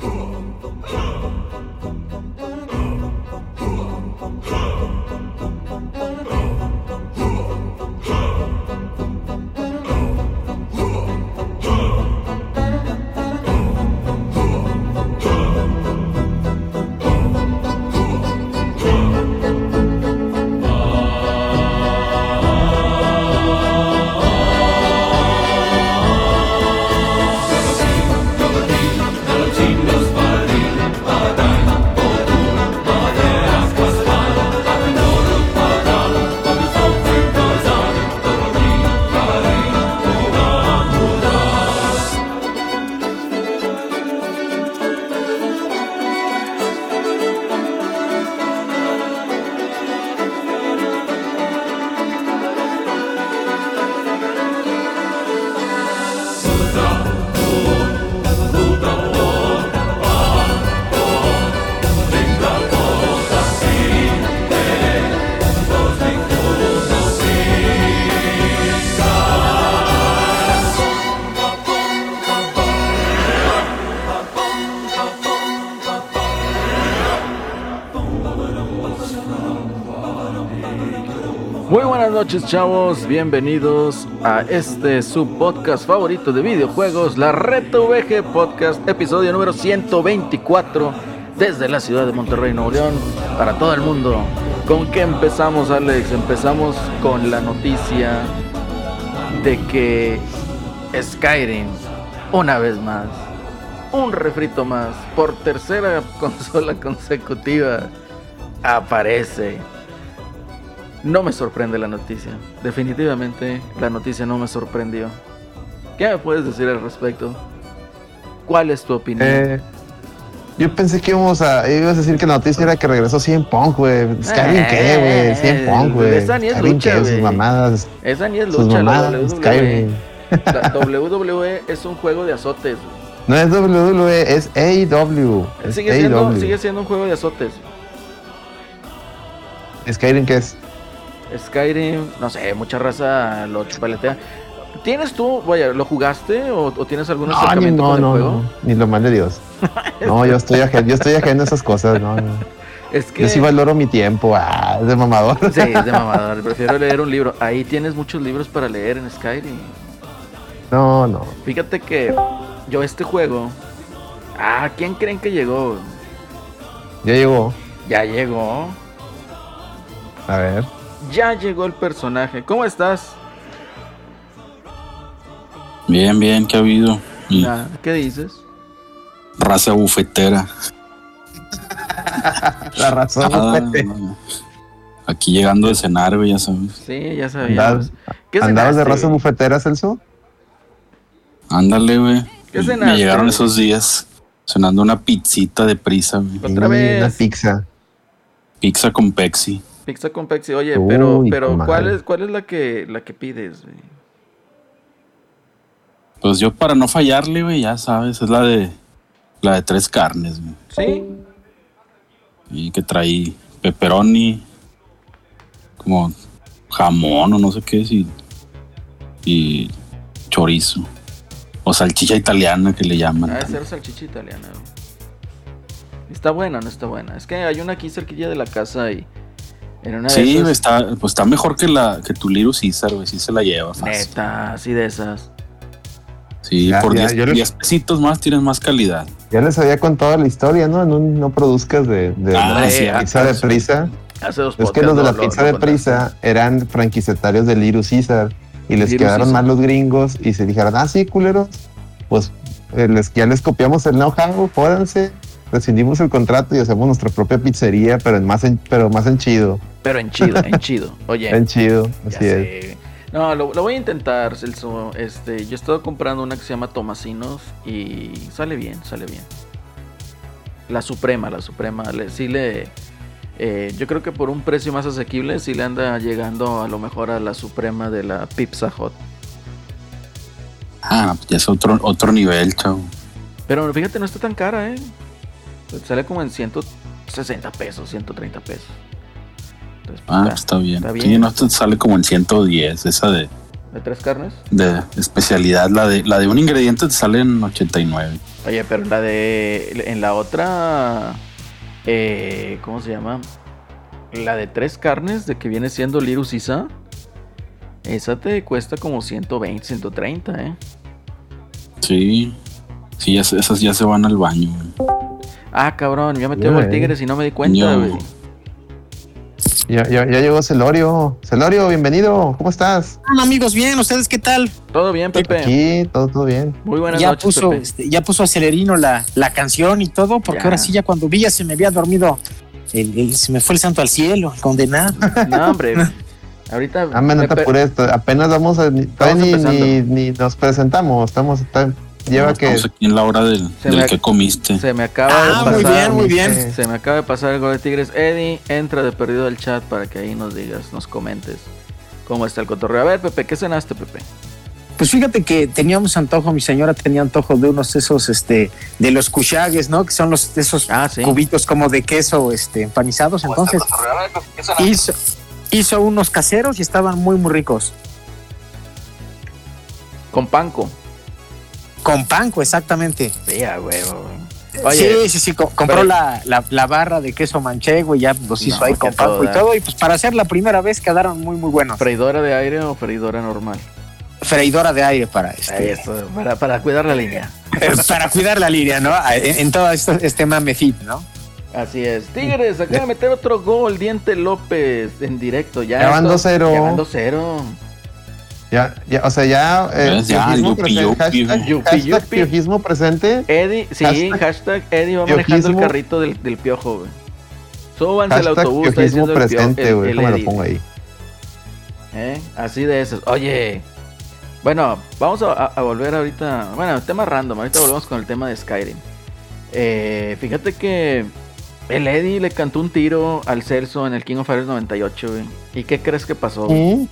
Boom, boom. Noches chavos, bienvenidos a este su podcast favorito de videojuegos, la Reto VG Podcast, episodio número 124 desde la ciudad de Monterrey, Nuevo León, para todo el mundo. ¿Con qué empezamos Alex? Empezamos con la noticia de que Skyrim, una vez más, un refrito más, por tercera consola consecutiva, aparece no me sorprende la noticia. Definitivamente la noticia no me sorprendió. ¿Qué me puedes decir al respecto? ¿Cuál es tu opinión? Eh, yo pensé que íbamos a, ibas a decir que la noticia era que regresó 100 Punk, güey. Skyrim qué, güey. 100 eh, Punk, güey. Esa ni es lucha, güey. Sus mamadas. Esa ni es lucha, mamadas, la WWE. La WWE es un juego de azotes. No es WWE, es AEW. sigue, Siendo, sigue siendo un juego de azotes. ¿Skyrim qué es? Skyrim, no sé, mucha raza lo chupaletea. ¿Tienes tú, vaya, lo jugaste o, tienes algún no, no, no, juego? No, ni lo mal de Dios. no, yo estoy ajeno, yo estoy ajeno a esas cosas, no, Es que... Yo sí valoro mi tiempo, ah, es de mamador. sí, es de mamador, prefiero leer un libro. Ahí tienes muchos libros para leer en Skyrim. No, no. Fíjate que yo este juego... Ah, ¿quién creen que llegó? Ya llegó. Ya llegó. A ver ya llegó el personaje. ¿Cómo estás? Bien, bien, ¿qué ha habido? ¿Qué dices? Raza bufetera. La razón bufetera. Aquí llegando de cenar, güey, ya sabes. Sí, ya sabíamos. ¿Andabas de raza bufetera, Celso? Ándale, güey. ¿Qué cenaste? Me llegaron esos días cenando una pizzita de prisa, güey. Otra vez. Una pizza. Pizza con Pepsi. Pizza con Pepsi. Oye, pero, pero ¿cuál es, cuál es la que la que pides, Pues yo para no fallarle, güey, ya sabes, es la de la de tres carnes, güey. Sí. Y que trae pepperoni, como jamón o no sé qué es y, y chorizo. O salchicha italiana que le llaman. Ah, ser salchicha italiana. Está buena, no está buena. Es que hay una aquí cerquilla de la casa y sí, está, pues está mejor que la que tu Little Caesar, güey. Sí se la lleva fácil. Neta, así de esas. Sí, por 10 pesitos más tienes más calidad. Ya les había contado la historia, ¿no? No, no produzcas de, de ah, la pizza de prisa. Hace dos es que los de la pizza de prisa eran franquiciatarios de Little Caesar y les quedaron mal los gringos y se dijeron, ah, sí, culeros, pues eh, les, ya les copiamos el know-how, jódanse rescindimos el contrato y hacemos nuestra propia pizzería, pero en más en, pero más en chido. Pero en chido, en chido. Oye. En chido, así es. No, lo, voy a intentar, Celso. Este, yo he estado comprando una que se llama Tomasinos y sale bien, sale bien. La Suprema, la Suprema, le, sí le... Eh, yo creo que por un precio más asequible sí le anda llegando a lo mejor a la Suprema de la Pizza Hut. Ah, pues ya es otro, otro nivel, chavo. Pero fíjate, no está tan cara, ¿eh? Sale como en 160 pesos, 130 pesos. Pues, ah, está, bien. Sí, no sale como en 110, esa de. ¿De tres carnes? De especialidad. La de, la de un ingrediente te sale en 89. Oye, pero la de. En la otra. Eh, ¿Cómo se llama? La de tres carnes, de que viene siendo Lirus Isa. Esa te cuesta como 120, 130, ¿eh? Sí. Sí, esas ya se van al baño, güey. Ah, cabrón, ya metió el tigres y no me di cuenta, güey. Ya, ya, ya, llegó Celorio. Celorio, bienvenido. ¿Cómo estás? Hola amigos, bien. ¿Ustedes qué tal? Todo bien, Pepe. Aquí, todo, todo bien. Muy buenas ya noches, puso, Pepe. Este, ya puso acelerino la, la canción y todo, porque Ya. ahora sí, ya cuando vi, ya se me había dormido. el- el- se me fue el santo al cielo, el condenado. No, hombre. Ahorita. Ah, man, no me te apures, apenas vamos a. Ni, todavía ni, ni, ni nos presentamos. Estamos. está- lleva que. Estamos aquí en la hora del, Se del me- que comiste. Se me acaba Ah, de pasar. muy bien, muy bien. Se me acaba de pasar el gol de Tigres. Eddie, entra de perdido al chat para que ahí nos digas, nos comentes cómo está el cotorreo. A ver, Pepe, ¿qué cenaste, Pepe? Pues fíjate que teníamos antojo, mi señora tenía antojo de unos esos, este, de los cuchagues, ¿no? Que son los esos Ah, sí. cubitos como de queso, este, empanizados. Entonces, hizo, hizo unos caseros y estaban muy, muy ricos. Con panco. Con panco, exactamente. Sí, a huevo. Oye, sí, sí, sí, co- compró pero- la, la, la barra de queso manchego y ya los hizo No, ahí con panco y todo. Y pues para hacer la primera vez quedaron muy, muy buenos. ¿freidora de aire o freidora normal? Freidora de aire para este, para, para cuidar la línea. para cuidar la línea, ¿no? En, en todo esto, este mame fit, ¿no? Así es. Tigres, acaba de meter otro gol. Diente López en directo. Ya, Ya van esto- 2-0. Ya van 2-0. Ya, o sea, ya. Eh. Ya, piojismo yupi, presente, yupi, hashtag, yupi, hashtag yupi. piojismo presente. Eddie, sí, Hashtag hashtag Eddie va manejando el carrito del, del piojo, güey. Súbanse al Hashtag autobús. está piojismo diciendo el pio- presente, güey. Déjame lo pongo ahí. ¿Eh? Así de esos. Oye, bueno, vamos a, volver ahorita. Bueno, tema random. Ahorita volvemos con el tema de Skyrim. Eh, fíjate que el Eddie le cantó un tiro al Celso en el King of Fighters 98, güey. ¿Y qué crees que pasó? güey? ¿Mm?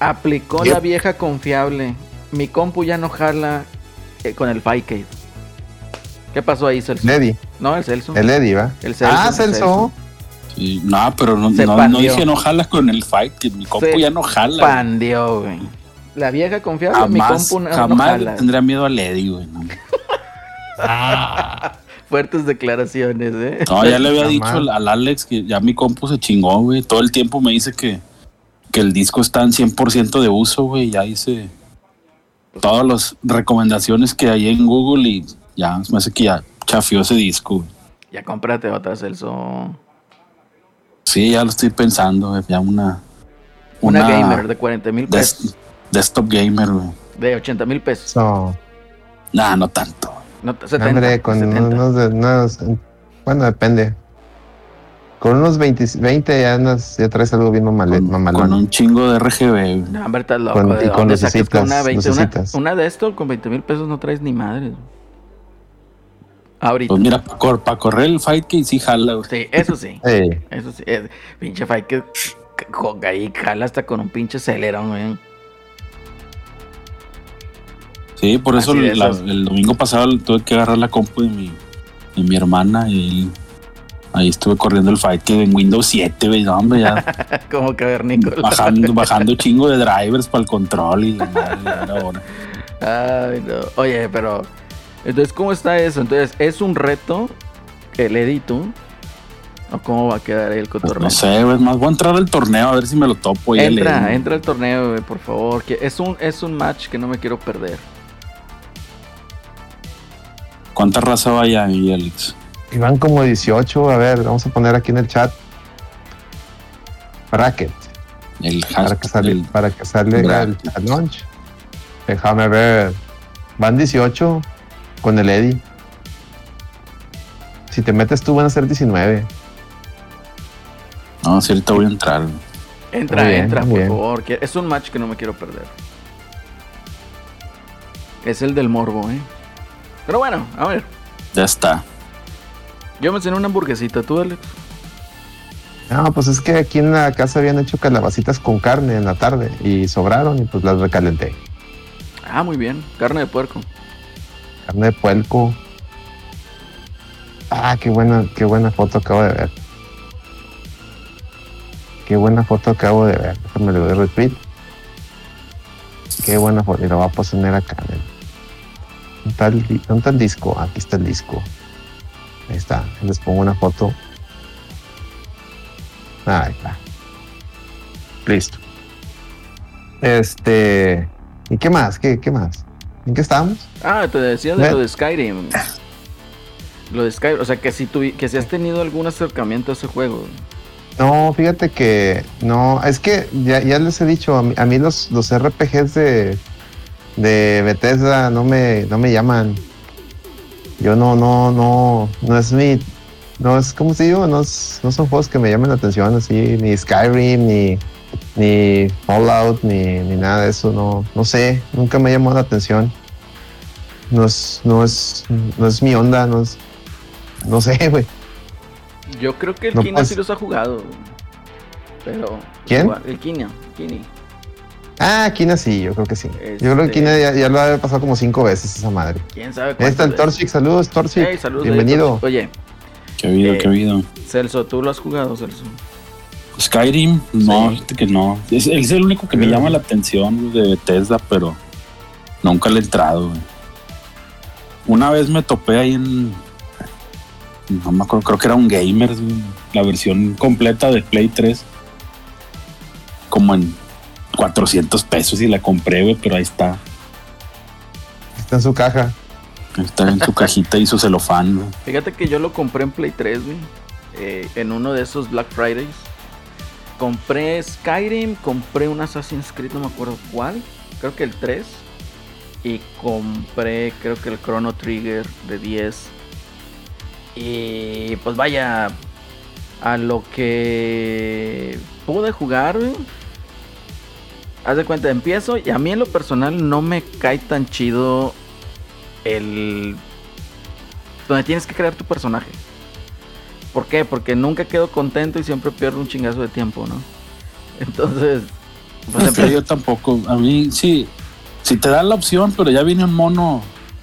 Aplicó la vieja confiable. Mi compu ya no jala eh, con el Fightcade. ¿Qué pasó ahí, Celso? El Eddie. No, el Celso. El Eddie, ¿va? El Celso, ah, el Celso. Sí, no, pero no, no, no dije no jala con el fight, que mi compu Se ya no jala. Pandeó, güey. La vieja confiable, mi Jamás, compu no, no jamás jala. le tendría miedo a Lady, güey. No. Fuertes declaraciones, ¿eh? No, ya le había Jamás. dicho al, al Alex que ya mi compu se chingó, güey. Todo el tiempo me dice que, que el disco está en 100% de uso, güey. Ya hice todas las recomendaciones que hay en Google y ya me hace que ya chafió ese disco, güey. Ya cómprate otra, Celso. Sí, ya lo estoy pensando, güey. Ya una. Una, gamer de 40 mil des- pesos. desktop gamer, güey. De 80 mil pesos. So, Nah, no tanto. No, no, 70, hombre, con 70. unos, de- unos- Bueno, depende. Con unos 20, 20 ya, andas- ya traes algo bien mamale- Con, mamalón. con un chingo de RGB, güey. No, hombre, estás loco. Con- ¿De y con lucecitas, una, 20, una, lucecitas. una de esto con 20 mil pesos no traes ni madre. Ahorita. Pues mira, para correr el fight que sí jala. Sí, eso sí. Sí. Eso sí. es- pinche fight que ahí jala hasta con un pinche celerón, güey. Sí, por eso la- el domingo pasado tuve que agarrar la compu de mi, de mi hermana y ahí estuve corriendo el fight que en Windows 7, güey, no, hombre, ya Como cavernícola. bajando, bajando chingo de drivers para el control y la hora. Ay, no. Oye, pero. Entonces, ¿cómo está eso? Entonces, ¿es un reto el edito? ¿O cómo va a quedar ahí el Pues cotorreo? no sé, güey, más voy a entrar al torneo a ver si me lo topo. y entra, entra al torneo, güey, por favor. Que es un, es un match que no me quiero perder. ¿Cuánta raza vaya ahí, Alex? Y van como 18. A ver, vamos a poner aquí en el chat. Bracket. El Para que sale, el- para que sale al, al launch. Déjame ver. Van 18 con el Eddie. Si te metes tú van a ser 19. No, sí, ahorita voy a entrar. Entra, bien, entra, por bien. favor. Es un match que no me quiero perder. Es el del morbo, ¿eh? Pero bueno, a ver. Ya está. Yo me cené una hamburguesita, ¿tú, Alex? No, pues es que aquí en la casa habían hecho calabacitas con carne en la tarde y sobraron y pues las recalenté. Ah, muy bien. Carne de puerco. Carne de puerco. Ah, qué buena, qué buena foto acabo de ver. Qué buena foto acabo de ver. Déjame le doy retweet. Qué buena foto. Y lo voy a poner acá. un tal, un tal disco. Aquí está el disco. Ahí está. Les pongo una foto. Ahí está. Listo. Este. ¿Y qué más? ¿Qué, qué más? ¿En qué estamos? Ah, te decía de lo de Skyrim. Lo de Skyrim, o sea, que si, tu, que si has tenido algún acercamiento a ese juego. No, fíjate que no, es que ya, ya les he dicho, a mí, los, los RPGs de, de Bethesda no me, no me llaman. Yo no, no, no, no es mi, no es, como se digo? No, no son juegos que me llamen la atención, así, ni Skyrim, ni, ni Fallout, ni, ni nada de eso, no, no sé, nunca me llamó la atención. No es, no es, no es mi onda, no es, no sé, güey. Yo creo que el Kina pues sí los ha jugado. Pero. ¿Quién? el Kina. Kini. Ah, Kina sí, yo creo que sí. Yo creo que Kina ya, lo ha pasado como cinco veces esa madre. ¿Quién sabe Ahí está el Torchic, saludos, Torchic. saludos Bienvenido. Oye. Qué habido, qué habido. Eh, Celso, ¿tú lo has jugado, Celso? Skyrim, no, que no. Es, es, el único que me llama la atención de Bethesda, pero nunca le he entrado. Una vez me topé ahí en, no me acuerdo, creo que era un gamer, la versión completa de Play 3, como en 400 pesos y la compré, pero ahí está. Está en su caja. Está en su cajita y su celofán. Fíjate que yo lo compré en Play 3, eh, en uno de esos Black Fridays. Compré Skyrim, compré un Assassin's Creed, no me acuerdo cuál, creo que el 3. Y compré, creo que el Chrono Trigger de 10 y pues vaya, a lo que pude jugar, haz de cuenta, empiezo y a mí en lo personal no me cae tan chido el... donde tienes que crear tu personaje. ¿Por qué? Porque nunca quedo contento y siempre pierdo un chingazo de tiempo, ¿no? Entonces... Pues yo tampoco, a mí sí, si te dan la opción, pero ya viene un mono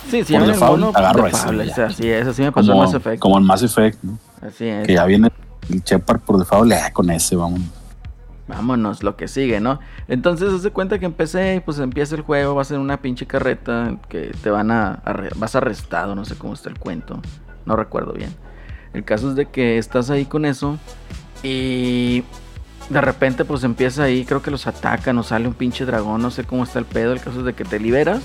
Sí, sí, por default, agarro eso. así es, así me pasó como, en Mass Effect. Como en Mass Effect, ¿no? Así es. Que ya viene el Shepard por default, le con ese, vamos. Vámonos, lo que sigue, ¿no? Entonces, hace cuenta que empecé, pues empieza el juego, va a ser una pinche carreta que te van a, vas arrestado, no sé cómo está el cuento, no recuerdo bien. El caso es de que estás ahí con eso y de repente pues empieza ahí, creo que los atacan o sale un pinche dragón, no sé cómo está el pedo, el caso es de que te liberas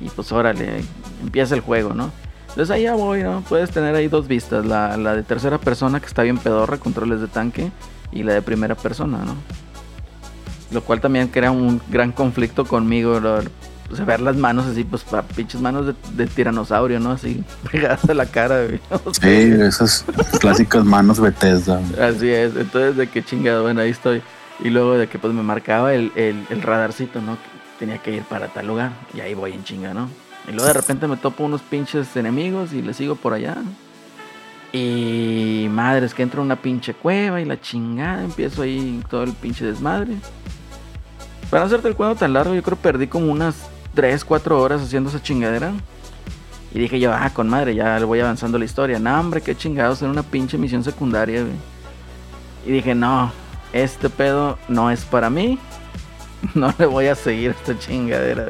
y pues órale, empieza el juego, ¿no? Entonces ahí ya voy, ¿no? Puedes tener ahí dos vistas, la, de tercera persona que está bien pedorra, controles de tanque, y la de primera persona, ¿no? Lo cual también crea un gran conflicto conmigo, pues, ver las manos así, pues para pinches manos de, tiranosaurio, ¿no? Así pegadas a la cara, sí, esas clásicas manos Bethesda. Así es, entonces de qué chingado, bueno, ahí estoy. Y luego de que pues me marcaba el, el, el radarcito, ¿no? tenía que ir para tal lugar. Y ahí voy en chinga, ¿no? Y luego de repente me topo unos pinches enemigos y les sigo por allá. Y madres, que entro en una pinche cueva y la chingada. Empiezo ahí todo el pinche desmadre. Para hacerte el cuento tan largo, yo creo que perdí como unas 3, 4 horas haciendo esa chingadera. Y dije yo, ah, con madre, ya le voy avanzando la historia. No, hombre, qué chingados, era una pinche misión secundaria, Y dije, no, este pedo no es para mí. no le voy a seguir esta chingadera.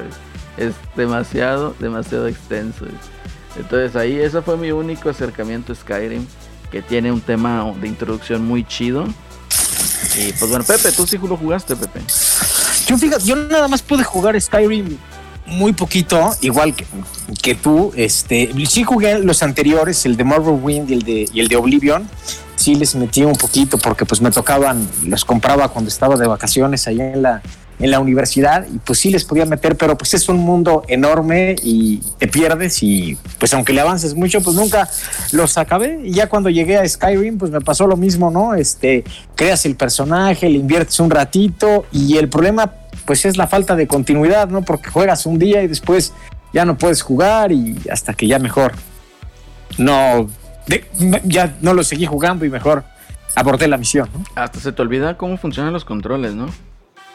Es demasiado, demasiado extenso. Entonces ahí ese fue mi único acercamiento a Skyrim, que tiene un tema de introducción muy chido. Y pues bueno, Pepe, tú sí lo jugaste, Pepe. Yo fíjate, yo nada más pude jugar Skyrim muy poquito, igual que, tú. Este, sí jugué los anteriores, el de Morrowind y el de, y el de Oblivion. Sí les metí un poquito porque pues me tocaban, los compraba cuando estaba de vacaciones allá en la, en la universidad y pues sí les podía meter, pero pues es un mundo enorme y te pierdes y pues aunque le avances mucho, pues nunca los acabé y ya cuando llegué a Skyrim pues me pasó lo mismo, ¿no? Este, creas el personaje, le inviertes un ratito y el problema pues es la falta de continuidad, ¿no? Porque juegas un día y después ya no puedes jugar y hasta que ya mejor no, ya no lo seguí jugando y mejor aborté la misión. Hasta se te olvida cómo funcionan los controles, ¿no?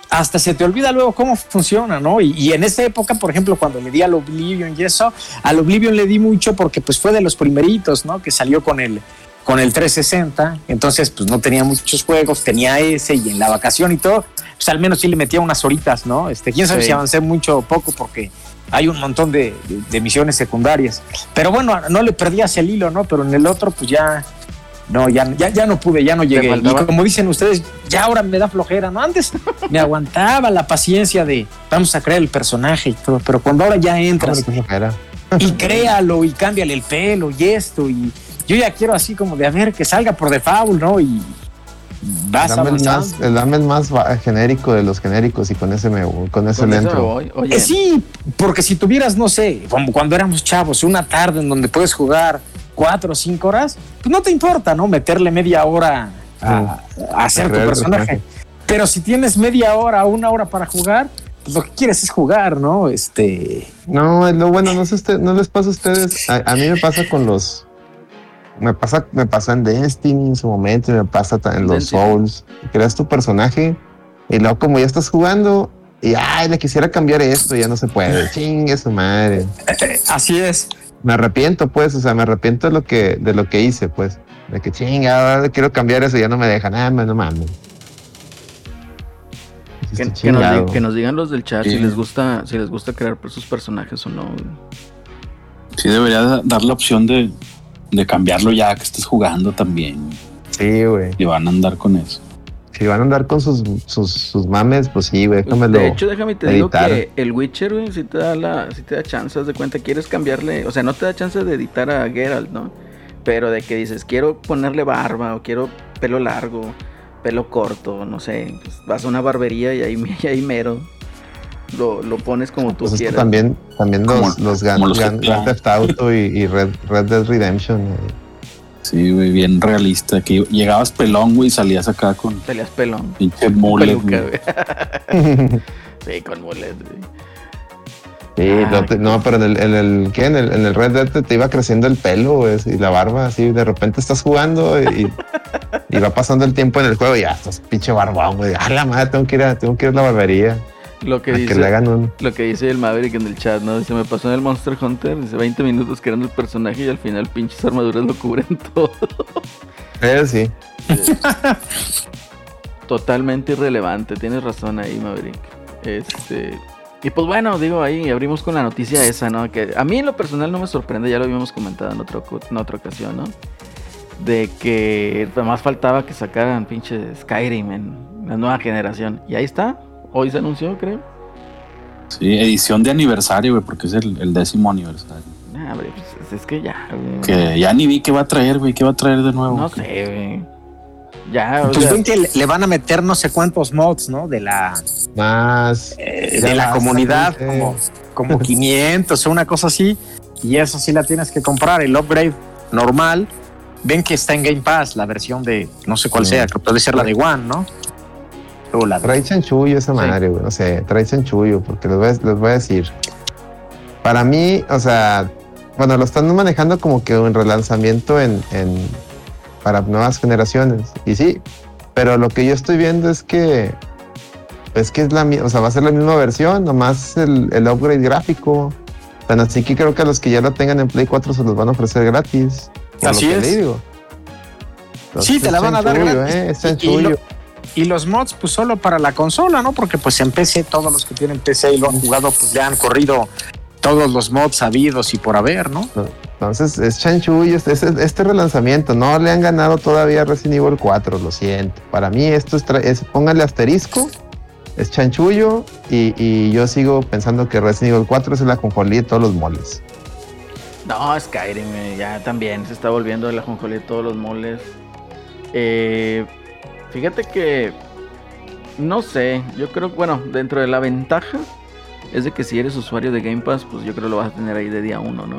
Hasta se te olvida luego cómo funciona, ¿no? Y, en esa época, por ejemplo, cuando le di al Oblivion y eso, al Oblivion le di mucho porque pues fue de los primeritos, ¿no? Que salió con el, con el 360, entonces pues no tenía muchos juegos, tenía ese y en la vacación y todo, pues al menos sí le metía unas horitas, ¿no? Este, quién sabe si avancé mucho o poco porque hay un montón de, misiones secundarias. Pero bueno, no le perdías el hilo, ¿no? Pero en el otro, pues ya, no, ya, ya, ya no pude, ya no llegué. Y como dicen ustedes, ya ahora me da flojera, ¿no? Antes me aguantaba la paciencia de vamos a crear el personaje y todo, pero cuando ahora ya entras y créalo y cámbiale el pelo y esto y yo ya quiero así como de a ver que salga por default, ¿no? Y vas a más, el dame más genérico de los genéricos y con ese me con ese con entro. Eh, sí, porque si tuvieras, no sé, como cuando éramos chavos, una tarde en donde puedes jugar cuatro o cinco horas, pues no te importa, ¿no? Meterle media hora a, hacer tu personaje. Pero si tienes media hora una hora para jugar, pues lo que quieres es jugar, ¿no? Este. No, lo bueno, no sé, usted, no les pasa a ustedes. A, mí me pasa con los. Me pasa, me pasa en Destiny en su momento y me pasa en los Souls. Creas tu personaje y luego, como ya estás jugando, y ay, le quisiera cambiar esto, ya no se puede. Chingue su madre. Así es. Me arrepiento, pues, o sea, me arrepiento de lo que, de lo que hice, pues. De que chinga, quiero cambiar eso, ya no me dejan, nada, no mames. Que, nos, digan los del chat si les gusta, si les gusta crear sus personajes o no. Sí, debería dar la opción de, cambiarlo ya que estés jugando también. Sí, güey. Y van a andar con eso. Si van a andar con sus, sus, mames, pues sí, güey. De hecho, déjame te digo que el Witcher, güey, si te da la, si te da chances de cuenta, quieres cambiarle, o sea, no te da chance de editar a Geralt, ¿no? Pero de que dices, quiero ponerle barba o quiero pelo largo pelo corto, no sé, pues vas a una barbería y ahí, ahí mero lo, lo, pones como tú pues quieras. También, también los, los, Grand, Theft Auto y, Red, Red, Dead Redemption. Sí, güey, bien realista. Que llegabas pelón, güey, y salías acá con. Salías pelón. Pinche mullet. sí, con mullet, güey. Sí, no, pero en el, en el, ¿qué? En el, en el Red Dead te, iba creciendo el pelo, güey, y la barba, así, de repente estás jugando y, y va pasando el tiempo en el juego y ya estás pinche barbón, güey. A la madre, tengo que ir a, tengo que ir a la barbería. Lo que, dice, lo que dice el Maverick en el chat, ¿no? Dice, me pasó en el Monster Hunter, dice 20 minutos creando el personaje y al final pinches armaduras lo cubren todo. Eh, sí. Totalmente irrelevante, tienes razón ahí, Maverick. Este, y pues bueno, digo, ahí abrimos con la noticia esa, ¿no? Que a mí en lo personal no me sorprende, ya lo habíamos comentado en, otro, en otra ocasión, ¿no? De que más faltaba que sacaran pinche Skyrim en la nueva generación. Y ahí está, hoy se anunció, creo. Sí, edición de aniversario, güey, porque es el, décimo aniversario. Ah, pues es que ya. Que ya ni vi qué va a traer, güey, qué va a traer de nuevo. No sé, güey. Ya, pues ven que le, van a meter no sé cuántos mods, ¿no? De la. Más. Eh, de la comunidad, como, como 500 o una cosa así. Y eso sí la tienes que comprar. El upgrade normal. Ven que está en Game Pass la versión de no sé cuál sea, que puede ser la de One, ¿no? Trae chanchullo esa madre, güey. No sé, trae chanchullo, porque les voy, a, les voy a decir. Para mí, o sea, bueno, lo están manejando como que un relanzamiento en para nuevas generaciones. Y sí, pero lo que yo estoy viendo es que es que es la o sea, va a ser la misma versión, nomás el, el upgrade gráfico. Tan así que creo que a los que ya lo tengan en Play 4 se los van a ofrecer gratis. Así es. Digo. sí, te la van a dar gratis. Eh, y, los mods, pues solo para la consola, ¿no? Porque pues en PC, todos los que tienen PC y lo han jugado, pues ya han corrido todos los mods habidos y por haber, ¿no? Entonces es chanchullo este, este, relanzamiento. No le han ganado todavía Resident Evil 4, lo siento. Para mí esto es, póngale asterisco, es chanchullo y, yo sigo pensando que Resident Evil 4 es la conjolí de todos los moles. No, Skyrim eh, ya también se está volviendo la conjolí de todos los moles. Eh, fíjate que no sé, yo creo, bueno, dentro de la ventaja es de que si eres usuario de Game Pass, pues yo creo que lo vas a tener ahí de día uno, ¿no?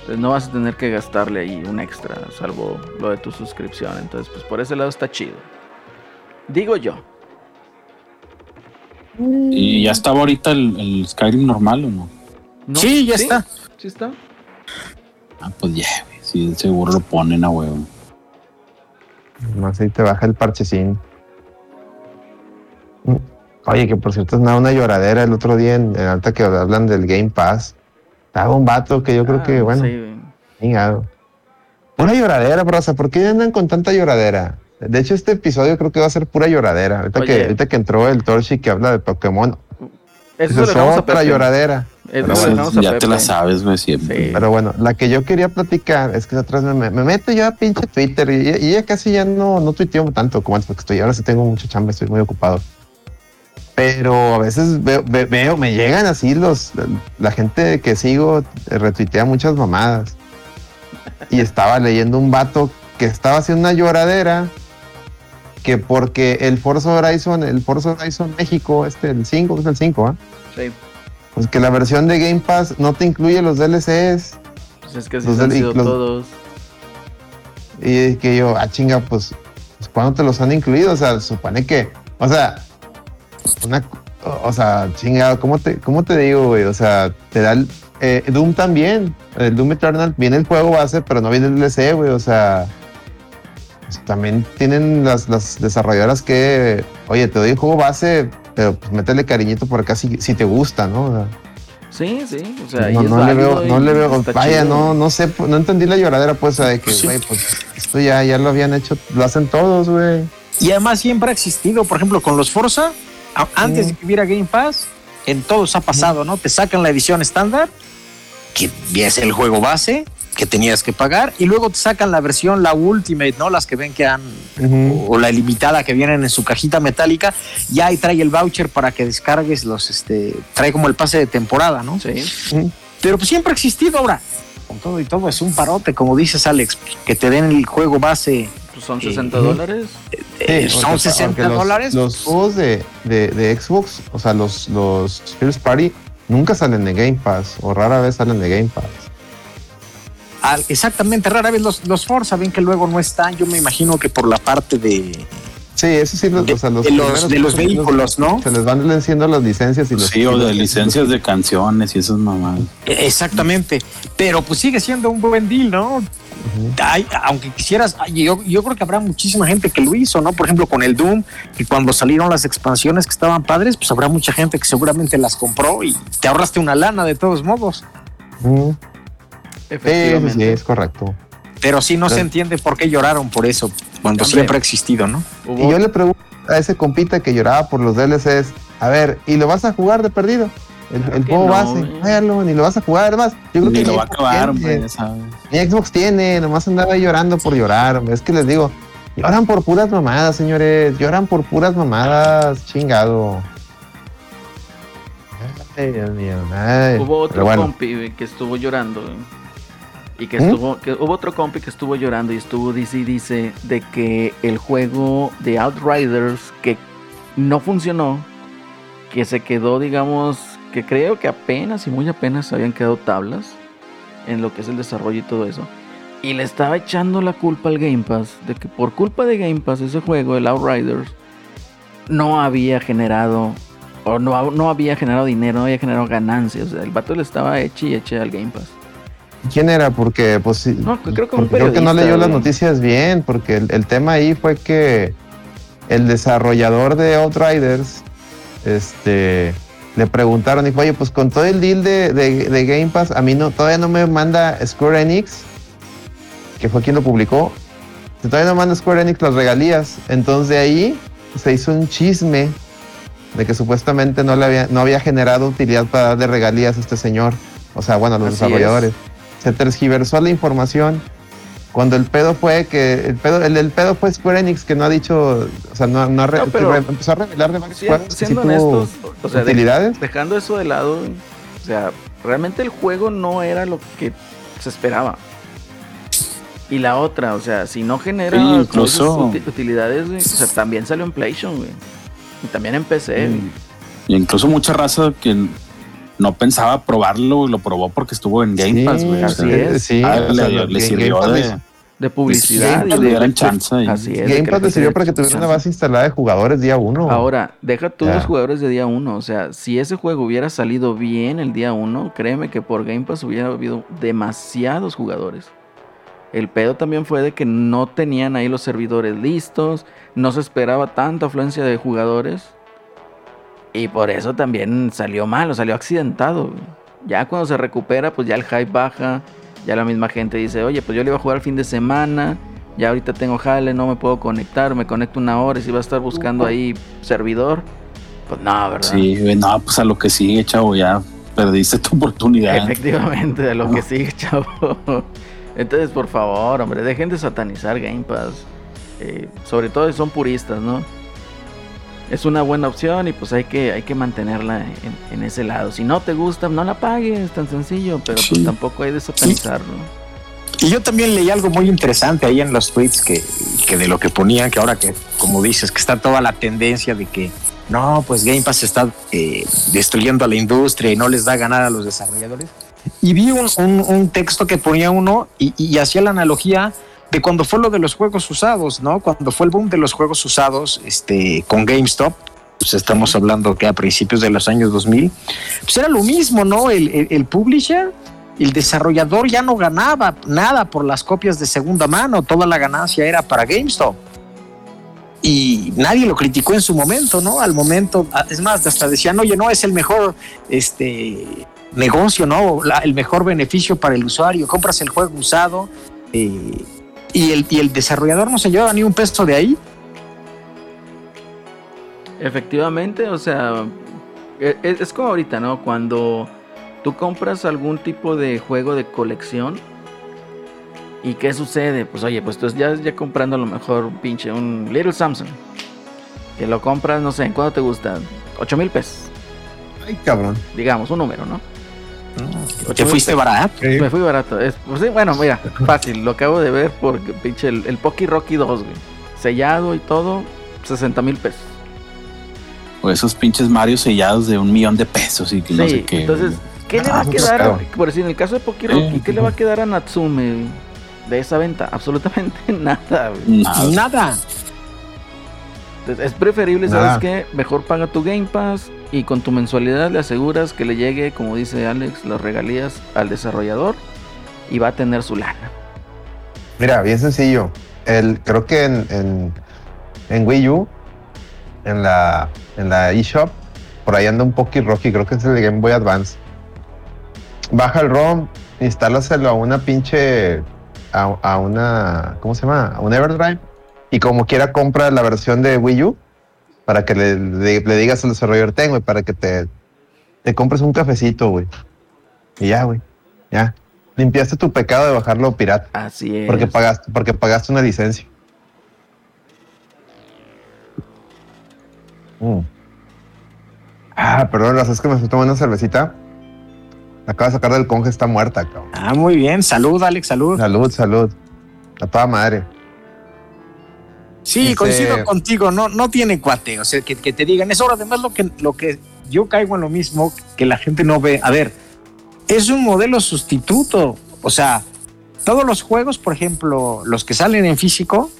Entonces no vas a tener que gastarle ahí un extra, salvo lo de tu suscripción. Entonces, pues por ese lado está chido. Digo yo. ¿Y ya estaba ahorita el, Skyrim normal o no? sí, ya está. Sí está. Ah, pues ya, sí, seguro lo ponen a huevo. Más ahí te baja el parchecín. Oye, que por cierto es nada una lloradera el otro día en, alta que hablan del Game Pass. Estaba un vato que yo creo que, ah, bueno, chingado. Una lloradera, brosa. ¿Por qué andan con tanta lloradera? De hecho, este episodio creo que va a ser pura lloradera. Ahorita, que, ahorita que entró el Torchi que habla de Pokémon. Esa es otra lloradera. Ya te la sabes, güey, siempre. Pero bueno, la que yo quería platicar es que atrás me, me, meto yo a pinche Twitter y, ya casi ya no, no tuiteo tanto como antes porque estoy, ahora sí tengo mucha chamba, estoy muy ocupado. Pero a veces veo, veo me llegan así los, la gente que sigo retuitea muchas mamadas. Y estaba leyendo un vato que estaba haciendo una lloradera que porque el Forza Horizon, el Forza Horizon México, este, el 5, es el 5, ¿ah? Sí. Pues que la versión de Game Pass no te incluye los DLCs. Pues es que así han sido todos. Y que yo, ah, chinga, pues, pues ¿cuándo te los han incluido? O sea, supone que, o sea, una, o sea, chinga, ¿cómo te, cómo te digo, güey? O sea, te da el, eh, Doom también, el Doom Eternal viene el juego base, pero no viene el DLC, güey, o sea, pues, también tienen las, las desarrolladoras que, oye, te doy el juego base, pero pues métele cariñito por acá si, si te gusta, ¿no? sí, sí, o sea, no, no le veo, no le veo, vaya, no, no sé, no entendí la lloradera, pues, de que, güey, pues, esto ya, ya lo habían hecho, lo hacen todos, güey. Y además siempre ha existido, por ejemplo, con los Forza, antes de que hubiera Game Pass, en todos ha pasado, ¿no? Te sacan la edición estándar, que es el juego base, que tenías que pagar y luego te sacan la versión, la Ultimate, ¿no? Las que ven que han, o, la limitada que vienen en su cajita metálica, ya ahí trae el voucher para que descargues los, este, trae como el pase de temporada, ¿no? Sí. Pero pues siempre ha existido ahora. Con todo y todo es un parote, como dices Alex, que te den el juego base. Pues son 60 eh, dólares. Eh, son 60 dólares. Los, juegos de, de, Xbox, o sea, los, los First Party, nunca salen de Game Pass o rara vez salen de Game Pass exactamente, rara vez los, los Forza ven que luego no están, yo me imagino que por la parte de... Sí, eso sí, los, de, los, de los, vehículos, ¿no? Se les van venciendo las licencias y los... Sí, o de licencias de canciones y esas mamadas. Exactamente, pero pues sigue siendo un buen deal, ¿no? aunque quisieras, yo, yo creo que habrá muchísima gente que lo hizo, ¿no? Por ejemplo, con el Doom, y cuando salieron las expansiones que estaban padres, pues habrá mucha gente que seguramente las compró y te ahorraste una lana de todos modos. Efectivamente. Sí, es correcto. Pero sí no se entiende por qué lloraron por eso, cuando siempre ha existido, ¿no? Y yo le pregunto a ese compita que lloraba por los DLCs, a ver, ¿y lo vas a jugar de perdido? El, juego base, váyalo, ni lo vas a jugar. Además, yo creo ni que lo va a acabar, hombre, Ni Xbox tiene, nomás andaba llorando por llorar, hombre. Es que les digo, lloran por puras mamadas, señores. Lloran por puras mamadas, chingado. Ay, Dios mío. Hubo otro compi que estuvo llorando. Y que ¿Mm? estuvo, que hubo otro compi que estuvo llorando y estuvo dice y dice de que el juego de Outriders que no funcionó, que se quedó, digamos, que creo que apenas y muy apenas habían quedado tablas en lo que es el desarrollo y todo eso. Y le estaba echando la culpa al Game Pass de que por culpa de Game Pass ese juego, el Outriders, no había generado o no, no había generado dinero, no había generado ganancias. O sea, el vato le estaba eche y eche al Game Pass. ¿Quién era? Porque, pues, no, creo que, creo que no leyó las noticias bien, porque el, tema ahí fue que el desarrollador de Outriders, este, le preguntaron, dijo, oye, pues con todo el deal de, Game Pass, a mí no, todavía no me manda Square Enix, que fue quien lo publicó, todavía no manda Square Enix las regalías. Entonces de ahí se hizo un chisme de que supuestamente no, le había, no había generado utilidad para darle regalías a este señor. O sea, bueno, a los desarrolladores se tergiversó la información. Cuando el pedo fue que el pedo, el, pedo fue Square Enix que no ha dicho, o sea, no, no, empezó a revelar de varios Siendo honestos, o sea, utilidades. dejando eso de lado, o sea, realmente el juego no era lo que se esperaba. Y la otra, o sea, si no genera incluso, utilidades, o sea, también salió en PlayStation, güey. Y también en PC. Y incluso mucha raza que no pensaba probarlo, lo probó porque estuvo en Game Pass, güey. Así es. Sí, ah, le, sirvió de, publicidad. y de chance. Así es, Game Pass le sirvió para que tuviera una base instalada de jugadores día uno. Ahora, deja tú los jugadores de día uno. O sea, si ese juego hubiera salido bien el día uno, créeme que por Game Pass hubiera habido demasiados jugadores. El pedo también fue de que no tenían ahí los servidores listos, no se esperaba tanta afluencia de jugadores y por eso también salió mal, o salió accidentado. Ya cuando se recupera, pues ya el hype baja. Ya la misma gente dice, oye, pues yo le iba a jugar el fin de semana. Ya ahorita tengo jale, no me puedo conectar. Me conecto una hora y si va a estar buscando ahí servidor. Pues no, ¿verdad? Sí, no, pues a lo que sigue, chavo, ya perdiste tu oportunidad. Efectivamente, a lo que sigue, chavo. Entonces, por favor, hombre, dejen de satanizar Game Pass. Eh, sobre todo si son puristas, ¿no? Es una buena opción y pues hay que, hay que mantenerla en, ese lado. Si no te gusta, no la pagues, tan sencillo, pero pues tampoco hay de satanizarlo. Y yo también leí algo muy interesante ahí en los tweets que, que de lo que ponían, que ahora que, como dices, que está toda la tendencia de que no, pues Game Pass está eh, destruyendo a la industria y no les da ganar a los desarrolladores. Y vi un, un, texto que ponía uno y, hacía la analogía de cuando fue lo de los juegos usados, ¿no? Cuando fue el boom de los juegos usados este, con GameStop, pues estamos hablando que a principios de los años 2000, pues era lo mismo, ¿no? El, publisher, el desarrollador ya no ganaba nada por las copias de segunda mano, toda la ganancia era para GameStop y nadie lo criticó en su momento, ¿no? Al momento, es más, hasta decían, oye, no es el mejor este negocio, ¿no? el mejor beneficio para el usuario, compras el juego usado eh, y, el, y el desarrollador no se lleva ni un peso de ahí. Efectivamente, o sea, e, e, es como ahorita, ¿no? Cuando tú compras algún tipo de juego de colección, ¿Y qué sucede? Pues oye, pues tú ya, ya comprando a lo mejor un pinche, un Little Samsung. Que lo compras, no sé, ¿en cuánto te gusta? 8 mil pesos. Ay, cabrón. Digamos, un número, ¿no? ¿Te fuiste barato? Me fui barato. Es, pues sí, bueno, mira, fácil. Lo acabo de ver porque pinche el, el Poki Rocky 2, güey. Sellado y todo, 60 mil pesos. O esos pinches Mario sellados de un millón de pesos y que no sé qué. Entonces, ¿qué le va a pues, quedar? Por decir, en el caso de Poki Rocky, ¿qué le va a quedar a Natsume? de esa venta? Absolutamente nada, Nada. es preferible, ¿sabes qué? Mejor paga tu Game Pass y con tu mensualidad le aseguras que le llegue, como dice Alex, las regalías al desarrollador y va a tener su lana. Mira, bien sencillo. El, creo que en, en, Wii U, en la, en la eShop, por ahí anda un Poki Rocky, creo que es el Game Boy Advance. Baja el ROM, instálaselo a una pinche a, una, ¿cómo se llama? A un Everdrive y como quiera compra la versión de Wii U para que le, le, digas al desarrollador, tengo, para que te, te compres un cafecito, güey. Y ya, güey, ya. Limpiaste tu pecado de bajarlo pirata. Así es. Porque pagaste, porque pagaste una licencia. Mm. Ah, perdón, es que me estoy tomando una cervecita acaba de sacar del conge, está muerta, cabrón. Ah, muy bien. Salud, Alex, salud. Salud, salud. A toda madre. Sí, este, coincido contigo, no, no tiene cuate, o sea, que, te digan, eso además lo que, lo que yo caigo en lo mismo, que la gente no ve, a ver, es un modelo sustituto, o sea, todos los juegos, por ejemplo, los que salen en físico,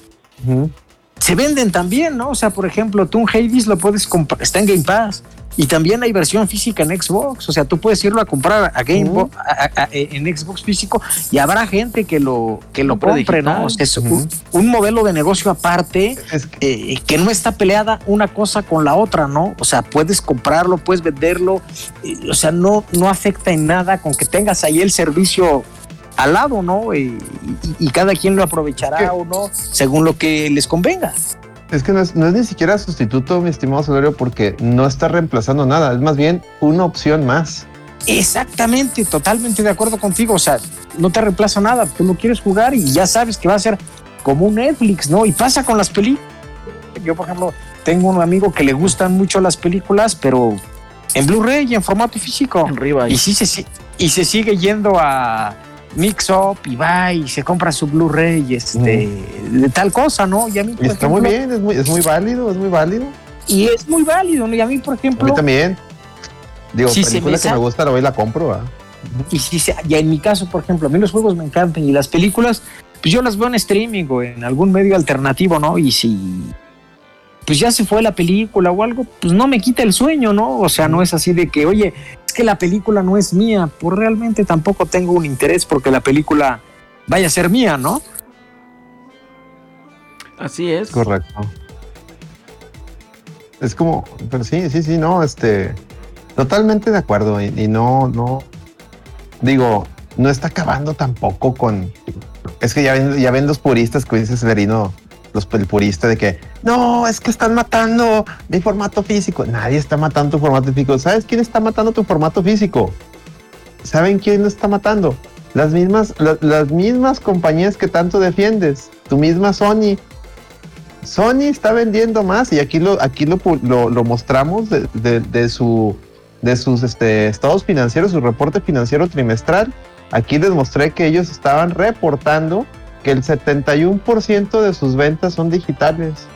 se venden también, ¿no? O sea, por ejemplo, tú un Hades lo puedes comprar, está en Game Pass. Y también hay versión física en Xbox, o sea, tú puedes irlo a comprar a Game en Xbox físico y habrá gente que lo que lo compre, ¿no? es un, modelo de negocio aparte eh, que no está peleada una cosa con la otra, ¿no? O sea, puedes comprarlo, puedes venderlo, o sea, no no afecta en nada con que tengas ahí el servicio al lado, ¿no? Y, cada quien lo aprovechará o no, según lo que les convenga. Es que no es, ni siquiera sustituto, mi estimado Solerio, porque no está reemplazando nada, es más bien una opción más. Exactamente, totalmente de acuerdo contigo. O sea, no te reemplaza nada, tú lo quieres jugar y ya sabes que va a ser como un Netflix, ¿no? Y pasa con las películas. Yo, por ejemplo, tengo un amigo que le gustan mucho las películas, pero en Blu-ray y en formato físico. Arriba. Y sí se, y se sigue yendo a, Mix Up y va y se compra su Blu-ray este, de tal cosa, ¿no? Y a mí, está muy bien, es muy, es muy válido, es muy válido. Y es muy válido, ¿no? Y a mí, por ejemplo. A mí también. Digo, si película que me gusta, la voy y la compro, Y si se, ya en mi caso, por ejemplo, a mí los juegos me encantan y las películas, pues yo las veo en streaming o en algún medio alternativo, ¿no? Y si pues ya se fue la película o algo, pues no me quita el sueño, ¿no? O sea, no es así de que, oye, es que la película no es mía, pues realmente tampoco tengo un interés porque la película vaya a ser mía, ¿no? Así es. Correcto. Es como, pero sí, sí, sí, no, este, totalmente de acuerdo y, no, no, digo, no está acabando tampoco con, es que ya ven, ya ven los puristas que dice Severino, los el purista de que no, es que están matando mi formato físico. Nadie está matando tu formato físico. ¿Sabes quién está matando tu formato físico? ¿Saben quién lo está matando? Las mismas, las mismas compañías que tanto defiendes. Tu misma Sony. Sony está vendiendo más y aquí lo, aquí lo, lo, mostramos de, su, de sus este, estados financieros, su reporte financiero trimestral. Aquí les mostré que ellos estaban reportando que el 71% de sus ventas son digitales.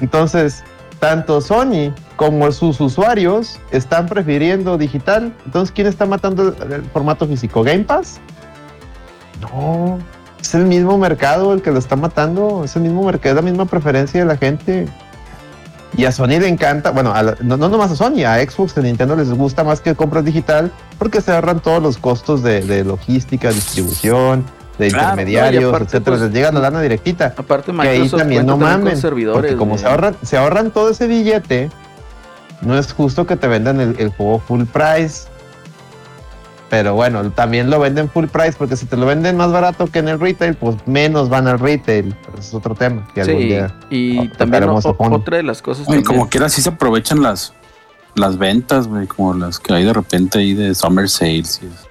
Entonces, tanto Sony como sus usuarios están prefiriendo digital. Entonces, ¿quién está matando el formato físico? ¿Game Pass? No, es el mismo mercado el que lo está matando, es el mismo mercado, es la misma preferencia de la gente. Y a Sony le encanta, bueno, no, no nomás a Sony, a Xbox, a Nintendo les gusta más que compras digital porque se ahorran todos los costos de logística, distribución, de intermediarios, etcétera, pues, les llega la lana directita. Aparte, que ahí también no mamen, servidores, como se ahorran, se ahorran todo ese billete, no es justo que te vendan el, juego full price. Pero bueno, también lo venden full price porque si te lo venden más barato que en el retail, pues menos van al retail. Pero es otro tema que algún día y también otra de las cosas. como quiera, sí se aprovechan las, las ventas, como las que hay de repente ahí de summer sales. Y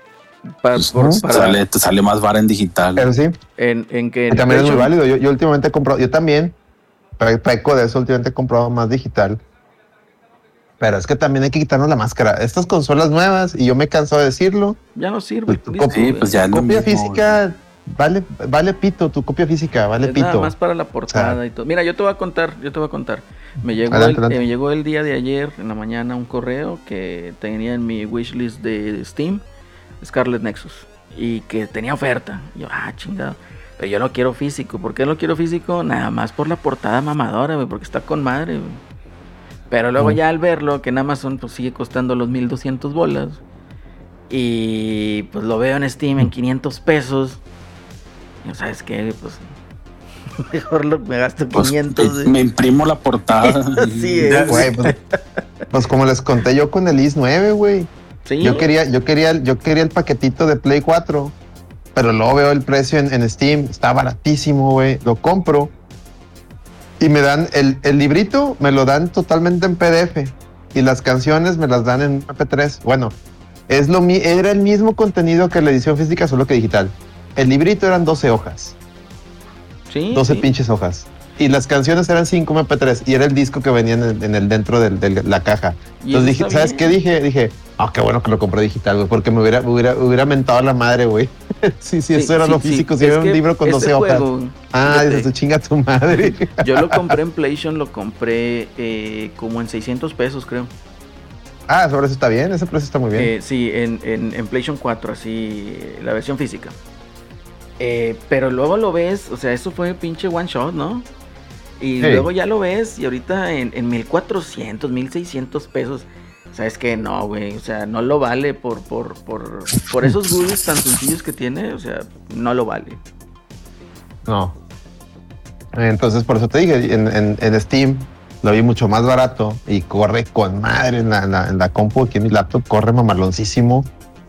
pues, sale, te sale más vara en digital. Pero sí. En, en que también es muy válido. Yo, últimamente he comprado, yo también, peco de eso, últimamente he comprado más digital. Pero es que también hay que quitarnos la máscara. Estas consolas nuevas, y yo me canso de decirlo. Ya no sirve. Pues, sí, pues ya copia física, vale, vale pito, tu copia física, vale pito. Nada más para la portada y todo. Mira, yo te voy a contar, yo te voy a contar. Me llegó, el, me llegó el día de ayer, en la mañana, un correo que tenía en mi wishlist de Steam Scarlet Nexus y que tenía oferta. yo, ah, chingado. Pero yo lo quiero físico. ¿Por qué lo quiero físico? Nada más por la portada mamadora, porque está con madre. Pero luego ya al verlo, que en Amazon pues sigue costando los 1200 bolas. Y pues lo veo en Steam en 500 pesos. Y, ¿Sabes qué? Pues mejor lo, me gasto 500. Pues, me imprimo la portada. sí, pues, pues, como les conté yo con el IS 9, güey. Yo quería, yo quería, yo quería el paquetito de Play 4, pero luego veo el precio en, Steam, está baratísimo, güey. Lo compro y me dan el, el, librito, me lo dan totalmente en PDF y las canciones me las dan en MP3. Bueno, es lo era el mismo contenido que la edición física, solo que digital. El librito eran 12 hojas. Sí. 12 pinches hojas y las canciones eran 5 MP3 y era el disco que venía en el, dentro de la caja. Entonces dije, ¿sabes qué dije? Dije, ah, qué bueno que lo compré digital, güey, porque me hubiera, hubiera, hubiera mentado a la madre, güey. sí, sí, eso era lo físico, si era un libro con 12 hojas. Ah, tu chinga tu madre. Yo lo compré en PlayStation, lo compré eh, como en 600 pesos, creo. Ah, sobre eso está bien, ese precio está muy bien. Eh, sí, en, en, en, PlayStation 4, así, la versión física. Eh, pero luego lo ves, o sea, eso fue pinche one shot, ¿no? Y luego ya lo ves y ahorita en, en 1400, 1600 pesos. Sabes que no, güey. O sea, no lo vale por, por, por, por esos goodies tan sencillos que tiene. O sea, no lo vale. No. Entonces, por eso te dije, en, en, Steam lo vi mucho más barato y corre con madre en la, en la, compu. Aquí en mi laptop corre mamaloncísimo.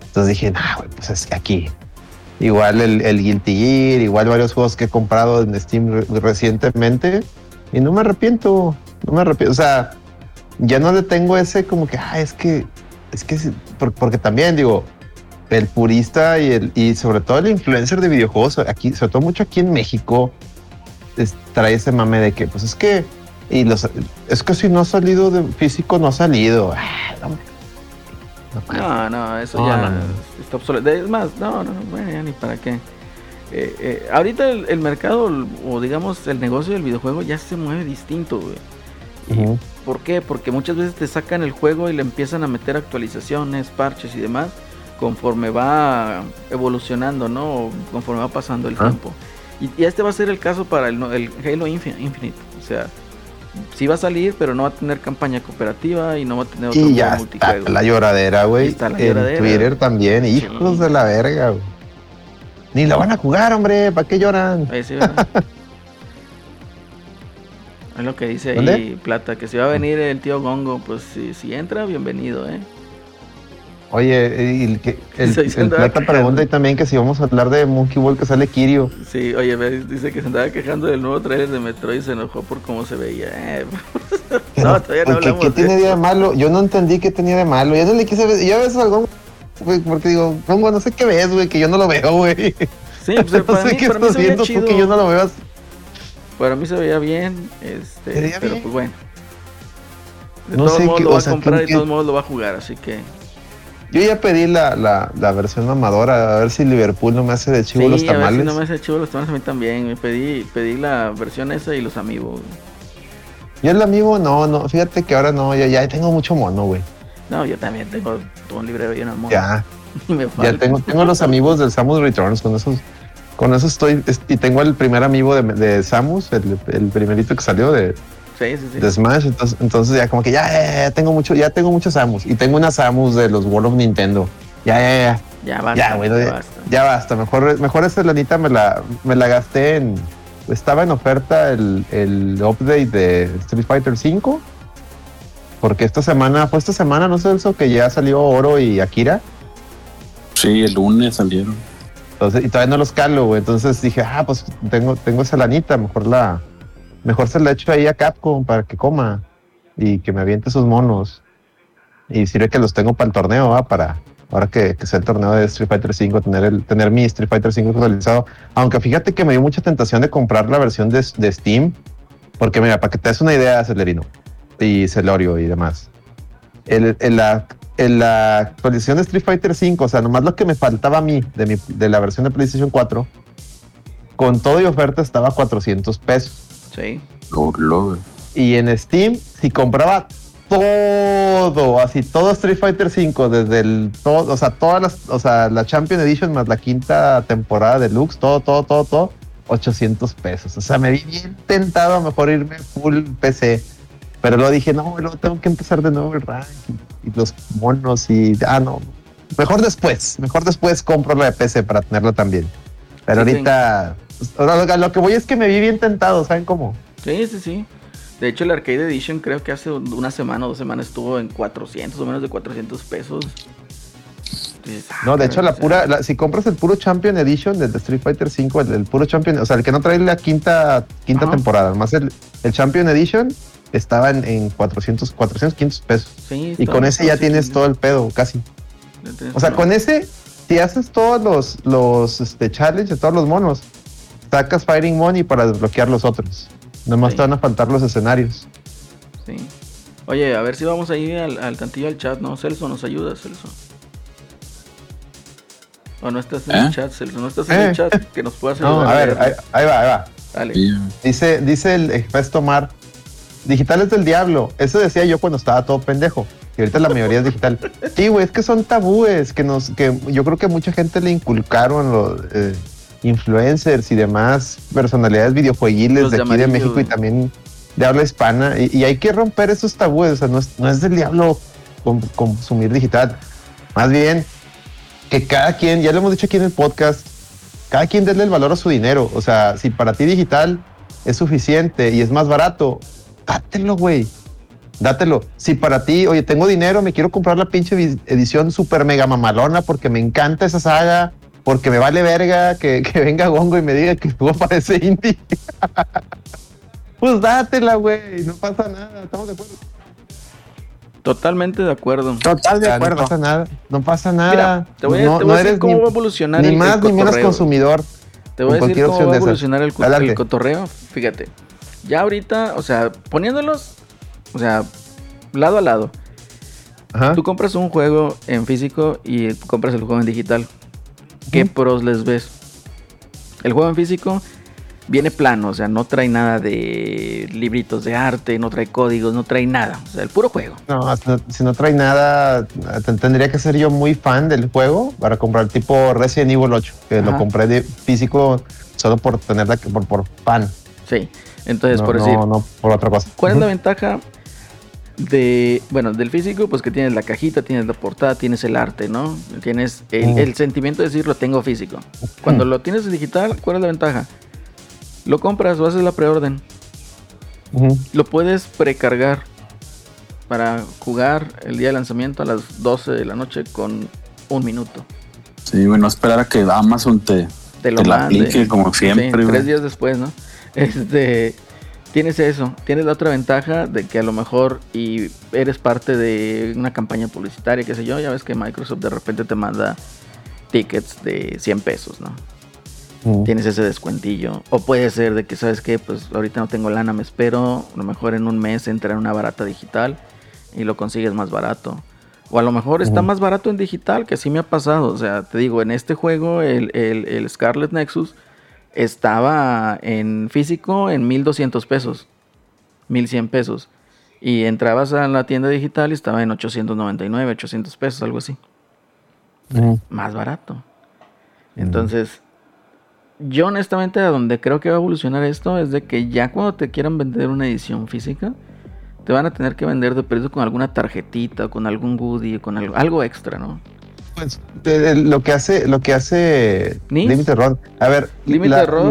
Entonces dije, nah, güey, pues es que aquí igual el, el, Guilty Gear, igual varios juegos que he comprado en Steam recientemente, y no me arrepiento, no me arrepiento. O sea, ya no le tengo ese como que, ah, es que, es que, porque también digo, el purista y, el, y sobre todo el influencer de videojuegos, aquí, sobre todo mucho aquí en México, trae ese mame de que, pues es que, y los, es que si no ha salido de físico, no ha salido. Ah, no, no, eso ya está obsoleto. Es más, no, no, bueno, ya ni para qué. Eh, eh, ahorita el, mercado o digamos el negocio del videojuego ya se mueve distinto, güey. ¿Por qué? Porque muchas veces te sacan el juego y le empiezan a meter actualizaciones, parches y demás conforme va evolucionando, ¿no? conforme va pasando el tiempo. Y, este va a ser el caso para el, el Halo Infinite. O sea, sí va a salir, pero no va a tener campaña cooperativa y no va a tener otro y ya multijuego. la lloradera, güey. En Twitter también, hijos de la verga, güey. Ni la van a jugar, hombre, ¿para qué lloran? es lo que dice ahí Plata, que si va a venir el tío Gongo, pues si, si entra, bienvenido, ¿eh? Oye, y el, que- el, Sí, se el andaba plata pregunta y también que si vamos a hablar de Monkey Ball que sale Kirio. Sí, oye, dice que se andaba quejando del nuevo trailer de Metroid y se enojó por cómo se veía. Eh, no, todavía no ¿Qué, hablamos qué de tiene eso. de malo? Yo no entendí qué tenía de malo. Yo no le quise ver. Yo a veces algo, güey, porque digo, Gongo, no sé qué ves, güey, que yo no lo veo, güey. Sí, pues, no para sé mí, qué para mí estás veía viendo tú que yo no lo veo. Para mí se veía bien, este, pero bien. pues bueno. De No todos sé modos qué- lo o va a comprar ¿qué- y de todos modos lo va a jugar, así que... Yo ya pedí la, la, la versión amadora, a ver si Liverpool no me hace de chivo sí, los a ver tamales. si no me hace chivo los tamales a mí también. Me pedí, pedí la versión esa y los amigos. Yo el amigo, no, no, fíjate que ahora no, ya, ya tengo mucho mono, güey. No, yo también tengo un librero lleno de monos. Ya, me ya tengo, tengo los amigos del Samus Returns, con esos, con eso estoy, es- y tengo el primer amigo de, de Samus, el, el primerito que salió de, Sí, sí, sí. de Smash, entonces, entonces ya como que ya, ya, ya tengo mucho, ya tengo muchos Samus, y tengo una Samus de los World of Nintendo. Ya, ya, ya. Ya basta, Ya, ya, basta. ya basta. Mejor, mejor esa lanita me la, me la gasté en. Estaba en oferta el, el update de Street Fighter V. Porque esta semana, fue esta semana, no sé eso, que ya salió Oro y Akira. Sí, el lunes salieron. Entonces, y todavía no los calo, güey. Entonces dije, ah, pues tengo, tengo esa lanita, mejor la. Mejor se la echo ahí a Capcom para que coma y que me aviente sus monos. Y sirve que los tengo para el torneo, ¿va? Para ahora que, que sea el torneo de Street Fighter 5, tener, el, tener mi Street Fighter 5 actualizado. Aunque fíjate que me dio mucha tentación de comprar la versión de, de Steam. Porque mira, para que te des una idea, Celerino y Celorio y demás. El, el- la, en la actualización de Street Fighter 5, o sea, nomás lo que me faltaba a mí de, mi, de la versión de PlayStation 4, con todo y oferta estaba a 400 pesos. Sí. Lo- lo- Y en Steam, si compraba todo, así todo Street Fighter 5, desde el todo, o sea, todas las, o sea, la Champion Edition más la quinta temporada deluxe, todo, todo, todo, todo, 800 pesos. O sea, me vi bien tentado a mejor irme full PC. Pero luego dije, no, luego tengo que empezar de nuevo el rank y, los monos y, ah, no. Mejor después, mejor después compro la de PC para tenerla también. Pero Sí, ahorita, sea, lo, que voy es que me vi bien tentado, ¿saben cómo? Sí, sí, sí. De hecho, el Arcade Edition creo que hace una semana o dos semanas estuvo en 400 o menos de 400 pesos. No, de hecho, la pura, la- si compras el puro Champion Edition de Street Fighter 5, el, el puro Champion, o sea, el que no trae la quinta, quinta Ajá. temporada, más el, el Champion Edition estaba en, en 400, 400, 500 pesos. Sí, Y con ese ya tienes todo el pedo, casi. O sea, con ese, si haces todos los, los este, challenges de todos los monos, sacas Fighting Money para desbloquear los otros. Nomás Sí. te van a faltar los escenarios. Sí. Oye, a ver si vamos ahí al, al tantillo al chat, ¿no? Celso, ¿nos ayuda, Celso? O no estás en ¿Eh? el chat, Celso, no estás en Eh. el chat, que nos puedas No, ayudar. a ver, ahí, ahí va, ahí va. Dale. Dice, dice el Expresto Mar, digitales del diablo. Eso decía yo cuando estaba todo pendejo. Y ahorita la mayoría es digital. Sí, güey, es que son tabúes que nos, que yo creo que mucha gente le inculcaron los eh, influencers y demás personalidades videojueguiles Los de de aquí de México y también de habla hispana. Y, y hay que romper esos tabúes. O sea, no es, no es del diablo con- consumir digital. Más bien que cada quien, ya lo hemos dicho aquí en el podcast, cada quien déle el valor a su dinero. O sea, si para ti digital es suficiente y es más barato, dátelo, güey. Dátelo. Si para ti, oye, tengo dinero, me quiero comprar la pinche edición super mega mamalona porque me encanta esa saga, porque me vale verga que, que venga Gongo y me diga que tú aparece indie. pues dátela, güey. No pasa nada. Estamos de acuerdo. Totalmente de acuerdo. Total de acuerdo. no pasa nada. No pasa nada. Mira, te voy a, no, te voy no a decir eres cómo ni, va a evolucionar ni el, más el ni menos cotorreo. consumidor. Te voy a decir cómo va a evolucionar el, el cotorreo. Fíjate, ya ahorita, o sea, poniéndolos, o sea, lado a lado. Ajá. Tú compras un juego en físico y compras el juego en digital. ¿Qué pros les ves? El juego en físico viene plano, o sea, no trae nada de libritos de arte, no trae códigos, no trae nada. O sea, el puro juego. No, si no, si no trae nada, te- tendría que ser yo muy fan del juego para comprar tipo Resident Evil 8, que Ajá. lo compré de físico solo por tenerla, por, por fan. Sí. Entonces, no, por no, decir, no por otra cosa. ¿Cuál es la ventaja de, bueno, del físico? Pues que tienes la cajita, tienes la portada, tienes el arte, ¿no? Tienes el, Mm. el sentimiento de decir lo tengo físico. Cuando lo tienes en digital, ¿cuál es la ventaja? Lo compras o haces la preorden, lo puedes precargar. para jugar el día de lanzamiento a las 12 de la noche con un minuto. Sí, bueno, esperar a que Amazon te, Te lo te la aplique como Sí, siempre. tres días después, ¿no? Este, tienes eso, tienes la otra ventaja de que a lo mejor y eres parte de una campaña publicitaria, qué sé yo, ya ves que Microsoft de repente te manda tickets de 100 pesos, ¿no? Tienes ese descuentillo. O puede ser de que, ¿sabes qué? Pues ahorita no tengo lana, me espero, a lo mejor en un mes entra en una barata digital y lo consigues más barato. O a lo mejor está más barato en digital, que sí me ha pasado. O sea, te digo, en este juego, el, el, el Scarlet Nexus estaba en físico en 1200 pesos, 1100 pesos. Y entrabas a la tienda digital y estaba en 899, 800 pesos, algo así. Mm. Más barato. Entonces, yo honestamente a donde creo que va a evolucionar esto es de que ya cuando te quieran vender una edición física, te van a tener que vender de precio con alguna tarjetita, con algún goodie, con algo, algo extra, ¿no? Pues lo que hace, lo que hace Run. A ver,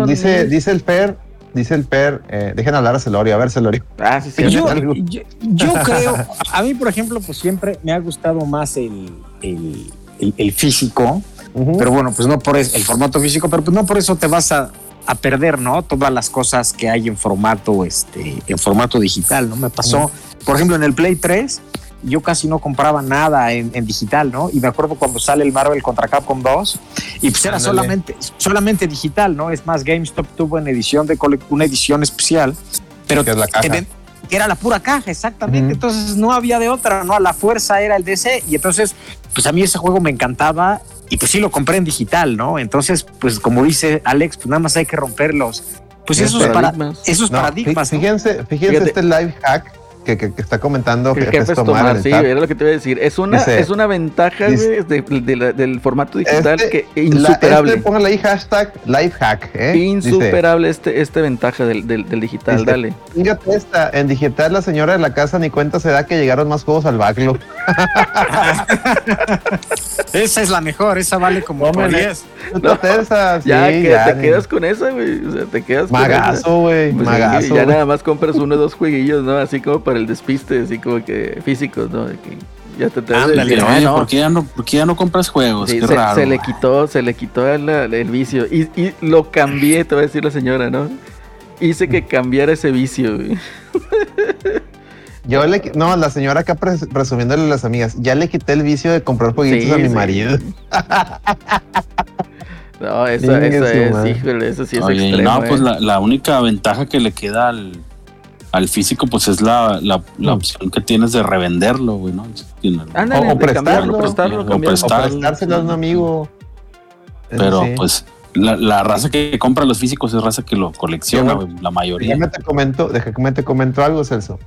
dice, Nis. dice el Per, dice el Per, eh, dejen hablar a Celorio, a ver Celorio. Ah, sí, sí. Sí, yo, yo- yo creo, a mí por ejemplo, pues siempre me ha gustado más el, el- el- el físico, pero bueno, pues no por eso, el formato físico, pero pues no por eso te vas a, a perder, ¿no? Todas las cosas que hay en formato, este, en formato digital, ¿no? Me pasó, por ejemplo, en el Play 3, yo casi no compraba nada en, en digital, ¿no? Y me acuerdo cuando sale el Marvel contra Capcom 2, y pues era solamente, solamente digital, ¿no? Es más, GameStop tuvo en edición de una edición especial, pero Que es la caja. que era la pura caja, exactamente. Entonces no había de otra, ¿no? A la fuerza era el DC. Y entonces, pues a mí ese juego me encantaba y pues sí lo compré en digital, ¿no? Entonces, pues como dice Alex, pues nada más hay que romper los, pues esos, para- paradigmas. esos No, paradigmas. Fíjense, fíjense Fíjate. este live hack que, que- que está comentando jefe es Tomar tomar, sí, chat. era lo que te iba a decir. Es una, Dice- es una ventaja dice- de- de la- del formato digital Este- que La- insuperable. este, póngale ahí hashtag live hack, ¿eh? Dice, insuperable este, este ventaja del, del, del digital, Dice- dale. Fíjate esta, en digital la señora de la casa ni cuenta se da que llegaron más juegos al backlog. Esa es la mejor, esa vale como por Tómale. 10. Fíjate esa, sí, ya, que ya, te ni- quedas con esa, güey. O sea, te quedas con esa. Magazo, güey, Pues magazo. ya güey. nada más compras uno o dos jueguillos, ¿no? Así como para el despiste, así como que físicos, ¿no? Que ya te Ándale, el- Oye, no. ¿por, qué ya no, por qué ya no compras juegos? Sí, Qué se, raro. se le quitó, se le quitó el, el vicio. Y, y lo cambié, te va a decir la señora, ¿no? Hice que cambiara ese vicio, güey. Yo le, no, la señora acá presumiéndole a las amigas, ya le quité el vicio de comprar jueguitos Sí, a mi sí. marido. No, esa, es, madre. híjole, eso sí es Oye, extremo. no, pues eh. la, la única ventaja que le queda al, al físico, pues es la, la, la Mm. opción que tienes de revenderlo, güey, ¿no? Ándale, o- prestarlo, prestarlo, o cambiarlo. O prestárselo a un amigo. Pero sí. pues la, la raza que compra los físicos es raza que lo colecciona, güey, la mayoría. Déjame te comento, déjame te comento algo, Celso.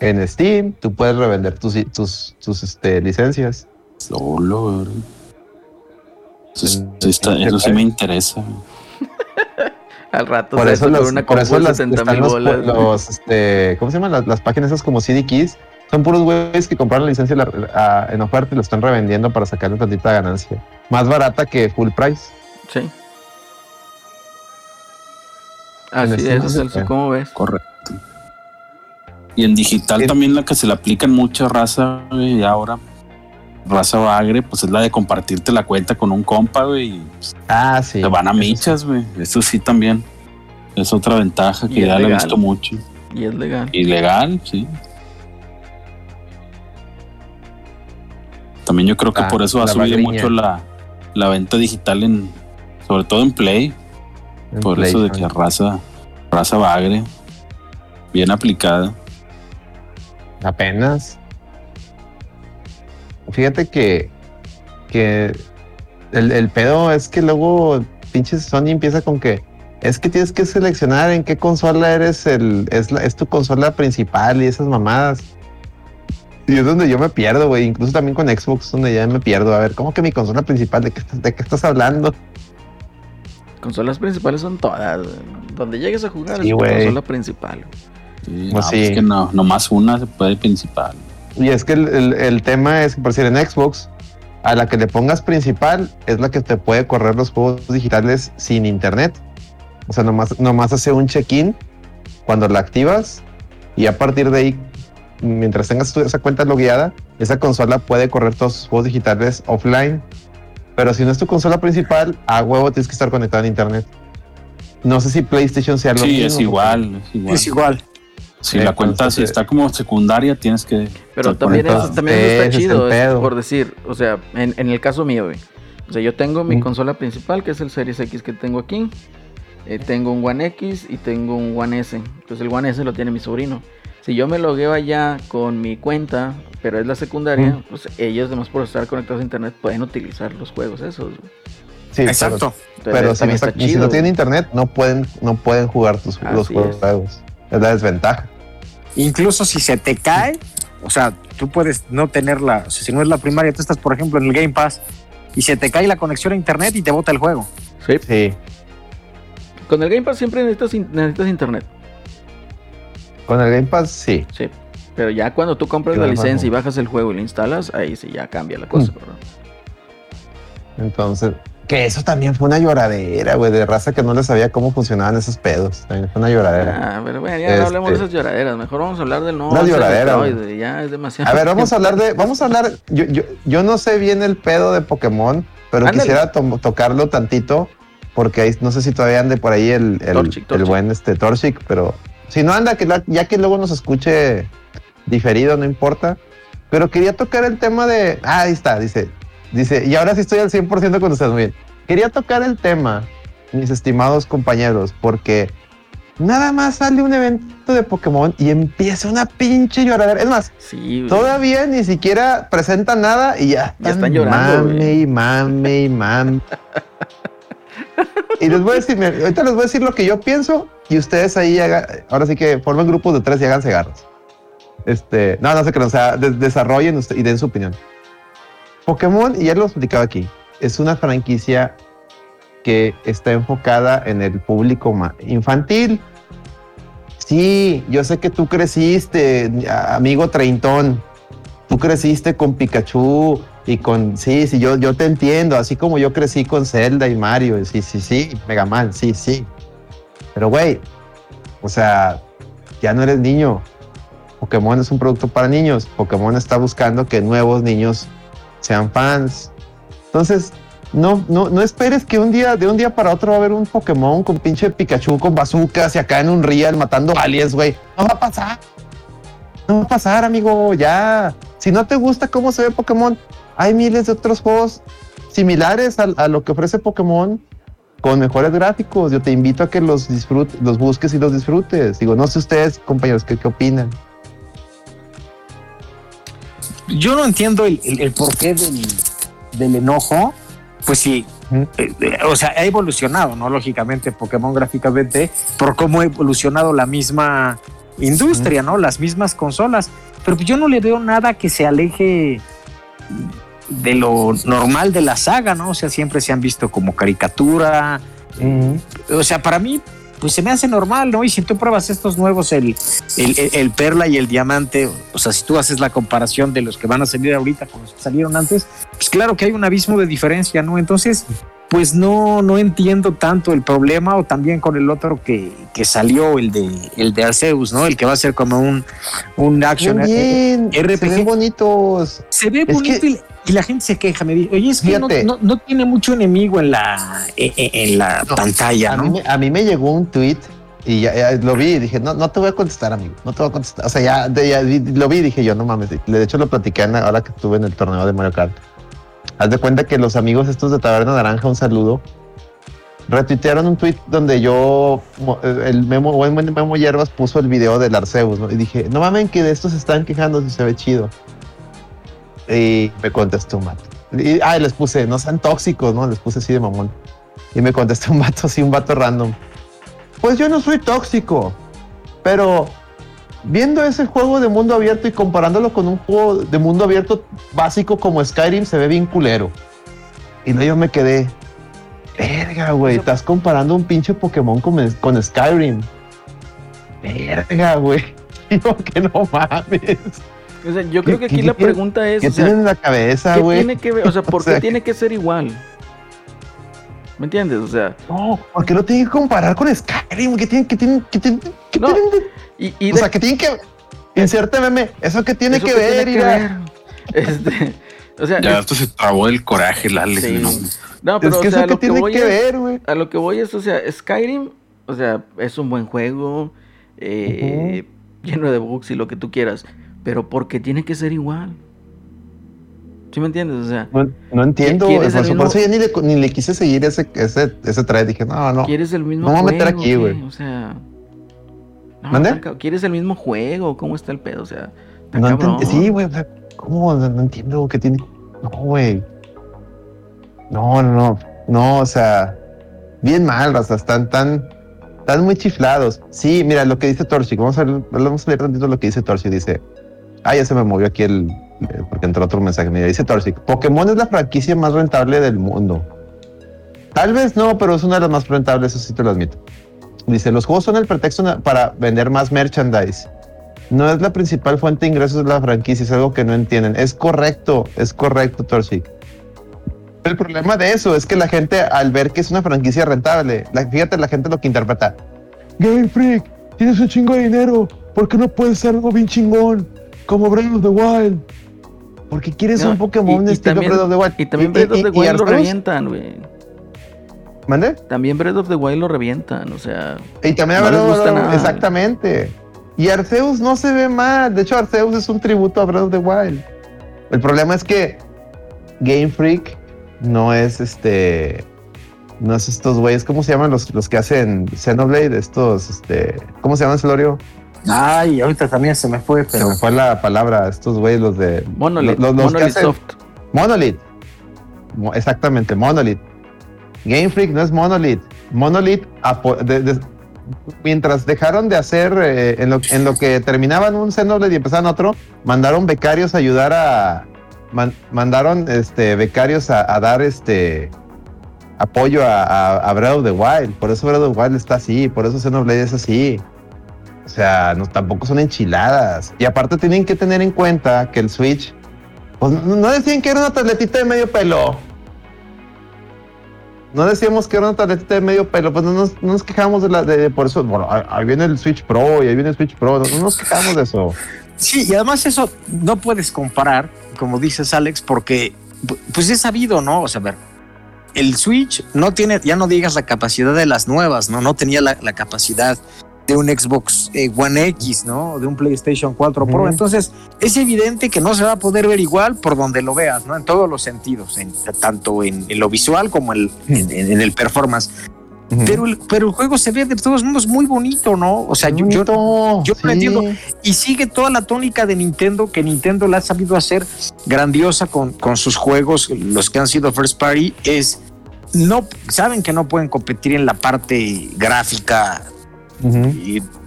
En Steam, tú puedes revender tus, tus, tus este, licencias. Solo, güey. Eso, es- En- está- en- eso sí me interesa. Al rato Por se eso, por una por eso las, 70 están mil los, bolas. los, este, ¿cómo se llaman? Las, las páginas esas como CD Keys. Son puros güeyes que compraron la licencia la- a- en oferta y lo están revendiendo para sacarle tantita ganancia. Más barata que full price. Sí. Así En es, Celso, eh. ¿cómo ves? Correcto. Y en digital Sí. también la que se le aplican mucha raza, güey, y ahora raza bagre, pues es la de compartirte la cuenta con un compa, güey, y pues, Ah, sí. te van a michas, güey. Eso sí también. Es otra ventaja Y que ya la he legal. visto mucho. Y es legal. Ilegal, sí. También yo creo que La- por eso ha subido bagriña. mucho la, la venta digital en, sobre todo en Play, En por eso de que raza, raza bagre, bien aplicada. Apenas. Fíjate que, que el, el pedo es que luego pinche Sony empieza con que es que tienes que seleccionar en qué consola eres el, es, la- es tu consola principal y esas mamadas. Y es donde yo me pierdo, güey. Incluso también con Xbox, donde ya me pierdo. A ver, ¿cómo que mi consola principal? ¿De qué, estás- de qué estás hablando? Consolas principales son todas. Donde llegues a jugar Sí, es tu consola principal. Sí, Pues no, sí. pues que no, nomás una se puede principal. Y es que el, el- el tema es que, por decir, en Xbox, a la que le pongas principal es la que te puede correr los juegos digitales sin internet. O sea, nomás, nomás hace un check-in cuando la activas y a partir de ahí mientras tengas esa cuenta logueada, esa consola puede correr todos sus juegos digitales offline. Pero si no es tu consola principal, a huevo tienes que estar conectado a internet. No sé si PlayStation sea lo sí, mismo. es igual, es igual. Es igual. Si la cuenta si está como secundaria, tienes que. Pero también eso, también eso está chido, por decir, o sea, en, en, el caso mío, güey. O sea, yo tengo mi consola principal, que es el Series X que tengo aquí. Eh, tengo un One X y tengo un One S. Entonces el One S lo tiene mi sobrino. Si yo me logueo allá con mi cuenta, pero es la secundaria, pues ellos, además por estar conectados a internet, pueden utilizar los juegos esos. Sí, exacto. Pero, si, no tienen internet, no pueden, no pueden jugar tus, los juegos. Es la desventaja. Incluso si se te cae, o sea, tú puedes no tenerla, o sea, si no es la primaria, tú estás, por ejemplo, en el Game Pass y se te cae la conexión a internet y te bota el juego. Sí. sí. Con el Game Pass siempre necesitas, necesitas internet. Con el Game Pass, sí. Sí. Pero ya cuando tú compras la licencia y bajas el juego y lo instalas, ahí sí ya cambia la cosa, mm. Entonces, que eso también fue una lloradera, güey, de raza que no le sabía cómo funcionaban esos pedos. También fue una lloradera. Ah, pero bueno, ya no hablemos de este, esas lloraderas. Mejor vamos a hablar del no. Una lloradera. Ya es demasiado. A ver, vamos a hablar de. Vamos a hablar. Yo, yo, yo no sé bien el pedo de Pokémon, pero quisiera tocarlo tantito. Porque ahí, no sé si todavía ande por ahí el, el, buen este Torchic, pero si no anda, que ya que luego nos escuche diferido, no importa. Pero quería tocar el tema de. Ah, ahí está, dice. Dice, y ahora sí estoy al 100% con ustedes. Muy bien. Quería tocar el tema, mis estimados compañeros, porque nada más sale un evento de Pokémon y empieza una pinche lloradera. Es más, todavía ni siquiera presenta nada y ya, están llorando. Mame y mame y mame. y les voy a decir, ahorita les voy a decir lo que yo pienso y ustedes ahí ahora sí que formen grupos de tres y hagan cigarros. Este, no, no sé qué, o sea, desarrollen y den su opinión. Pokémon, y ya lo explicaba aquí, es una franquicia que está enfocada en el público infantil. Sí, yo sé que tú creciste, amigo treintón. Tú creciste con Pikachu y con. Sí, sí, yo, yo te entiendo. Así como yo crecí con Zelda y Mario. Sí, sí, sí. Mega Man, sí, sí. Pero, güey, o sea, ya no eres niño. Pokémon es un producto para niños. Pokémon está buscando que nuevos niños sean fans. Entonces, no, no, no esperes que un día, de un día para otro va a haber un Pokémon con pinche Pikachu con bazookas y acá en un real matando aliens, güey. No va a pasar. No va a pasar, amigo. Ya. Si no te gusta cómo se ve Pokémon, hay miles de otros juegos similares a, lo que ofrece Pokémon con mejores gráficos. Yo te invito a que los disfrutes, los busques y los disfrutes. Digo, no sé ustedes, compañeros, ¿qué, qué opinan? Yo no entiendo el, el, porqué del, enojo. Pues sí, eh, eh, o sea, ha evolucionado, ¿no? Lógicamente, Pokémon gráficamente, por cómo ha evolucionado la misma industria, ¿no? Las mismas consolas. Pero pues yo no le veo nada que se aleje de lo normal de la saga, ¿no? O sea, siempre se han visto como caricatura. O sea, para mí, pues se me hace normal, ¿no? Y si tú pruebas estos nuevos, el, el, perla y el diamante, o sea, si tú haces la comparación de los que van a salir ahorita con los que salieron antes, pues claro que hay un abismo de diferencia, ¿no? Entonces, pues no, no entiendo tanto el problema o también con el otro que, que salió, el de, el de Arceus, ¿no? El que va a ser como un, un action bien, RPG. Se ven bonitos. Se ve bonito y la gente se queja, me dice, oye, es que no, tiene mucho enemigo en la, e, e, en, la pantalla. A, mí, me llegó un tweet y ya, lo vi y dije, no, no te voy a contestar, amigo, no te voy a contestar. O sea, ya, lo vi y dije yo, no mames. De hecho, lo platiqué ahora que estuve en el torneo de Mario Kart. Haz de cuenta que los amigos estos de Taberna Naranja, un saludo, retuitearon un tweet donde yo, el Memo, buen Memo Hierbas puso el video del Arceus, ¿no? Y dije, no mames, que de estos se están quejando si se ve chido. Y me contestó un vato. Y, ah, les puse, no sean tóxicos, ¿no? Les puse así de mamón. Y me contestó un vato, así un vato random. Pues yo no soy tóxico, pero viendo ese juego de mundo abierto y comparándolo con un juego de mundo abierto básico como Skyrim, se ve bien culero. Y luego yo me quedé, verga, güey, estás comparando un pinche Pokémon con, con Skyrim. Verga, güey. Digo que no mames yo creo que aquí la pregunta es. ¿Qué tienen en la cabeza, güey? tiene que ver? O sea, ¿por qué tiene que ser igual? ¿Me entiendes? O sea. No, porque no tienen que comparar con Skyrim. ¿Qué tienen que tienen que tienen, no. y, o sea, que tienen que. Inserte meme. ¿Eso qué tiene que ver, tiene Este, o sea, ya esto se trabó el coraje, la sí. No, pero es que o sea, lo que, voy que ver, güey. A lo que voy es, o sea, Skyrim, o sea, es un buen juego, eh, lleno de bugs y lo que tú quieras, pero porque tiene que ser igual. ¿Sí me entiendes? O sea, no, entiendo. Por, eso ya ni le, ni le, quise seguir ese, ese, ese traje. Dije, no, no. ¿Quieres el mismo no juego? No a meter aquí, güey. O sea. No, ¿Quieres el mismo juego? ¿Cómo está el pedo? O sea, no entiendo. Sí, güey. O sea, ¿cómo? No, entiendo qué tiene. No, güey. No, no, no. No, o sea, bien mal, o sea, están tan, están muy chiflados. Sí, mira lo que dice Torchi. Vamos a, vamos a leer tantito lo que dice Torchi. Dice, ah, ya se me movió aquí el, eh, porque entró otro mensaje. Mira, dice Torsic, Pokémon es la franquicia más rentable del mundo. Tal vez no, pero es una de las más rentables, eso sí te lo admito. Dice, los juegos son el pretexto para vender más merchandise. No es la principal fuente de ingresos de la franquicia, es algo que no entienden. Es correcto, es correcto, Torsic. El problema de eso es que la gente, al ver que es una franquicia rentable, fíjate, la gente lo que interpreta. Game Freak, tienes un chingo de dinero, ¿por qué no puedes ser algo bien chingón? Como Breath of the Wild. Porque quieres un Pokémon y, estilo también, Breath of the Wild. Y también Breath of the Wild lo revientan, güey. ¿Mande? También Breath of the Wild lo revientan, o sea. Y también no les gusta nada, Exactamente. Y Arceus no se ve mal. De hecho, Arceus es un tributo a Breath of the Wild. El problema es que Game Freak no es este. No es estos güeyes. ¿Cómo se llaman los, los que hacen Xenoblade? Estos, este. ¿Cómo se llaman, Celorio? Ay, ahorita también se me fue, pero. Se me fue la palabra, estos güeyes, los de. Monolith. Los, Monolith Soft. Monolith. Exactamente, Monolith. Game Freak no es Monolith. Monolith, mientras dejaron de hacer, eh, en, lo, en, lo, que terminaban un Xenoblade y empezaban otro, mandaron becarios a ayudar a. mandaron este, becarios a, dar este apoyo a, a, Breath of the Wild. Por eso Breath of the Wild está así, por eso Xenoblade es así. O sea, no, tampoco son enchiladas. Y aparte tienen que tener en cuenta que el Switch, pues no decían que era una tabletita de medio pelo. No decíamos que era una tabletita de medio pelo, pues no nos, quejamos de la de, por eso, bueno, ahí viene el Switch Pro y ahí viene el Switch Pro, no, nos quejamos de eso. Sí, y además eso no puedes comparar, como dices Alex, porque pues es sabido, ¿no? O sea, a ver, el Switch no tiene, ya no digas la capacidad de las nuevas, ¿no? No tenía la capacidad de un Xbox eh, One X, ¿no? De un PlayStation 4 Pro. Entonces, es evidente que no se va a poder ver igual por donde lo veas, ¿no? En todos los sentidos, en, tanto en, lo visual como en, el performance. pero, el, pero el juego se ve de todos modos muy bonito, ¿no? O sea, yo, yo, yo entiendo. Y sigue toda la tónica de Nintendo, que Nintendo la ha sabido hacer grandiosa con, con sus juegos, los que han sido first party, es no saben que no pueden competir en la parte gráfica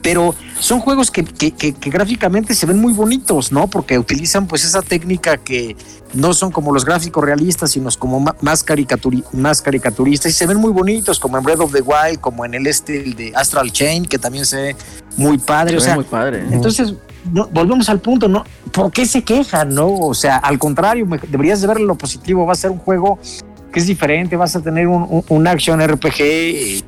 pero son juegos que, gráficamente se ven muy bonitos, ¿no? Porque utilizan pues esa técnica que no son como los gráficos realistas, sino como más, más caricaturistas y se ven muy bonitos, como en Breath of the Wild, como en el este de Astral Chain, que también se ve muy padre. o sea, muy padre. Entonces, volvemos al punto, ¿no? ¿Por qué se quejan, no? O sea, al contrario, deberías de ver lo positivo, va a ser un juego que es diferente, vas a tener un, un, un action RPG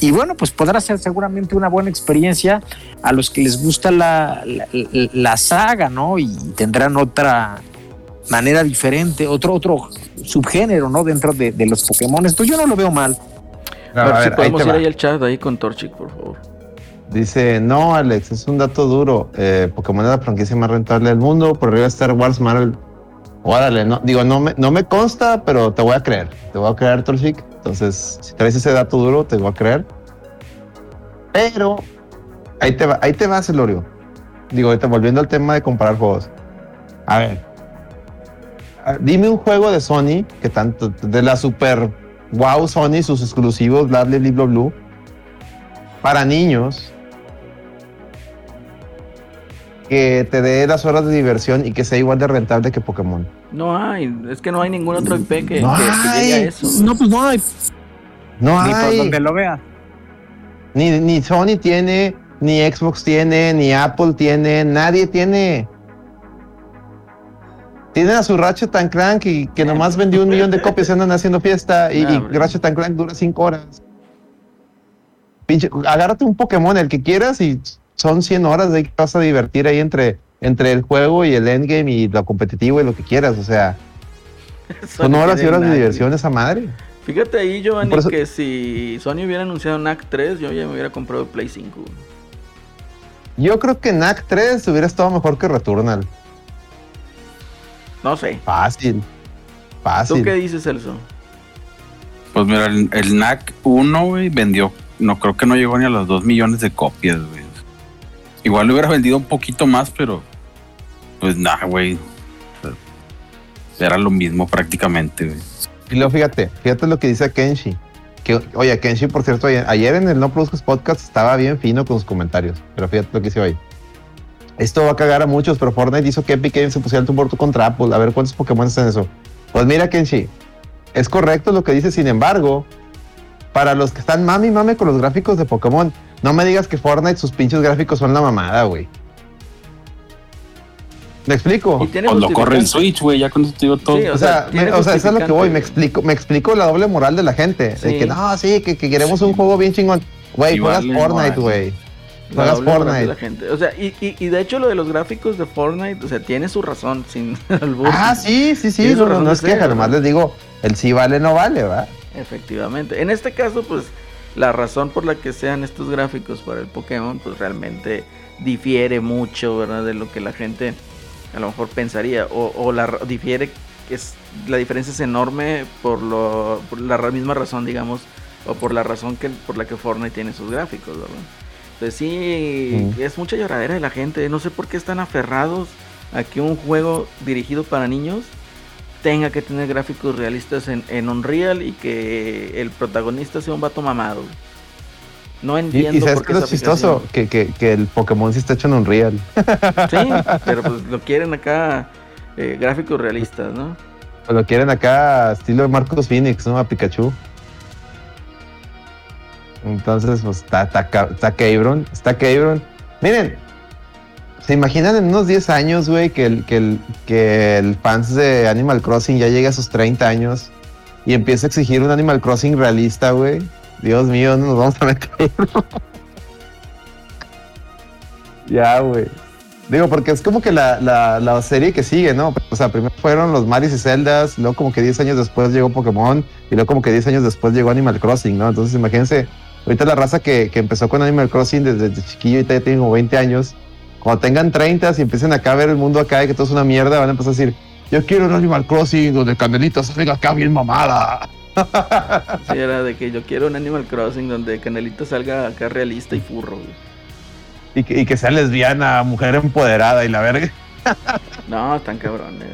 y bueno, pues podrá ser seguramente una buena experiencia a los que les gusta la, la, saga, ¿no? Y tendrán otra manera diferente, otro, otro subgénero, ¿no? Dentro de, los Pokémon. Esto yo no lo veo mal. a ver, si podemos ir ahí al chat ahí con Torchic, por favor. Dice, no, Alex, es un dato duro. Eh, Pokémon es la franquicia más rentable del mundo. Por arriba Star Wars, Marvel. Órale, no, digo, no me, no me consta, pero te voy a creer. Te voy a creer, Torchic. Entonces, si traes ese dato duro, te voy a creer. Pero ahí te va, ahí te va, Celorio. Digo, ahorita volviendo al tema de comparar juegos. A ver. Ah, dime un juego de Sony que tanto de la super wow Sony, sus exclusivos, bla bla bla bla, para niños que te dé las horas de diversión y que sea igual de rentable que Pokémon. No hay, es que no hay ningún otro IP que, no llegue a eso. No, pues no hay. No Ni hay. por donde lo vea. Ni, ni Sony tiene, ni Xbox tiene, ni Apple tiene, nadie tiene. Tienen a su Ratchet and Clank y que nomás vendió un millón de copias y andan haciendo fiesta y, y Ratchet Clank dura cinco horas. Pinche, agárrate un Pokémon, el que quieras, y son 100 horas de que vas a divertir ahí entre, entre el juego y el endgame y lo competitivo y lo que quieras. O sea, son horas y horas de diversión esa madre. Fíjate ahí, Giovanni, que si Sony hubiera anunciado NAC 3, yo ya me hubiera comprado Play 5. Yo creo que NAC 3 hubiera estado mejor que Returnal. No sé. Fácil. Fácil. ¿Tú qué dices, Celso? Pues mira, el, NAC 1, güey, vendió, no creo que no llegó ni a los 2 millones de copias, güey. Igual lo hubiera vendido un poquito más, pero pues nada, güey. Era lo mismo prácticamente, güey. Y luego fíjate, fíjate lo que dice Kenshi. Que, oye, Kenshi, por cierto, ayer, en el No Produzcas Podcast estaba bien fino con sus comentarios. Pero fíjate lo que dice hoy. Esto va a cagar a muchos, pero Fortnite hizo que Epic Games se pusiera el tumor contra Apple. A ver cuántos Pokémon están en eso. Pues mira, Kenshi, es correcto lo que dice. Sin embargo, para los que están mami mami con los gráficos de Pokémon, no me digas que Fortnite sus pinches gráficos son la mamada, güey. ¿Me explico? Cuando corre el Switch, güey, ya con eso te digo todo. o, sea, o sea, eso es lo que voy. Me explico, me explico la doble moral de la gente. De que no, sí, que, queremos un juego bien chingón. Güey, juegas Fortnite, güey. Juegas Fortnite. La gente. O sea, y, y, y, de hecho lo de los gráficos de Fortnite, o sea, tiene su razón sin Ah, sí, sí, sí. No, no es queja, nomás les digo, el sí vale, no vale, ¿va? Efectivamente. En este caso, pues, la razón por la que sean estos gráficos para el Pokémon, pues realmente difiere mucho, ¿verdad? De lo que la gente a lo mejor pensaría, o, la difiere, es, la diferencia es enorme por, lo, la misma razón, digamos, o por la razón que, por la que Fortnite tiene sus gráficos, ¿verdad? Entonces sí, es mucha lloradera de la gente, no sé por qué están aferrados a que un juego dirigido para niños tenga que tener gráficos realistas en, en Unreal y que el protagonista sea un vato mamado. No entiendo. Y, y sabes que es chistoso que, que, que, el Pokémon sí está hecho en Unreal. Sí, pero pues lo quieren acá eh, gráficos realistas, ¿no? Pues lo quieren acá estilo Marcos Phoenix, ¿no? A Pikachu. Entonces, pues está, está, está Cabron, está Cabron. Miren, ¿se imaginan en unos 10 años, güey, que el, que, el, que el fans de Animal Crossing ya llegue a sus 30 años y empiece a exigir un Animal Crossing realista, güey? Dios mío, no nos vamos a meter. ya, güey. Digo, porque es como que la, la, serie que sigue, ¿no? O sea, primero fueron los Maris y Zeldas, luego como que 10 años después llegó Pokémon, y luego como que 10 años después llegó Animal Crossing, ¿no? Entonces imagínense, ahorita la raza que, que empezó con Animal Crossing desde, chiquillo, y ya tiene como 20 años, cuando tengan 30 y empiecen acá a ver el mundo acá y que todo es una mierda, van a empezar a decir, yo quiero un Animal Crossing donde Candelita salga acá bien mamada. Sí, era de que yo quiero un Animal Crossing donde Canelita salga acá realista y furro. Y que, y que sea lesbiana, mujer empoderada y la verga. No, están cabrones.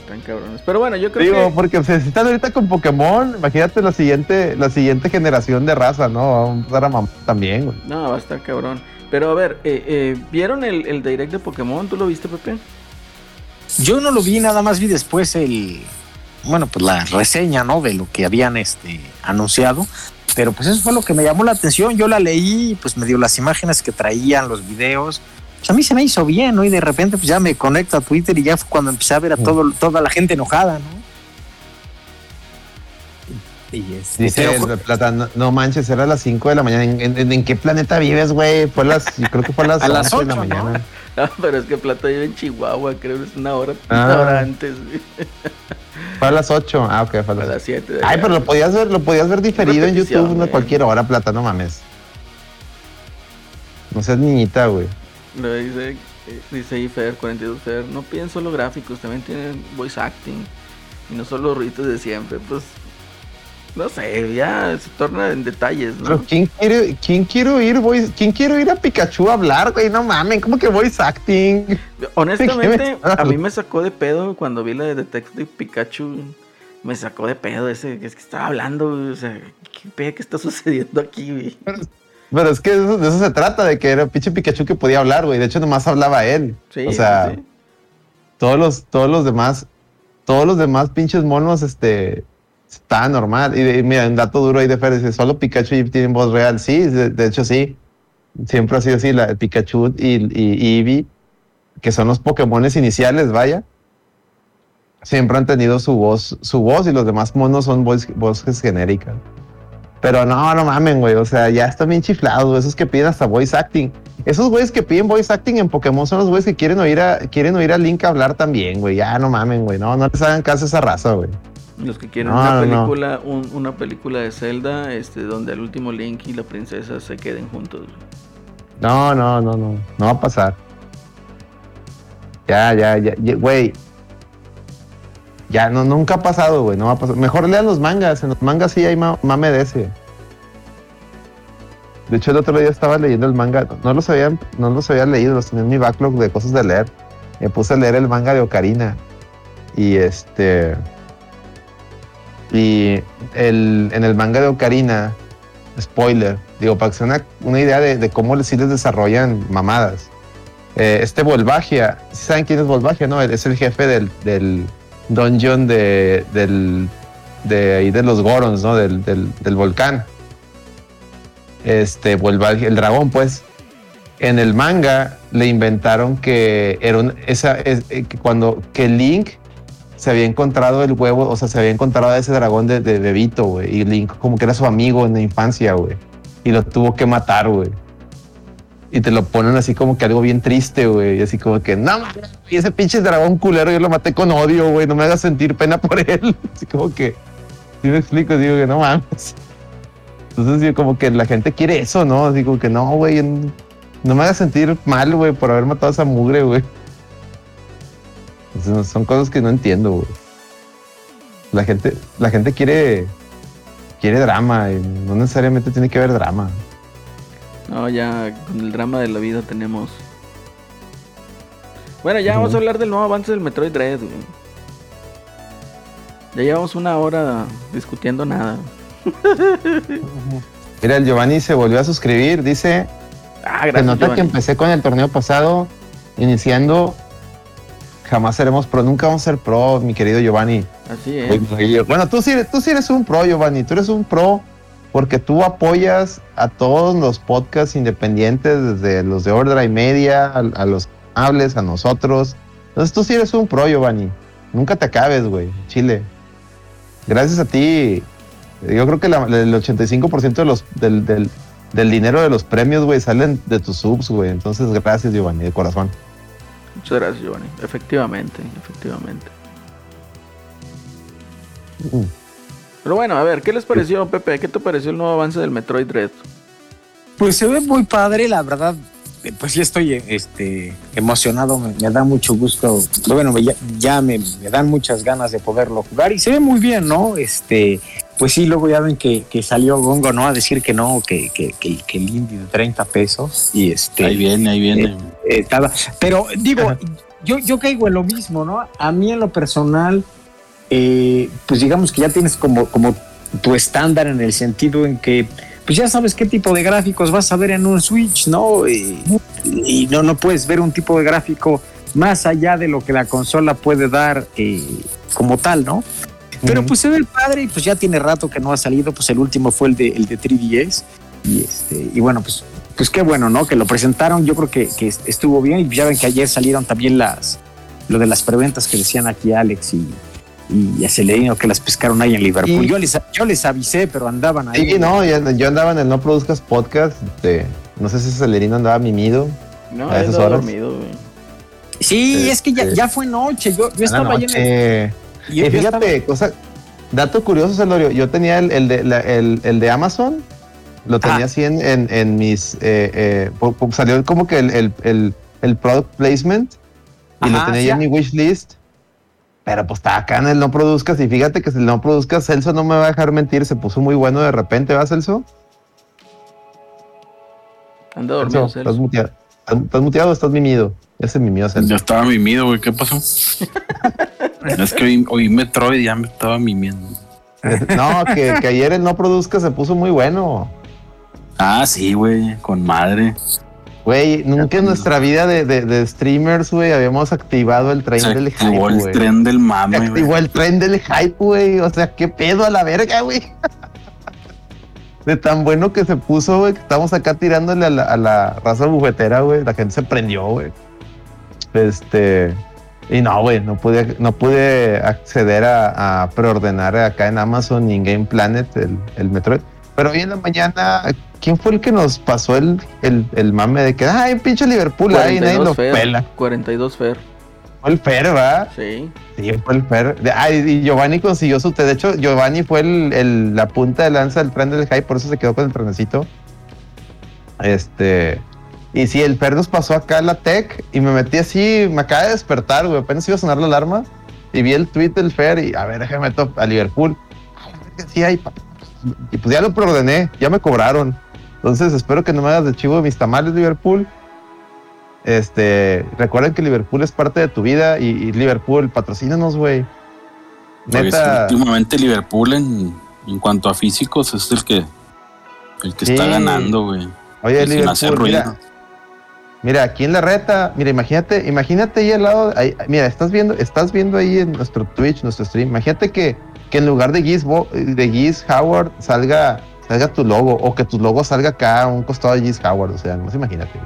Están cabrones. Pero bueno, yo creo Digo, porque si están ahorita con Pokémon, imagínate la siguiente, la siguiente generación de raza, ¿no? Vamos a también, güey. No, va a estar cabrón. Pero a ver, eh, eh, ¿vieron el, el direct de Pokémon? ¿Tú lo viste, Pepe? Yo no lo vi, nada más vi después el, bueno, pues la reseña, ¿no? De lo que habían este, anunciado. Pero pues eso fue lo que me llamó la atención. Yo la leí, pues me dio las imágenes que traían, los videos. Pues a mí se me hizo bien, ¿no? Y de repente pues ya me conecto a Twitter y ya fue cuando empecé a ver a todo, toda la gente enojada, ¿no? Dice plata, no, manches, era a las 5 de la mañana. ¿En, qué planeta vives, güey? Fue las, creo que fue a las, a las 8 de la mañana. ¿no? pero es que Plata vive en Chihuahua, creo que es una hora, una ah. hora antes. Fue a las 8. Ah, ok, fue a las, 7. Ay, pero lo podías ver, lo podías ver diferido en YouTube a cualquier hora, plata, no mames. No seas niñita, güey. Lo dice, eh, dice Ifer, 42 Fer, no piden solo gráficos, también tienen voice acting. Y no solo ruidos de siempre. Pues no sé, ya se torna en detalles, ¿no? Pero ¿quién quiere, quién quiere oír voice, quién quiere oír a Pikachu hablar, güey? No mames, ¿cómo que voice acting? Honestamente, a mí me sacó de pedo cuando vi la de Detective Pikachu. Me sacó de pedo ese, es que estaba hablando, o sea, ¿qué, qué está sucediendo aquí, güey? Pero, es que de eso, se trata, de que era pinche Pikachu que podía hablar, güey. De hecho, nomás hablaba él. Sí, o sea, todos los, todos los demás, todos los demás pinches monos, este, Está normal. Y, mira, un dato duro ahí de Fer dice, solo Pikachu y tienen voz real. Sí, de, hecho sí. Siempre ha sido así, la, Pikachu y, y, Eevee, que son los Pokémones iniciales, vaya. Siempre han tenido su voz, su voz y los demás monos son voces genéricas. Pero no, no mamen, güey. O sea, ya están bien chiflados. Esos que piden hasta voice acting. esos güeyes que piden voice acting en Pokémon son los güeyes que quieren oír a, quieren oír a Link hablar también, güey. Ya no mamen, güey. No, no les hagan caso esa raza, güey. Los que quieren una película, una película de Zelda, este, donde el último Link y la princesa se queden juntos. No, no, no, no. No va a pasar. Ya, ya, ya, güey. Ya, no, nunca ha pasado, güey. No va a pasar. Mejor lean los mangas. En los mangas sí hay mame de ese. De hecho, el otro día estaba leyendo el manga. No los había, no los había leído, los tenía en mi backlog de cosas de leer. Me puse a leer el manga de Ocarina. Y este. Y el, en el manga de Ocarina, spoiler, digo, para que sea una, idea de, cómo sí les desarrollan mamadas. Eh, este Volvagia, ¿saben quién es Volvagia? No, es el jefe del, del dungeon de, del, de, ahí de los Gorons, ¿no? Del, del, volcán este, vuelva el dragón, pues. En el manga le inventaron que era esa, es, eh, que cuando que Link se había encontrado el huevo, o sea, se había encontrado ese dragón de, de bebito, güey. Y Link como que era su amigo en la infancia, güey. Y lo tuvo que matar, güey. Y te lo ponen así como que algo bien triste, güey. Y así como que, no, y ese pinche dragón culero yo lo maté con odio, güey. No me hagas sentir pena por él. Así como que, si me explico, digo que no mames. Entonces, como que la gente quiere eso, ¿no? Así como que no, güey, no me hagas sentir mal, güey, por haber matado a esa mugre, güey. Son cosas que no entiendo, güey. La gente, la gente quiere, quiere drama y no necesariamente tiene que haber drama. No, ya con el drama de la vida tenemos. Bueno, ya vamos a hablar del nuevo avance del Metroid Dread, güey. Ya llevamos una hora discutiendo nada. Mira, el Giovanni se volvió a suscribir. Dice: ah, Se nota que empecé con el torneo pasado, iniciando. Jamás seremos pro, nunca vamos a ser pro, mi querido Giovanni. Así es. Bueno, tú sí, tú sí eres un pro, Giovanni. Tú eres un pro porque tú apoyas a todos los podcasts independientes, desde los de Ordra y Media, a, los hables, a nosotros. Entonces tú sí eres un pro, Giovanni. Nunca te acabes, güey. Chile. Gracias a ti yo creo que el 85% de los, del, del, dinero de los premios, güey, salen de tus subs, güey. Entonces, gracias, Giovanni, de corazón. Muchas gracias, Giovanni. Efectivamente, efectivamente. Mm. Pero bueno, a ver, ¿qué les pareció, Pepe? ¿Qué te pareció el nuevo avance del Metroid Dread? Pues se ve muy padre, la verdad. Eh, pues ya estoy este, emocionado, me, da mucho gusto. Bueno, ya, me, me, dan muchas ganas de poderlo jugar y se ve muy bien, ¿no? Este, pues sí, luego ya ven que, salió Gongo, ¿no? A decir que no, que, que, que, el indie de 30 pesos. Y este. Ahí viene, ahí viene. Eh, eh, pero digo, yo, yo caigo en lo mismo, ¿no? A mí en lo personal, eh, pues digamos que ya tienes como, como tu estándar en el sentido en que pues ya sabes qué tipo de gráficos vas a ver en un Switch, ¿no? Y, no, no puedes ver un tipo de gráfico más allá de lo que la consola puede dar como tal, ¿no? Pero pues se ve el padre y pues ya tiene rato que no ha salido, pues el último fue el de, el de 3DS y este y bueno, pues pues qué bueno, ¿no? Que lo presentaron, yo creo que, que estuvo bien y ya ven que ayer salieron también las lo de las preventas que decían aquí Alex y, y a que las pescaron ahí en Liverpool. Yo, les, yo les avisé, pero andaban ahí. Sí, no, yo, andaba en el No Produzcas Podcast. no sé si Celerino andaba mimido. No, a esas horas. dormido, Sí, es que ya, ya fue noche. Yo, yo estaba ahí en el, y, fíjate, cosa, dato curioso, Celorio, yo tenía el, el, de, el, de Amazon, lo tenía ah. así en, en, mis, eh, eh, salió como que el, el, product placement y lo tenía en mi wish list. Pero pues está acá en el no produzcas y fíjate que si el no produzcas, Celso no me va a dejar mentir, se puso muy bueno de repente, ¿va Celso? Anda dormido, Celso. ¿Estás muteado? ¿Estás muteado o estás mimido? Ya se mimió Celso. Ya estaba mimido, güey, ¿qué pasó? es que oí, Metroid y ya me estaba mimiendo. No, que, ayer el no produzca se puso muy bueno. Ah, sí, güey, con madre. Güey, nunca en nuestra vida de, streamers, güey, habíamos activado el tren del hype. Activó el tren del mame, Activó el tren del hype, güey. O sea, qué pedo a la verga, güey. De tan bueno que se puso, güey, que estamos acá tirándole a la, a la raza bufetera, güey. La gente se prendió, güey. Este. Y no, güey, no pude, no pude acceder a, preordenar acá en Amazon ni en Game Planet el, el, Metroid. Pero hoy en la mañana ¿Quién fue el que nos pasó el, el, el mame de que, ay, pinche Liverpool, ahí nadie lo pela? 42 Fer. Fue el Fer, ¿verdad? Sí. Sí, fue el Fer. Ay, y Giovanni consiguió su. De hecho, Giovanni fue el, el- la punta de lanza del tren del hype, por eso se quedó con el trenecito. Este. Y sí, el Fer nos pasó acá en la tech y me metí así, me acaba de despertar, güey. Apenas iba a sonar la alarma y vi el tweet del Fer y a ver, déjame meto a Liverpool. Sí pa- Y pues ya lo preordené, ya me cobraron. Entonces espero que no me hagas de chivo de mis tamales, Liverpool. Este, recuerden que Liverpool es parte de tu vida y, y Liverpool, patrocínanos, güey. Neta, últimamente Liverpool en, en cuanto a físicos es el que el que Sí. está ganando, güey. oye, Liverpool, ruido. mira, mira, aquí en la reta, mira, imagínate, imagínate ahí al lado, mira, estás viendo, estás viendo ahí en nuestro Twitch, nuestro stream, imagínate que, que en lugar de Giz, de Giz Howard salga, salga tu logo, o que tu logo salga acá a un costado de Giz Howard, o sea, no imagínate.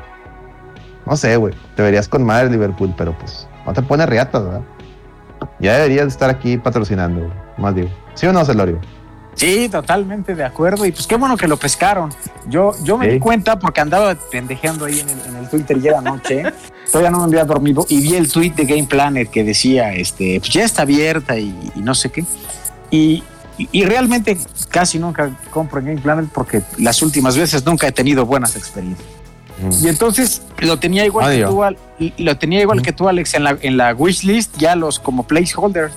No sé, güey, te verías con madre Liverpool, pero pues no te pone riatas, ¿verdad? Ya deberías estar aquí patrocinando, más digo. ¿Sí o no, Celorio? Sí, totalmente de acuerdo. Y pues qué bueno que lo pescaron. Yo, yo me di cuenta porque andaba pendejeando ahí en el, en el Twitter ya la noche. Todavía no me había dormido y vi el tweet de Game Planet que decía, este, pues ya está abierta y, y no sé qué. Y, y- y realmente casi nunca compro en Game Planet porque las últimas veces nunca he tenido buenas experiencias. Y entonces lo tenía igual que Adiós. tú, y- y lo tenía igual Ujú. que tú, Alex, en la, en la wishlist, ya los como placeholders.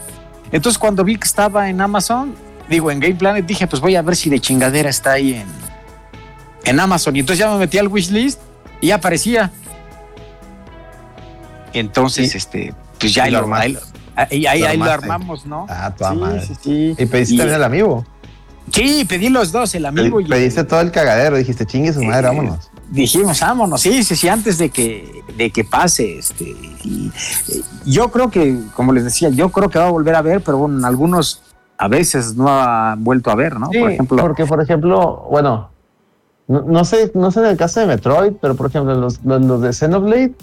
Entonces cuando vi que estaba en Amazon, digo, en Game Planet, dije, pues voy a ver si de chingadera está ahí en, en Amazon. Y entonces ya me metí al wishlist y ya aparecía. Entonces, este, pues ya y ahí lo ahí, lo- ahí- ahí- Lo armamos, ¿no? Ah, toda sí, sí, sí. Y pediste Y- también el amigo. Sí, pedí los dos, el amigo y Pediste todo el cagadero, dijiste, chingue su madre, Sí. vámonos. dijimos, vámonos, sí, sí, sí, antes de que, de que pase, este, y, eh, yo creo que, como les decía, yo creo que va a volver a ver, pero bueno, en algunos a veces no ha vuelto a ver, ¿no? Sí, por ejemplo, porque por ejemplo, bueno, no, no sé, no sé en el caso de Metroid, pero por ejemplo, los, los, los de Xenoblade,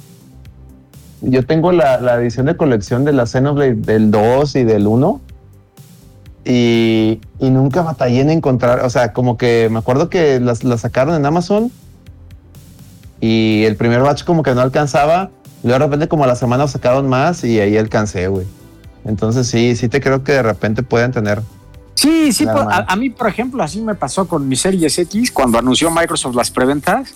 yo tengo la, la edición de colección de la Xenoblade del 2 y del 1. Y, y nunca batallé en encontrar, o sea, como que me acuerdo que las, las sacaron en Amazon y el primer batch como que no alcanzaba, y luego de repente como a la semana sacaron más y ahí alcancé, güey. Entonces sí, sí te creo que de repente pueden tener sí, sí, por- a, mí, por ejemplo, así me pasó con mi Series X, cuando anunció Microsoft las preventas,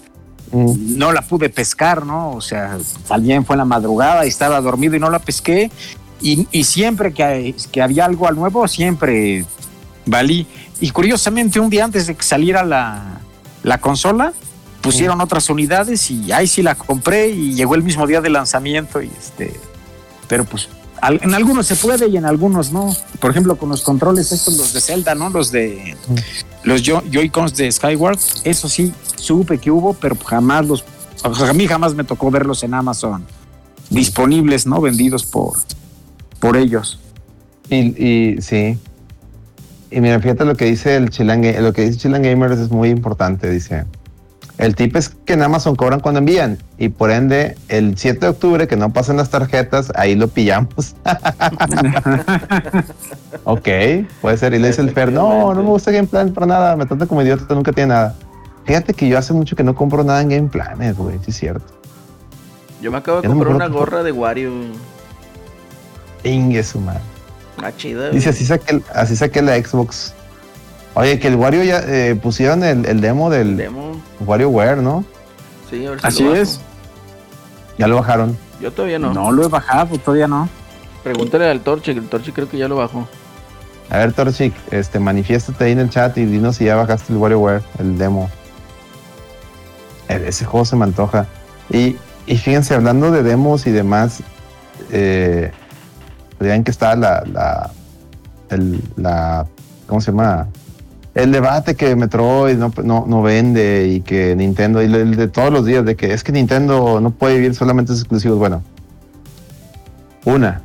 Mm. no la pude pescar, ¿no? O sea, también fue en la madrugada y estaba dormido y no la pesqué. Y, y siempre que, que había algo al nuevo, siempre valí. Y curiosamente, un día antes de que saliera la, la consola, pusieron otras unidades y ahí sí la compré y llegó el mismo día de lanzamiento. Y este, pero pues en algunos se puede y en algunos no. Por ejemplo, con los controles estos, los de Zelda, ¿no? Los de los Joy- Joy-Cons de Skyward, eso sí, supe que hubo, pero jamás los, o sea, a mí jamás me tocó verlos en Amazon disponibles, ¿no? Vendidos por, por ellos. Y, y sí. Y mira, fíjate lo que dice el Chilan, Ga- lo que dice Chilan Gamers es muy importante. Dice: El tip es que en Amazon cobran cuando envían. Y por ende, el 7 de octubre, que no pasen las tarjetas, ahí lo pillamos. ok, puede ser. Y le dice el Fer: No, no me gusta Game Plan para nada. Me trata como idiota, nunca tiene nada. Fíjate que yo hace mucho que no compro nada en Game Planet, güey. Sí, es cierto. Yo me acabo de comprar una gorra de Wario. Ingue su madre. Ah, chida. Dice, así saqué, así saqué la Xbox. Oye, que el Wario ya eh, pusieron el, el demo del Demo. WarioWare, ¿no? Sí, a ver si Así lo es. Ya lo bajaron. Yo todavía no. No. lo he bajado, todavía no. Pregúntale al Torche, que el Torche creo que ya lo bajó. A ver, Torchic, este, manifiéstate ahí en el chat y dinos si ya bajaste el WarioWare, el demo. Eh, Ese juego se me antoja. Y, y fíjense, hablando de demos y demás, eh, vean que está la, la, el, la, ¿cómo se llama? El debate que Metroid no, no, no vende y que Nintendo, y el de todos los días, de que es que Nintendo no puede vivir solamente sus exclusivos. Bueno, una,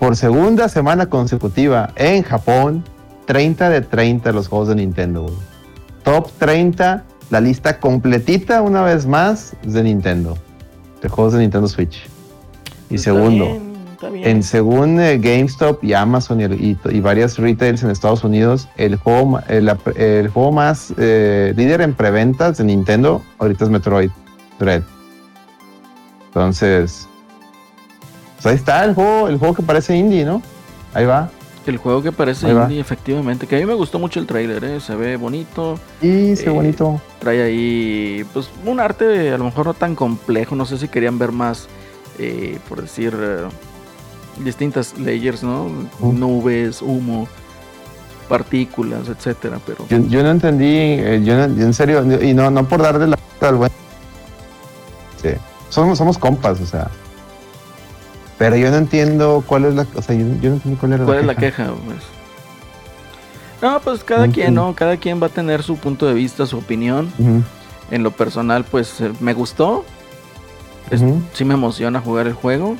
por segunda semana consecutiva en Japón, 30 de 30 los juegos de Nintendo. güey. Top 30, la lista completita una vez más de Nintendo, de juegos de Nintendo Switch. Y Está segundo, bien, En según eh, GameStop y Amazon y, y, varias retails en Estados Unidos, el juego, el, juego más eh, líder en preventas de Nintendo ahorita es Metroid Dread. Entonces, pues ahí está el juego, el juego que parece indie, ¿no? Ahí va. El juego que parece indie, efectivamente. Que a mí me gustó mucho el trailer, ¿eh? Se ve bonito. Sí, se ve bonito. Trae ahí, pues, un arte a lo mejor no tan complejo. No sé si querían ver más, eh, por decir, eh, distintas layers, ¿no? Nubes, humo, partículas, etcétera. Pero yo, no entendí, eh, yo, en serio, y no, no por darle la al buen. Sí. Somos, somos compas, o sea. Pero yo no entiendo cuál es la, o sea, yo, no entiendo cuál era ¿Cuál es la queja? Pues? No, pues cada quien, ¿no? Cada quien va a tener su punto de vista, su opinión. En lo personal, pues eh, me gustó. Sí me emociona jugar el juego.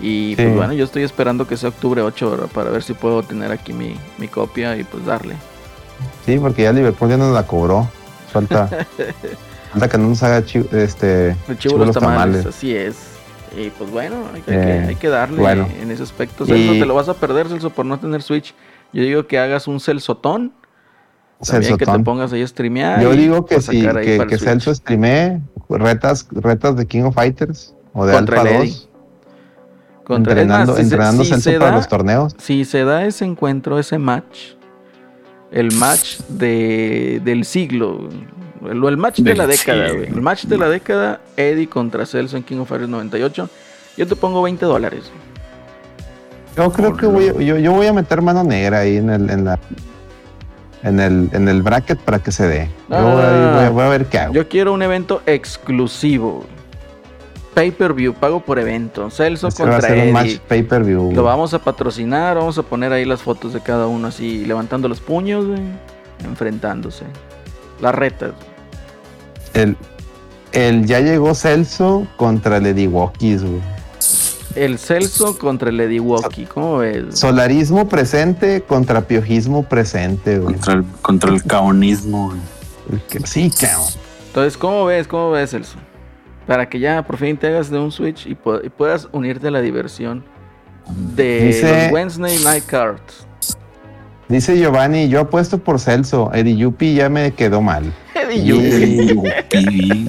Y pues bueno, yo estoy esperando que sea octubre 8 para ver si puedo tener aquí mi, mi copia y pues darle. Sí, porque ya Liverpool ya nos la cobró. Falta, falta que no nos haga este, el chivo, los tamales. Así es. Y pues bueno, hay que, hay que eh, darle en ese aspecto. Celso, te lo vas a perder, Celso, por no tener Switch. Yo digo que hagas un Celsotón. También que te pongas ahí a streamear. Yo digo que sí, que, que Celso streamee retas, retas de King of Fighters o de Contra Alpha 2. Contra entrenando, entrenando Celso para los torneos. Si se da ese encuentro, ese match, el match de, del siglo, el, match de la década, El match de la década, Eddie contra Celso en King of Fighters 98. Yo te pongo 20 dólares. Yo creo que voy, yo, yo, voy a meter mano negra ahí en el, en la, en el, en el bracket para que se dé. Yo voy, voy, a, ver qué hago. Yo quiero un evento exclusivo. Pay per view, pago por evento. Celso este contra Eddie. match pay per view. Lo vamos a patrocinar, vamos a poner ahí las fotos de cada uno así, levantando los puños, enfrentándose. Las retas. El, el ya llegó Celso contra Lady Walkies, El Celso contra el Ediwoki, ¿cómo ves? Solarismo presente contra piojismo presente, Contra el, contra el caonismo, Sí, caón. Entonces, ¿cómo ves? ¿Cómo ves, Celso? Para que ya por fin te hagas de un Switch y, puedas unirte a la diversión de los Wednesday Night Cards. Dice Giovanni, yo apuesto por Celso. Eddie Yupi ya me quedó mal. Eddie Yupi.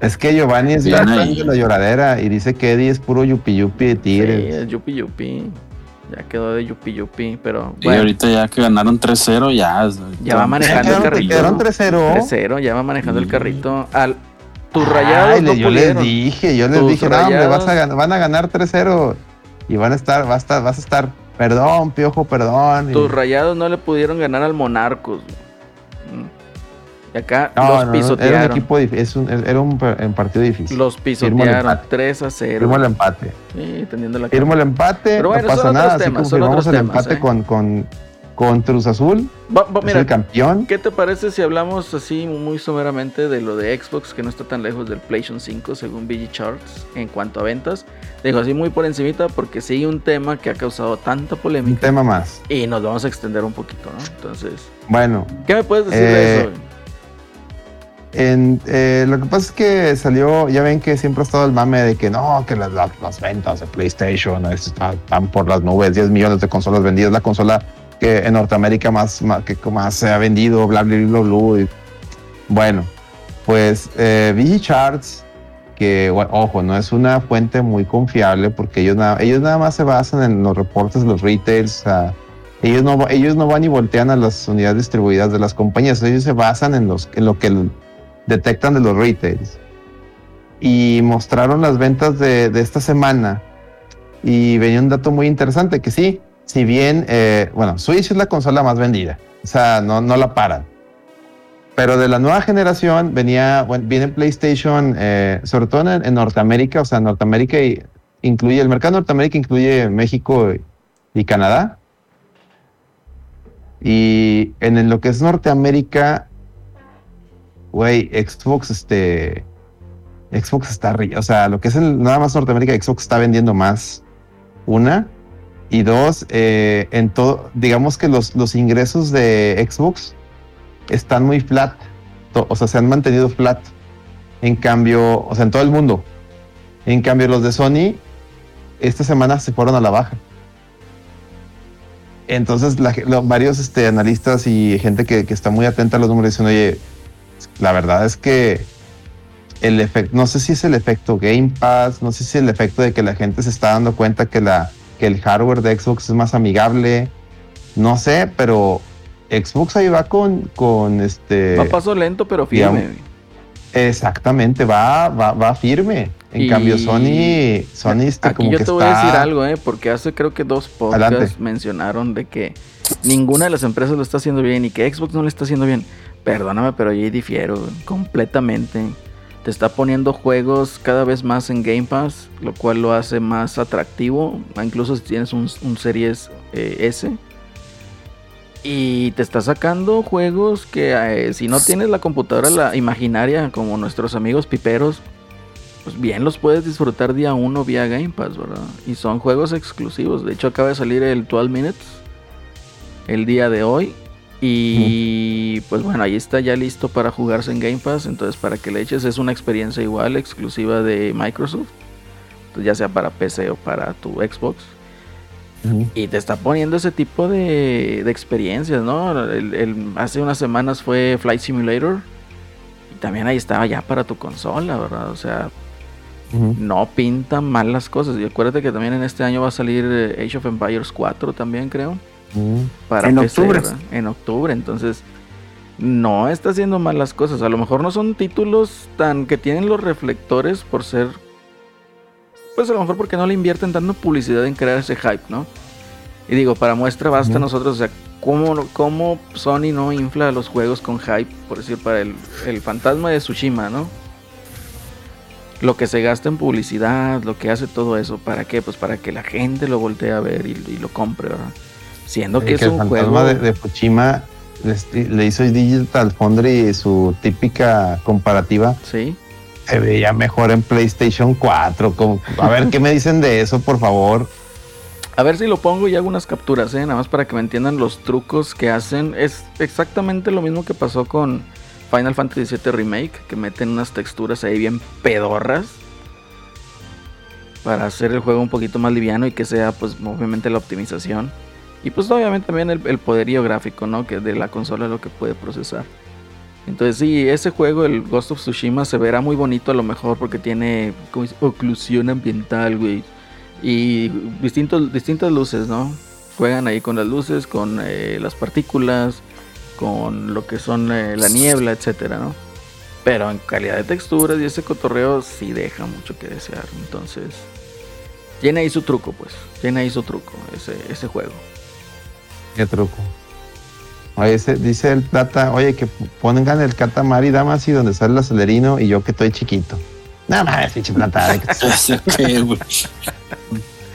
es que Giovanni es bien de la lloradera y dice que Eddie es puro Yupi Yupi de Tigres. Sí, es Yupi Yupi. Ya quedó de Yupi Yupi, pero bueno. Y ahorita ya que ganaron 3-0, ya. Ya va manejando el carrito. Quedaron 3-0. 3-0, ya va manejando el carrito. Al, tus rayados no Yo les dije, yo les dije, no, hombre, vas a, van a ganar 3-0 y van a estar, vas a estar, vas a estar Perdón, Piojo, perdón. Tus rayados no le pudieron ganar al Monarcos. Y acá los pisotearon. Era un, equipo, es un, era un, partido difícil. Los pisotearon 3 a 0. Firmo el empate. Sí, teniendo la Firmo el empate. Pero bueno, no pasa nada. Temas, así confirmamos el empate ¿eh? con, con, con Cruz Azul. mira, el campeón. ¿Qué te parece si hablamos así muy someramente de lo de Xbox, que no está tan lejos del PlayStation 5 según VG Charts en cuanto a ventas? Digo así muy por encimita porque sí un tema que ha causado tanta polémica. Un tema más. Y nos vamos a extender un poquito, ¿no? Entonces. Bueno. ¿Qué me puedes decir de eso? En, eh, lo que pasa es que salió, ya ven que siempre ha estado el mame de que no, que las, ventas de PlayStation están por las nubes, 10 millones de consolas vendidas, la consola en Norteamérica más, que más se ha vendido, bla, bla, bla, bla. Bueno, pues eh, Charts, que ojo, no es una fuente muy confiable porque ellos ellos nada más se basan en los reportes de los retails. ellos, no, ellos no van y voltean a las unidades distribuidas de las compañías, ellos se basan en, los, en lo que detectan de los retails. Y mostraron las ventas de, de esta semana y venía un dato muy interesante que sí, si bien, eh, bueno, Switch es la consola más vendida, o sea, no, no la paran. Pero de la nueva generación venía, bueno, viene PlayStation, eh, sobre todo en, Norteamérica, o sea, Norteamérica incluye, el mercado de Norteamérica incluye México y, Canadá. Y en lo que es Norteamérica, güey, Xbox, este, Xbox está, o sea, lo que es nada más Norteamérica, Xbox está vendiendo más. Una. Y dos, eh, en todo, digamos que los, los ingresos de Xbox están muy flat, o sea, se han mantenido flat. En cambio, o sea, en todo el mundo. En cambio, los de Sony esta semana se fueron a la baja. Entonces, varios este, analistas y gente que, está muy atenta a los números dicen, oye, la verdad es que el efecto, no sé si es el efecto Game Pass, no sé si el efecto de que la gente se está dando cuenta que, la, que el hardware de Xbox es más amigable, no sé, pero Xbox ahí va con, con este... Va paso lento, pero firme. exactamente, va, va, va firme. En cambio, Sony, Sony está Aquí yo te voy a decir algo, ¿eh? porque hace creo que dos podcasts mencionaron de que ninguna de las empresas lo está haciendo bien y que Xbox no lo está haciendo bien. Perdóname, pero yo difiero completamente. Te está poniendo juegos cada vez más en Game Pass, lo cual lo hace más atractivo, incluso si tienes un, Series eh, S. Y te está sacando juegos que eh, si no tienes la computadora imaginaria como nuestros amigos piperos, pues bien los puedes disfrutar día uno vía Game Pass, ¿verdad? Y son juegos exclusivos. De hecho, acaba de salir el 12 Minutes el día de hoy. Y pues bueno, ahí está ya listo para jugarse en Game Pass. Entonces, para que le eches, es una experiencia igual, exclusiva de Microsoft. ya sea para PC o para tu Xbox. Y te está poniendo ese tipo de, de experiencias, ¿no? hace unas semanas fue Flight Simulator. Y también ahí estaba ya para tu consola, ¿verdad? O sea, no pintan mal las cosas. Y acuérdate que también en este año va a salir eh, Age of Empires 4 también, creo. Para en octubre. En octubre, entonces no está haciendo mal las cosas. A lo mejor no son títulos tan que tienen los reflectores por ser. Pues a lo mejor porque no le invierten tanto publicidad en crear ese hype, ¿no? Y digo, para muestra basta nosotros, o sea, ¿cómo, ¿cómo, Sony no infla los juegos con hype? Por decir, para el, el fantasma de Tsushima, ¿no? lo que se gasta en publicidad, lo que hace todo eso, ¿para qué? Pues para que la gente lo voltee a ver y, lo compre, ¿verdad? Siendo que, es un el juego de, de Fukushima le, hizo Digital Foundry su típica comparativa. Sí. Se veía mejor en PlayStation 4. a ver, ¿qué me dicen de eso, por favor? A ver si lo pongo y hago unas capturas, ¿eh? Nada más para que me entiendan los trucos que hacen. Es exactamente lo mismo que pasó con Final Fantasy VII Remake, que meten unas texturas ahí bien pedorras para hacer el juego un poquito más liviano y que sea pues obviamente la optimización. Y pues obviamente también el, poderío gráfico, ¿no? Que de la consola lo que puede procesar. Entonces sí, ese juego, el Ghost of Tsushima, se verá muy bonito a lo mejor porque tiene oclusión ambiental, güey. Y distintos, distintas luces, ¿no? Juegan ahí con las luces, con eh, las partículas, con lo que son eh, la niebla, etcétera, ¿no? Pero en calidad de texturas y ese cotorreo sí deja mucho que desear. Entonces, tiene ahí su truco, pues. Tiene ahí su truco, ese, ese juego. ¿Qué truco? Oye, dice el plata, oye, que pongan el Katamari Damas y donde sale el acelerino y yo que estoy chiquito. Nada más, pinche plata.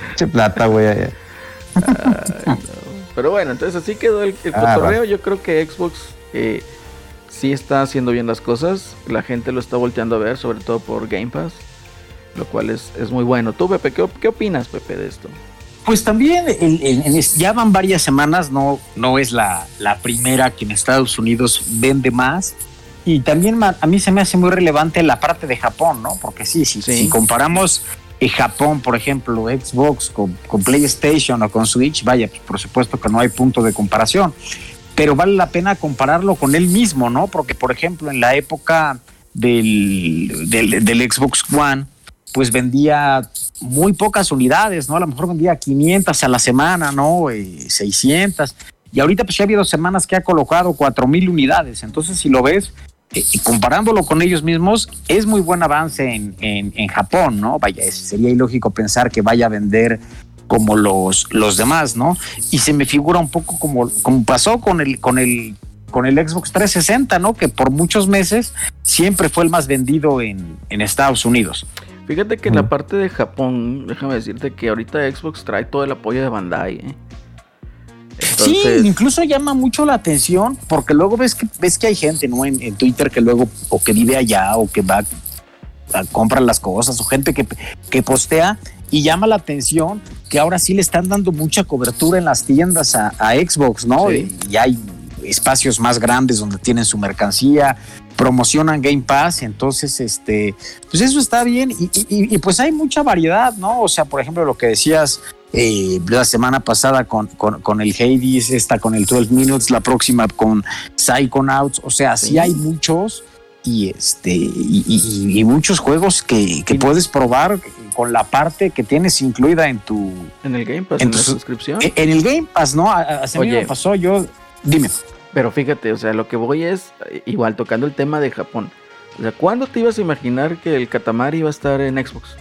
Pinche plata, güey. Pero bueno, entonces así quedó el, el ah, Yo creo que Xbox eh, sí está haciendo bien las cosas. La gente lo está volteando a ver, sobre todo por Game Pass. Lo cual es, muy bueno. Tú, Pepe, ¿qué, opinas, Pepe, de esto? Pues también ya van varias semanas, no, no es la, primera que en Estados Unidos vende más. Y también a mí se me hace muy relevante la parte de Japón, ¿no? Porque sí, sí. si comparamos Japón, por ejemplo, Xbox con, PlayStation o con Switch, vaya, pues por supuesto que no hay punto de comparación, pero vale la pena compararlo con él mismo, ¿no? Porque, por ejemplo, en la época del, del, Xbox One, pues vendía muy pocas unidades, ¿no? A lo mejor vendía 500 a la semana, ¿no? 600. Eh, y ahorita pues ya ha habido semanas que ha colocado 4000 unidades. Entonces, si lo ves, eh, comparándolo con ellos mismos, es muy buen avance en, en, Japón, ¿no? Vaya, sería ilógico pensar que vaya a vender como los, los demás, ¿no? Y se me figura un poco como, como pasó con el, con el con el Xbox 360, ¿no? Que por muchos meses siempre fue el más vendido en, en Estados Unidos. Fíjate que en la parte de Japón, déjame decirte que ahorita Xbox trae todo el apoyo de Bandai, ¿eh? Sí, incluso llama mucho la atención porque luego ves que ves que hay gente, ¿no? En, Twitter que luego o que vive allá o que va a comprar las cosas o gente que, que postea y llama la atención que ahora sí le están dando mucha cobertura en las tiendas a, Xbox, ¿no? Y hay espacios más grandes donde tienen su mercancía, promocionan Game Pass, entonces, este, pues eso está bien. Y, pues hay mucha variedad, ¿no? O sea, por ejemplo, lo que decías eh, la semana pasada con, con, el Hades, esta con el 12 Minutes, la próxima con Psychonauts, o sea, sí, hay muchos y este y, muchos juegos que, puedes probar con la parte que tienes incluida en tu en el Game Pass en, tu suscripción. en, el Game Pass no hace me pasó yo dime pero fíjate o sea lo que voy es igual tocando el tema de Japón o sea ¿cuándo te ibas a imaginar que el Katamari iba a estar en Xbox?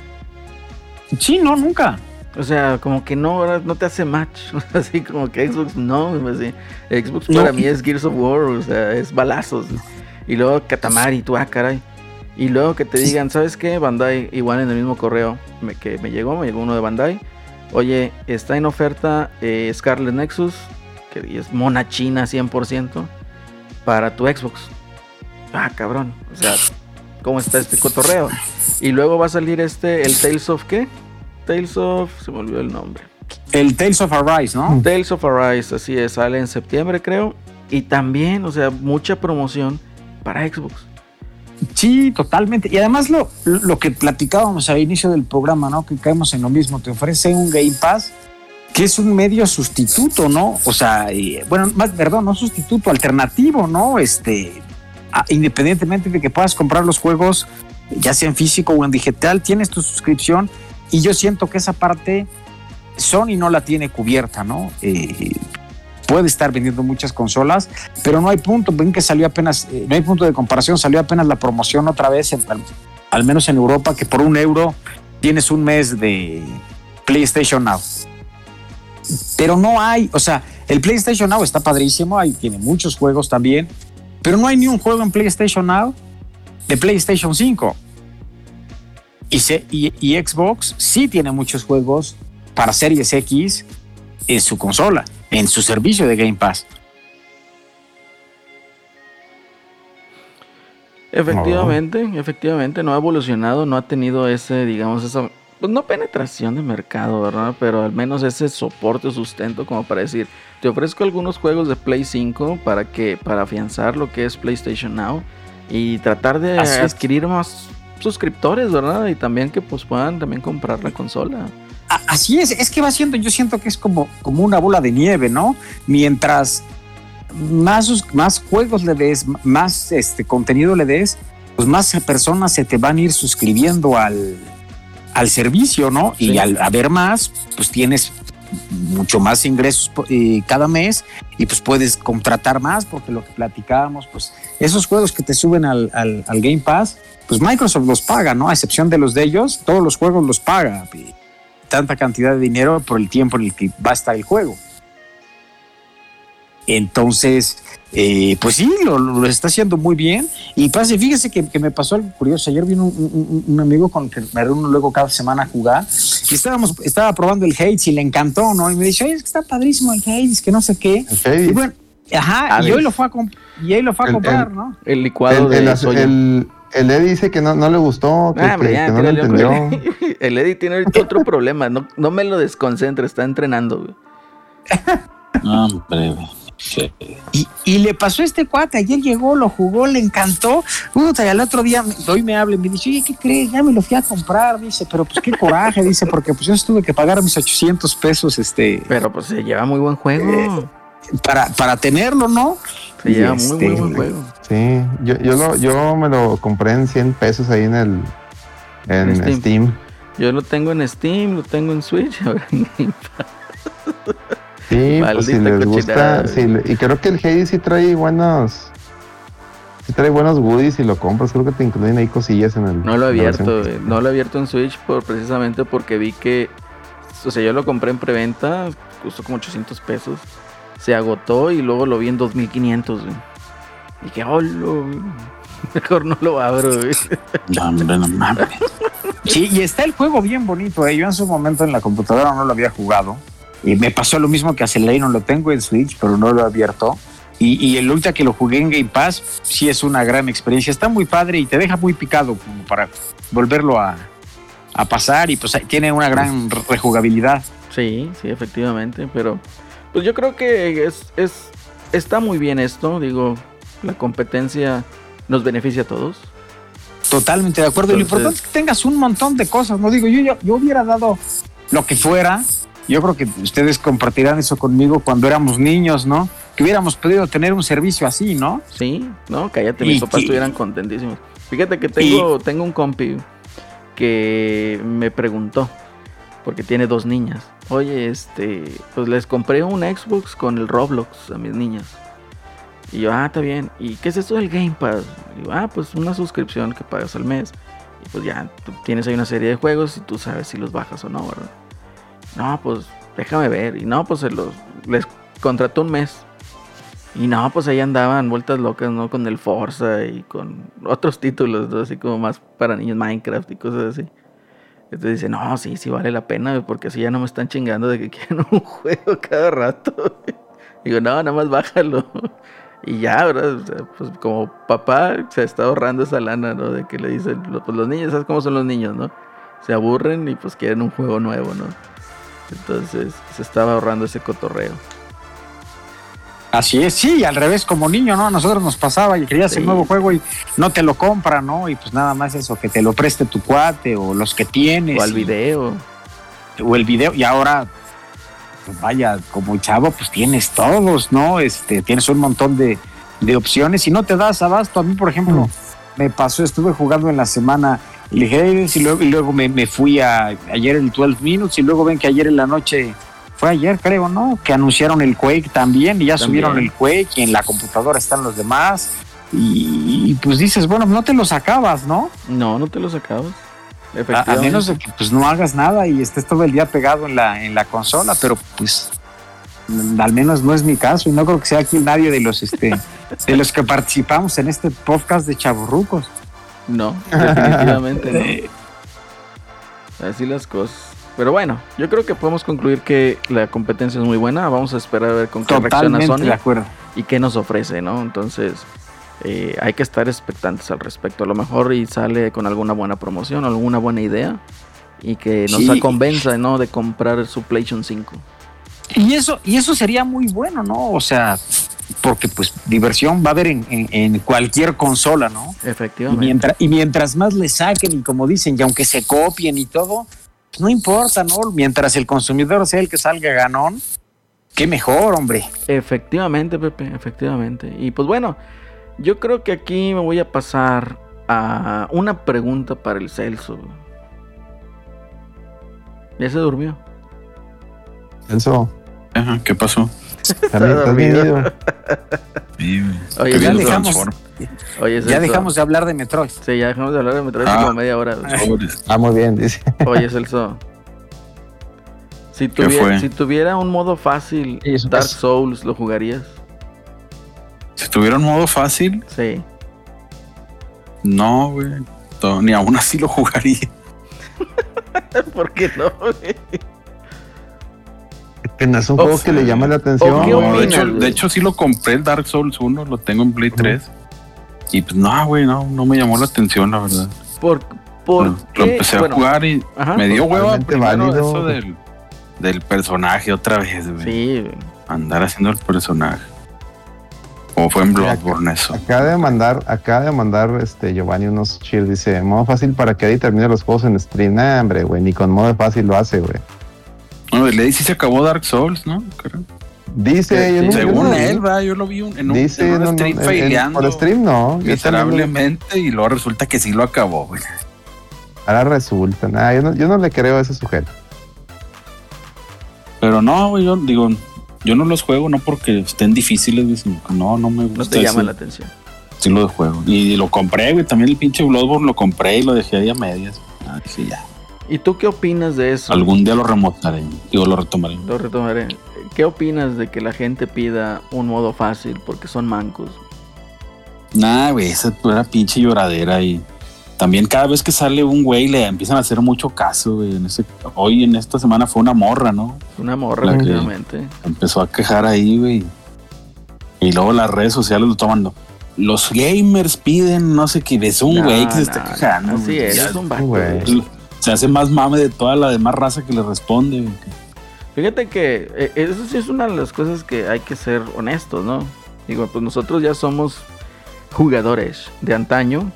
Sí, no, nunca. O sea, como que no, no te hace match. Así como que Xbox no, así. Xbox para mí es Gears of War, o sea, es balazos. Y luego Katamari, tú, ah, caray. Y luego que te digan, ¿sabes qué? Bandai, igual en el mismo correo que me llegó, me llegó uno de Bandai. Oye, está en oferta eh, Scarlet Nexus, que es mona china 100%, para tu Xbox. Ah, cabrón. O sea, ¿cómo está este cotorreo? Y luego va a salir este, el Tales of qué? Tales of, se me olvidó el nombre. El Tales of Arise, ¿no? Tales of Arise, así es, sale en septiembre creo. Y también, o sea, mucha promoción para Xbox. Sí, totalmente. Y además lo, lo que platicábamos al inicio del programa, ¿no? Que caemos en lo mismo. Te ofrece un Game Pass que es un medio sustituto, ¿no? O sea, bueno, más, perdón, no sustituto, alternativo, ¿no? Este, independientemente de que puedas comprar los juegos, ya sea en físico o en digital, tienes tu suscripción y yo siento que esa parte Sony no la tiene cubierta, ¿no? Eh, puede estar vendiendo muchas consolas, pero no hay punto, ven que salió apenas, eh, no hay punto de comparación, salió apenas la promoción otra vez, al, menos en Europa, que por un euro tienes un mes de PlayStation Now. Pero no hay, o sea, el PlayStation Now está padrísimo, ahí tiene muchos juegos también, pero no hay ni un juego en PlayStation Now de PlayStation 5. Y, y, y Xbox sí tiene muchos juegos para Series X en su consola en su servicio de Game Pass. Efectivamente, efectivamente, no ha evolucionado, no ha tenido ese, digamos, esa, pues no penetración de mercado, ¿verdad? Pero al menos ese soporte o sustento como para decir, te ofrezco algunos juegos de Play 5 para que, para afianzar lo que es PlayStation Now y tratar de adquirir más suscriptores, ¿verdad? Y también que pues puedan también comprar la consola así es, es que va siendo, yo siento que es como, como una bola de nieve, ¿no? Mientras más, más juegos le des, más este contenido le des, pues más personas se te van a ir suscribiendo al, al servicio, ¿no? Y al haber más, pues tienes mucho más ingresos eh, cada mes y pues puedes contratar más porque lo que platicábamos, pues esos juegos que te suben al, al, al Game Pass, pues Microsoft los paga, ¿no? A excepción de los de ellos, todos los juegos los paga tanta cantidad de dinero por el tiempo en el que va a estar el juego. Entonces, eh, pues sí, lo, está haciendo muy bien. Y pase, fíjese que, me pasó algo curioso. Ayer vino un, amigo con el que me reúno luego cada semana a jugar. Y estábamos, estaba probando el Hades y le encantó, ¿no? Y me dice, oye, es que está padrísimo el Hades, que no sé qué. Y bueno, ajá, y hoy lo fue a, y hoy lo fue a comprar, ¿no? El licuado de el, el Eddie dice que no, no le gustó, que, ah, no lo entendió. El Eddie tiene otro problema, no, no me lo desconcentra, está entrenando. Hombre, y, y, le pasó a este cuate, ayer llegó, lo jugó, le encantó. y al otro día hoy me habla y me dice, oye, ¿qué crees? Ya me lo fui a comprar, dice, pero pues qué coraje, dice, porque pues yo tuve que pagar mis 800 pesos, este. Pero pues se lleva muy buen juego. Eh, para, para tenerlo, ¿no? Se lleva muy, muy buen este, juego. Sí, yo, yo, lo, yo me lo compré en 100 pesos ahí en el en Steam. Yo lo tengo en Steam, lo tengo en Switch. sí, pues si les gusta. y creo que el Hades sí trae buenos. Sí trae buenos goodies y lo compras. Creo que te incluyen ahí cosillas en el. No lo he abierto, no lo he abierto en Switch por, precisamente porque vi que. O sea, yo lo compré en preventa, costó como 800 pesos. Se agotó y luego lo vi en 2500. Y que, oh, mejor no lo abro. No, no mames. Sí, y está el juego bien bonito. ¿eh? Yo en su momento en la computadora no lo había jugado. Y me pasó lo mismo que a no lo tengo en Switch, pero no lo he abierto. Y, el último que lo jugué en Game Pass, sí es una gran experiencia. Está muy padre y te deja muy picado como para volverlo a, a pasar. Y pues tiene una gran rejugabilidad. Sí, sí, efectivamente. Pero pues yo creo que es, es está muy bien esto, digo, la competencia nos beneficia a todos. Totalmente de acuerdo. y lo importante es que tengas un montón de cosas, no digo, yo, yo, yo hubiera dado lo que fuera. Yo creo que ustedes compartirán eso conmigo cuando éramos niños, ¿no? Que hubiéramos podido tener un servicio así, ¿no? Sí, no, cállate, mis papás estuvieran contentísimos. Fíjate que tengo, tengo un compi que me preguntó, porque tiene dos niñas. Oye, este, pues les compré un Xbox con el Roblox a mis niñas. Y yo, ah, está bien. ¿Y qué es esto del Game Pass? Y yo, ah, pues una suscripción que pagas al mes. Y pues ya, tú tienes ahí una serie de juegos y tú sabes si los bajas o no, ¿verdad? No, pues déjame ver. Y no, pues los, les contrató un mes. Y no, pues ahí andaban vueltas locas, ¿no? Con el Forza y con otros títulos, así como más para niños, Minecraft y cosas así. Entonces dice, no, sí, sí vale la pena, porque así ya no me están chingando de que quieren un juego cada rato. Digo, no, nada más bájalo. Y ya, ¿verdad? pues como papá se está ahorrando esa lana, ¿no? De que le dicen, pues los niños, ¿sabes cómo son los niños, no? Se aburren y pues quieren un juego nuevo, ¿no? Entonces se estaba ahorrando ese cotorreo. Así es, sí, al revés, como niño, ¿no? A nosotros nos pasaba y querías el nuevo juego y no te lo compra, ¿no? Y pues nada más eso, que te lo preste tu cuate o los que tienes. O al video. O el video, y ahora, pues vaya, como chavo, pues tienes todos, ¿no? Este, tienes un montón de, opciones y no te das abasto. A mí, por ejemplo, mm. me pasó, estuve jugando en la semana y y luego, y luego me, me fui a, ayer el 12 Minutes y luego ven que ayer en la noche fue ayer creo, ¿no? Que anunciaron el Quake también y ya subieron el Quake y en la computadora están los demás. Y, pues dices, bueno, no te los acabas, ¿no? No, no te los acabas. A, menos de que pues no hagas nada y estés todo el día pegado en la, en la consola, pero pues al menos no es mi caso y no creo que sea aquí nadie de los este de los que participamos en este podcast de chaburrucos. No, definitivamente no. Así las cosas. Pero bueno, yo creo que podemos concluir que la competencia es muy buena. Vamos a esperar a ver con qué reacciona Sony de acuerdo. y qué nos ofrece, ¿no? Entonces, eh, hay que estar expectantes al respecto. A lo mejor y sale con alguna buena promoción, alguna buena idea y que nos convenza, ¿no? De comprar su PlayStation 5. Y eso, y eso sería muy bueno, ¿no? O sea, porque pues diversión va a haber en, cualquier consola, ¿no? Efectivamente. Y mientras, y mientras más le saquen y como dicen, y aunque se copien y todo, no importa, ¿no? Mientras el consumidor sea el que salga ganón, qué mejor, hombre. Efectivamente, Pepe, efectivamente. Y pues bueno, yo creo que aquí me voy a pasar a una pregunta para el Celso. Ya se durmió. Celso. Ajá, ¿qué pasó? Oye, ya dejamos, ya dejamos de hablar de Metroid. Sí, ya dejamos de hablar de Metroid ah, como media hora. Ah, muy bien, dice. Oye, Celso. Si tuviera, si tuviera un modo fácil, Dark Souls, ¿lo jugarías? Si tuviera un modo fácil. Sí. No, güey. Ni aún así lo jugaría. ¿Por qué no, güey? Es un juego que le llama la atención. de, hecho, de, hecho, sí lo compré el Dark Souls 1, lo tengo en Play 3. Y pues no, güey, no, no me llamó la atención, la verdad. ¿Por, por lo, empecé a jugar y me dio hueva primero eso del, del, personaje otra vez, güey. Sí, Andar haciendo el personaje. O fue en Bloodborne eso. Acaba de mandar, acaba de mandar este Giovanni unos chill, dice, modo fácil para que ahí termine los juegos en stream. Nah, hombre, güey, ni con modo fácil lo hace, güey. No, le dice se acabó Dark Souls, ¿no? Dice, yo Según él, va, yo lo vi en un, dice, en un stream faileando. Por stream, no. Miserablemente, y luego resulta que sí lo acabó, güey. Ahora resulta, nada, yo no, yo no le creo a ese sujeto. Pero no, güey, yo digo, yo no los juego no porque estén difíciles, güey, sino que no, no me gusta. No te llama la atención. Sí lo juego. Y lo compré, güey, también el pinche Bloodborne lo compré y lo dejé ahí a medias. Ah, dije ya. ¿Y tú qué opinas de eso? Algún día lo remontaré, digo, lo retomaré. Lo retomaré. ¿Qué opinas de que la gente pida un modo fácil porque son mancos? Nah, güey, esa era pinche lloradera y también cada vez que sale un güey le empiezan a hacer mucho caso, güey. En ese, hoy en esta semana fue una morra, ¿no? Una morra, efectivamente. Empezó a quejar ahí, güey. Y luego las redes sociales lo tomando. Los gamers piden no sé qué, es un güey que se está quejando. es, es un güey se hace más mame de toda la demás raza que le responde. Fíjate que eh, eso sí es una de las cosas que hay que ser honestos, ¿no? Digo, pues nosotros ya somos jugadores de antaño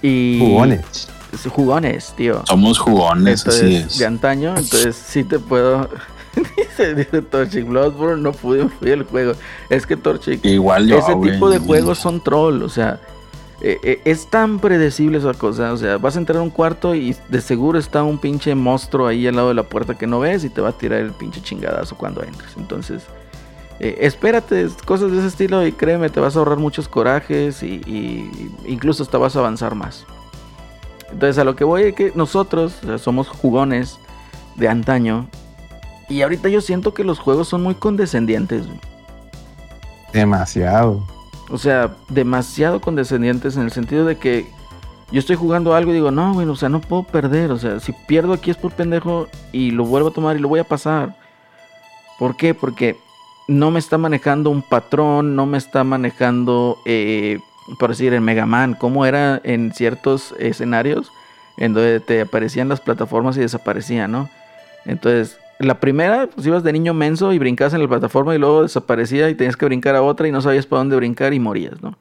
y... Jugones. Jugones, tío. Somos jugones, así Entonces, es. de antaño, entonces sí te puedo... dice, dice Torchic, Bloodborne no pude fui el juego. Es que Torchic, Igual yo, ese tipo de juegos son troll, o sea, eh, eh, es tan predecible esa cosa, o sea, vas a entrar a un cuarto y de seguro está un pinche monstruo ahí al lado de la puerta que no ves y te va a tirar el pinche chingadazo cuando entres. Entonces, eh, espérate, cosas de ese estilo y créeme, te vas a ahorrar muchos corajes y, incluso hasta vas a avanzar más. Entonces, a lo que voy es que nosotros somos jugones de antaño y ahorita yo siento que los juegos son muy condescendientes. Demasiado. O sea, demasiado condescendientes en el sentido de que yo estoy jugando algo y digo, no, güey, o sea, no puedo perder. O sea, si pierdo aquí es por pendejo y lo vuelvo a tomar y lo voy a pasar. ¿Por qué? Porque no me está manejando un patrón, no me está manejando, eh, por decir, en Mega Man, como era en ciertos escenarios en donde te aparecían las plataformas y desaparecían, ¿no? Entonces, la primera, pues ibas de niño menso y brincabas en la plataforma y luego desaparecía y tenías que brincar a otra y no sabías para dónde brincar y morías, ¿no?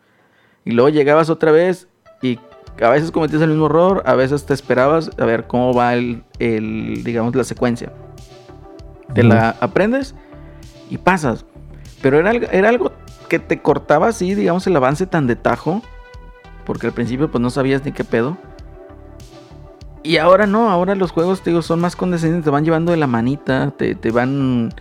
Y luego llegabas otra vez y a veces cometías el mismo error, a veces te esperabas a ver cómo va el, el digamos, la secuencia. Te la aprendes y pasas. Pero era, algo- era algo que te cortaba así, digamos, el avance tan de tajo. Porque al principio pues no sabías ni qué pedo. Y ahora no, ahora los juegos, te digo, son más condescendientes, te van llevando de la manita, te, te van,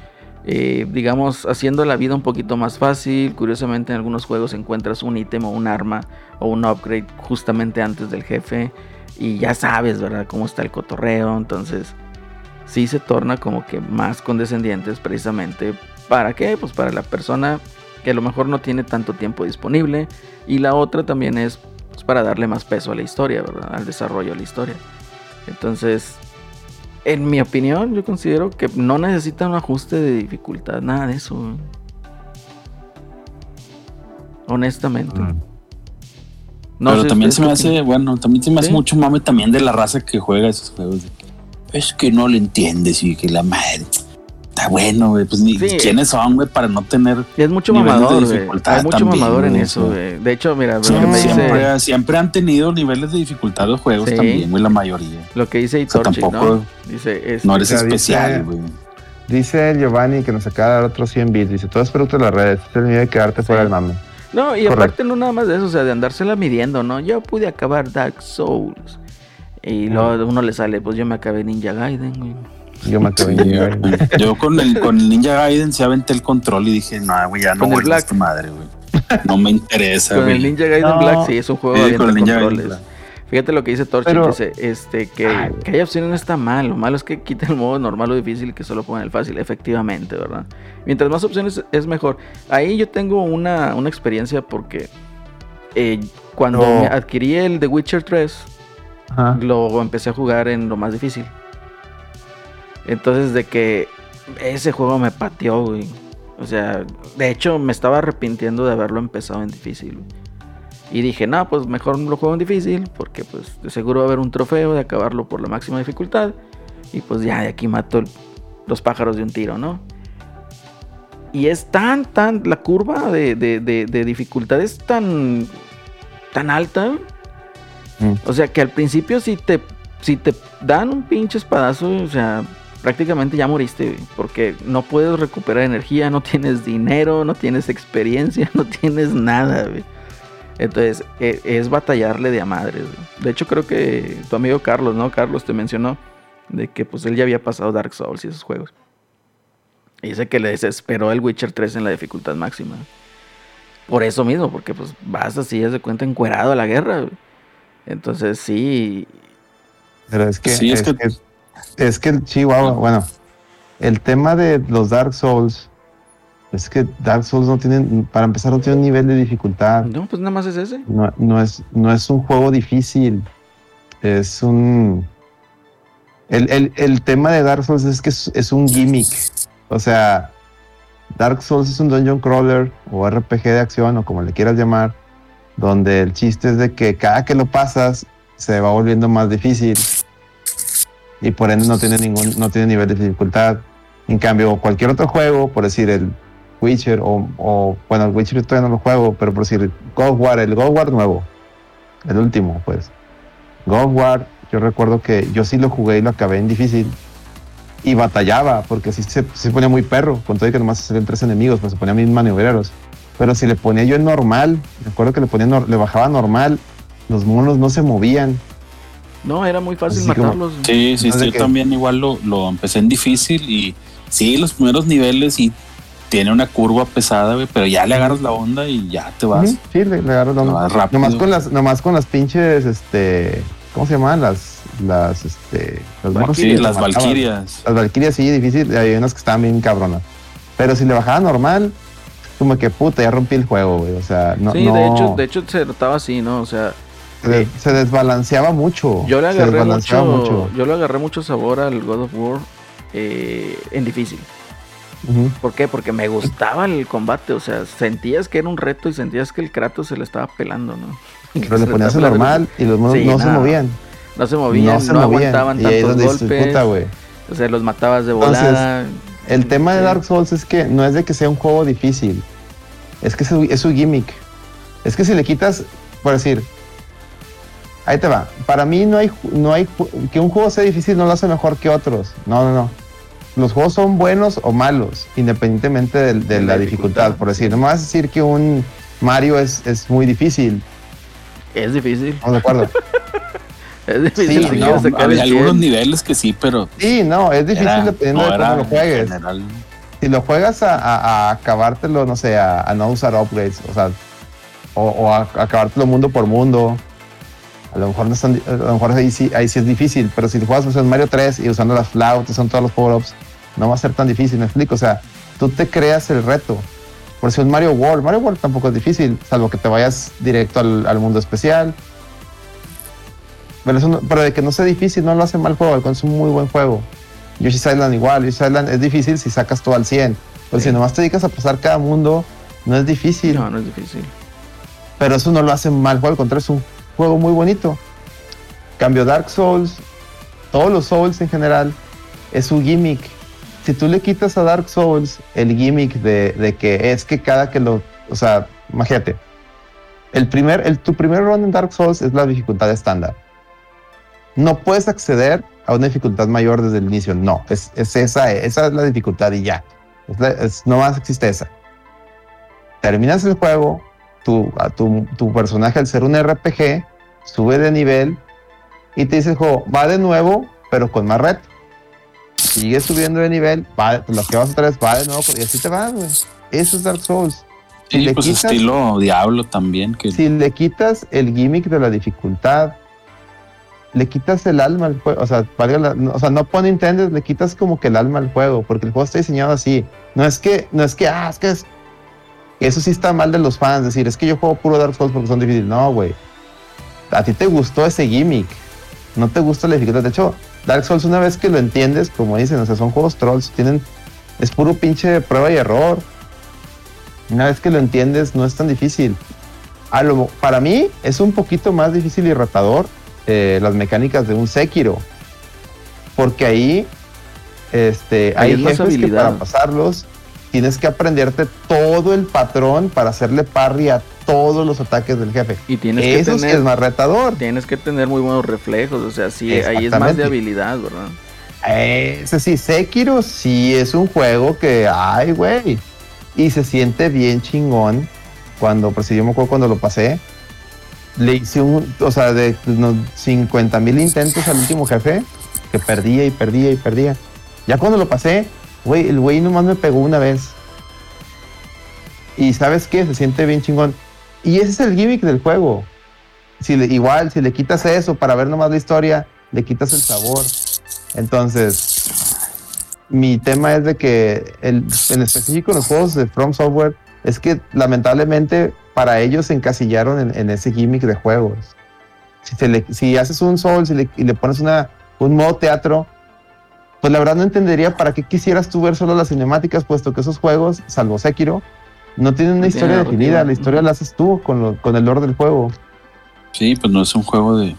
eh, digamos, haciendo la vida un poquito más fácil. Curiosamente, en algunos juegos encuentras un ítem o un arma o un upgrade justamente antes del jefe. Y ya sabes, ¿verdad?, cómo está el cotorreo. Entonces, sí se torna como que más condescendientes precisamente. ¿Para qué? Pues para la persona que a lo mejor no tiene tanto tiempo disponible. Y la otra también es pues, para darle más peso a la historia, ¿verdad? Al desarrollo de la historia. Entonces, en mi opinión, yo considero que no necesita un ajuste de dificultad, nada de eso. güey. Honestamente. Mm. No Pero también se me hace, bueno, también se me hace Sí. mucho mame también de la raza que juega esos juegos. Es que no le entiendes y que la madre. Está bueno, güey. Pues ni Sí. quiénes son, güey, para no tener. Y es mucho niveles de mamador, güey. dificultad Hay mucho también, mamador en eso, güey. De hecho, mira, lo que Siempre, dice, siempre, han tenido niveles de dificultad los juegos Sí. también, güey, la mayoría. lo que dice O sea, Itorchi, ¿no? Dice, este, No eres O sea, dice- especial, güey. Dice Giovanni que nos acaba de dar otros 100 bits. Dice, todo es producto de las redes. Es el miedo de quedarte fuera del mame. No, y Correcto. aparte no nada más de eso, o sea, de andársela midiendo, ¿no? Yo pude acabar Dark Souls. Y luego a uno le sale, pues yo me acabé Ninja Gaiden, güey. Yo me acabé. Yo con el, con el Ninja Gaiden se aventé el control y dije, no, güey, ya no Con el vuelvo a Black. esta madre, güey. No me interesa, Con güey. el Ninja Gaiden No. Black, sí, es un juego Sí, de con el Ninja Gaiden controles. Black. Fíjate lo que dice Torchic, Pero- dice, este, que, que haya opciones no está mal, lo malo es que quita el modo normal o difícil y que solo pongan el fácil, efectivamente, ¿verdad? Mientras más opciones es mejor. Ahí yo tengo una, una experiencia porque eh, cuando No. me adquirí el The Witcher 3, Ajá. lo empecé a jugar en lo más difícil. Entonces de que ese juego me pateó, güey. O sea, de hecho me estaba arrepintiendo de haberlo empezado en difícil. güey. Y dije, no, pues mejor lo juego en difícil, porque pues de seguro va a haber un trofeo de acabarlo por la máxima dificultad. Y pues ya, de aquí mato el- los pájaros de un tiro, ¿no? Y es tan, tan, la curva de, de, de- de dificultad es tan, tan alta. Mm. O sea que al principio si te, si te dan un pinche espadazo, o sea, prácticamente ya moriste, güey, porque no puedes recuperar energía, no tienes dinero, no tienes experiencia, no tienes nada, güey. Entonces, e- es batallarle de a madres. güey. De hecho, creo que tu amigo Carlos, ¿no? Carlos te mencionó de que pues él ya había pasado Dark Souls y esos juegos. Y dice que le desesperó el Witcher 3 en la dificultad máxima. Por eso mismo, porque pues vas así, haz de cuenta, encuerado a la guerra. güey. Entonces, sí. Pero es que, Sí, es es, que- que, es que el Chihuahua, bueno, el tema de los Dark Souls es que Dark Souls no tienen, para empezar, no tiene un nivel de dificultad. No, pues nada más es ese. No, no es, no es un juego difícil. Es un. El, el- el tema de Dark Souls es que es, es un gimmick. O sea, Dark Souls es un dungeon crawler o RPG de acción o como le quieras llamar, donde el chiste es de que cada que lo pasas se va volviendo más difícil y por ende no tiene ningún no tiene nivel de dificultad. En cambio, cualquier otro juego, por decir el Witcher o, bueno, el Witcher todavía no lo juego, pero por decir God War, el God War nuevo, el último, pues. God War, yo recuerdo que yo sí lo jugué y lo acabé en difícil y batallaba porque sí se, ponía muy perro, con todo y que nomás se tres enemigos, pues se ponía mis maniobreros. Pero si le ponía yo en normal, recuerdo que le ponía le bajaba normal, los monos no se movían. No, era muy fácil matarlos. sí, sí, yo también igual lo, lo empecé en difícil y sí, los primeros niveles y tiene una curva pesada, pero ya le agarras la onda y ya te vas. Sí, le, agarras la onda. Rápido. Nomás con las, nomás con las pinches, este, ¿cómo se llaman? Las, las, este, las valquirias. las valquirias. Las valquirias, sí, difícil. Hay unas que estaban bien cabronas. Pero si le bajaba normal, como que puta, ya rompí el juego, güey. O sea, no. Sí, de hecho, de hecho se notaba así, ¿no? O sea. Se, desbalanceaba mucho. Yo le agarré mucho, Yo le agarré mucho sabor al God of War eh, en difícil. ¿Por qué? Porque me gustaba el combate, o sea, sentías que era un reto y sentías que el Kratos se le estaba pelando, ¿no? Pero le ponías normal y los monos no, se movían. No se movían, no, aguantaban tantos golpes. o sea, los matabas de volada. el tema de Dark Souls es que no es de que sea un juego difícil, es que es su, gimmick. Es que si le quitas, por decir, ahí te va. Para mí no hay, no hay que un juego sea difícil no lo hace mejor que otros. No, no, no los juegos son buenos o malos, independientemente de, la, dificultad. Por decir, no me vas a decir que un Mario es, es muy difícil. Es difícil. No de acuerdo. es difícil. Sí, hay algunos niveles que sí, pero. Sí, no, es difícil dependiendo de cómo lo juegues. Si lo juegas a, a, acabártelo, no sé, a, no usar upgrades, o sea, o, a, acabártelo mundo por mundo, a lo mejor, no están, a lo mejor ahí, sí, ahí sí es difícil, pero si juegas en Mario 3 y usando las flautas, son todos los power-ups, no va a ser tan difícil, me explico. O sea, tú te creas el reto. Por si un Mario World, Mario World tampoco es difícil, salvo que te vayas directo al, mundo especial. Pero, pero, de que no sea difícil no lo hace mal juego, es un muy buen juego. Yoshi's Island igual, Yoshi's Island es difícil si sacas todo al 100. Pero si nomás te dedicas a pasar cada mundo, no es difícil. No, no es difícil. Pero eso no lo hace mal juego, al contrario, es un juego muy bonito. Cambio Dark Souls, todos los Souls en general, es su gimmick si tú le quitas a Dark Souls el gimmick de, que es que cada que lo, o sea, imagínate, el primer, el, tu primer run en Dark Souls es la dificultad estándar. No puedes acceder a una dificultad mayor desde el inicio, no, es, esa, esa es la dificultad y ya, es, no más existe esa. Terminas el juego, tu, a tu, tu personaje al ser un RPG sube de nivel y te dice el juego, va de nuevo, pero con más reto sigue subiendo de nivel, va, lo que vas a traer va de nuevo, y así te vas, güey. Eso es Dark Souls. Si sí, pues estilo Diablo también. Que... Si le quitas el gimmick de la dificultad, le quitas el alma al juego. O sea, o sea, no pone intended, le quitas como que el alma al juego, porque el juego está diseñado así. No es que, no es que, ah, es que es. Eso sí está mal de los fans, decir, es que yo juego puro Dark Souls porque son difíciles. No, güey. A ti te gustó ese gimmick. No te gusta la dificultad. De hecho, Dark Souls, una vez que lo entiendes, como dicen, o sea, son juegos trolls, tienen, es puro pinche prueba y error. Una vez que lo entiendes, no es tan difícil. para mí es un poquito más difícil y retador eh, las mecánicas de un Sekiro. Porque ahí, este, hay jefes que para pasarlos tienes que aprenderte todo el patrón para hacerle parry a todos los ataques del jefe. Y tienes que tener, es más retador. Tienes que tener muy buenos reflejos, o sea, sí, ahí es más de habilidad, ¿verdad? Ese sí, Sekiro sí es un juego que, ay, güey, y se siente bien chingón cuando, pues yo me acuerdo cuando lo pasé, le hice un, o sea, de unos 50 mil intentos al último jefe, que perdía y perdía y perdía. Ya cuando lo pasé, güey, el güey nomás me pegó una vez. Y sabes qué, se siente bien chingón. Y ese es el gimmick del juego. Si igual, si le quitas eso para ver nomás la historia, le quitas el sabor. Entonces, mi tema es de que el, en específico los juegos de From Software es que lamentablemente para ellos se encasillaron en, ese gimmick de juegos. Si, si haces un Souls y le, pones una, un modo teatro, pues la verdad no entendería para qué quisieras tú ver solo las cinemáticas, puesto que esos juegos, salvo Sekiro, no tiene una historia definida, la historia la haces tú con, con el lore del juego. Sí, pues no es un juego de,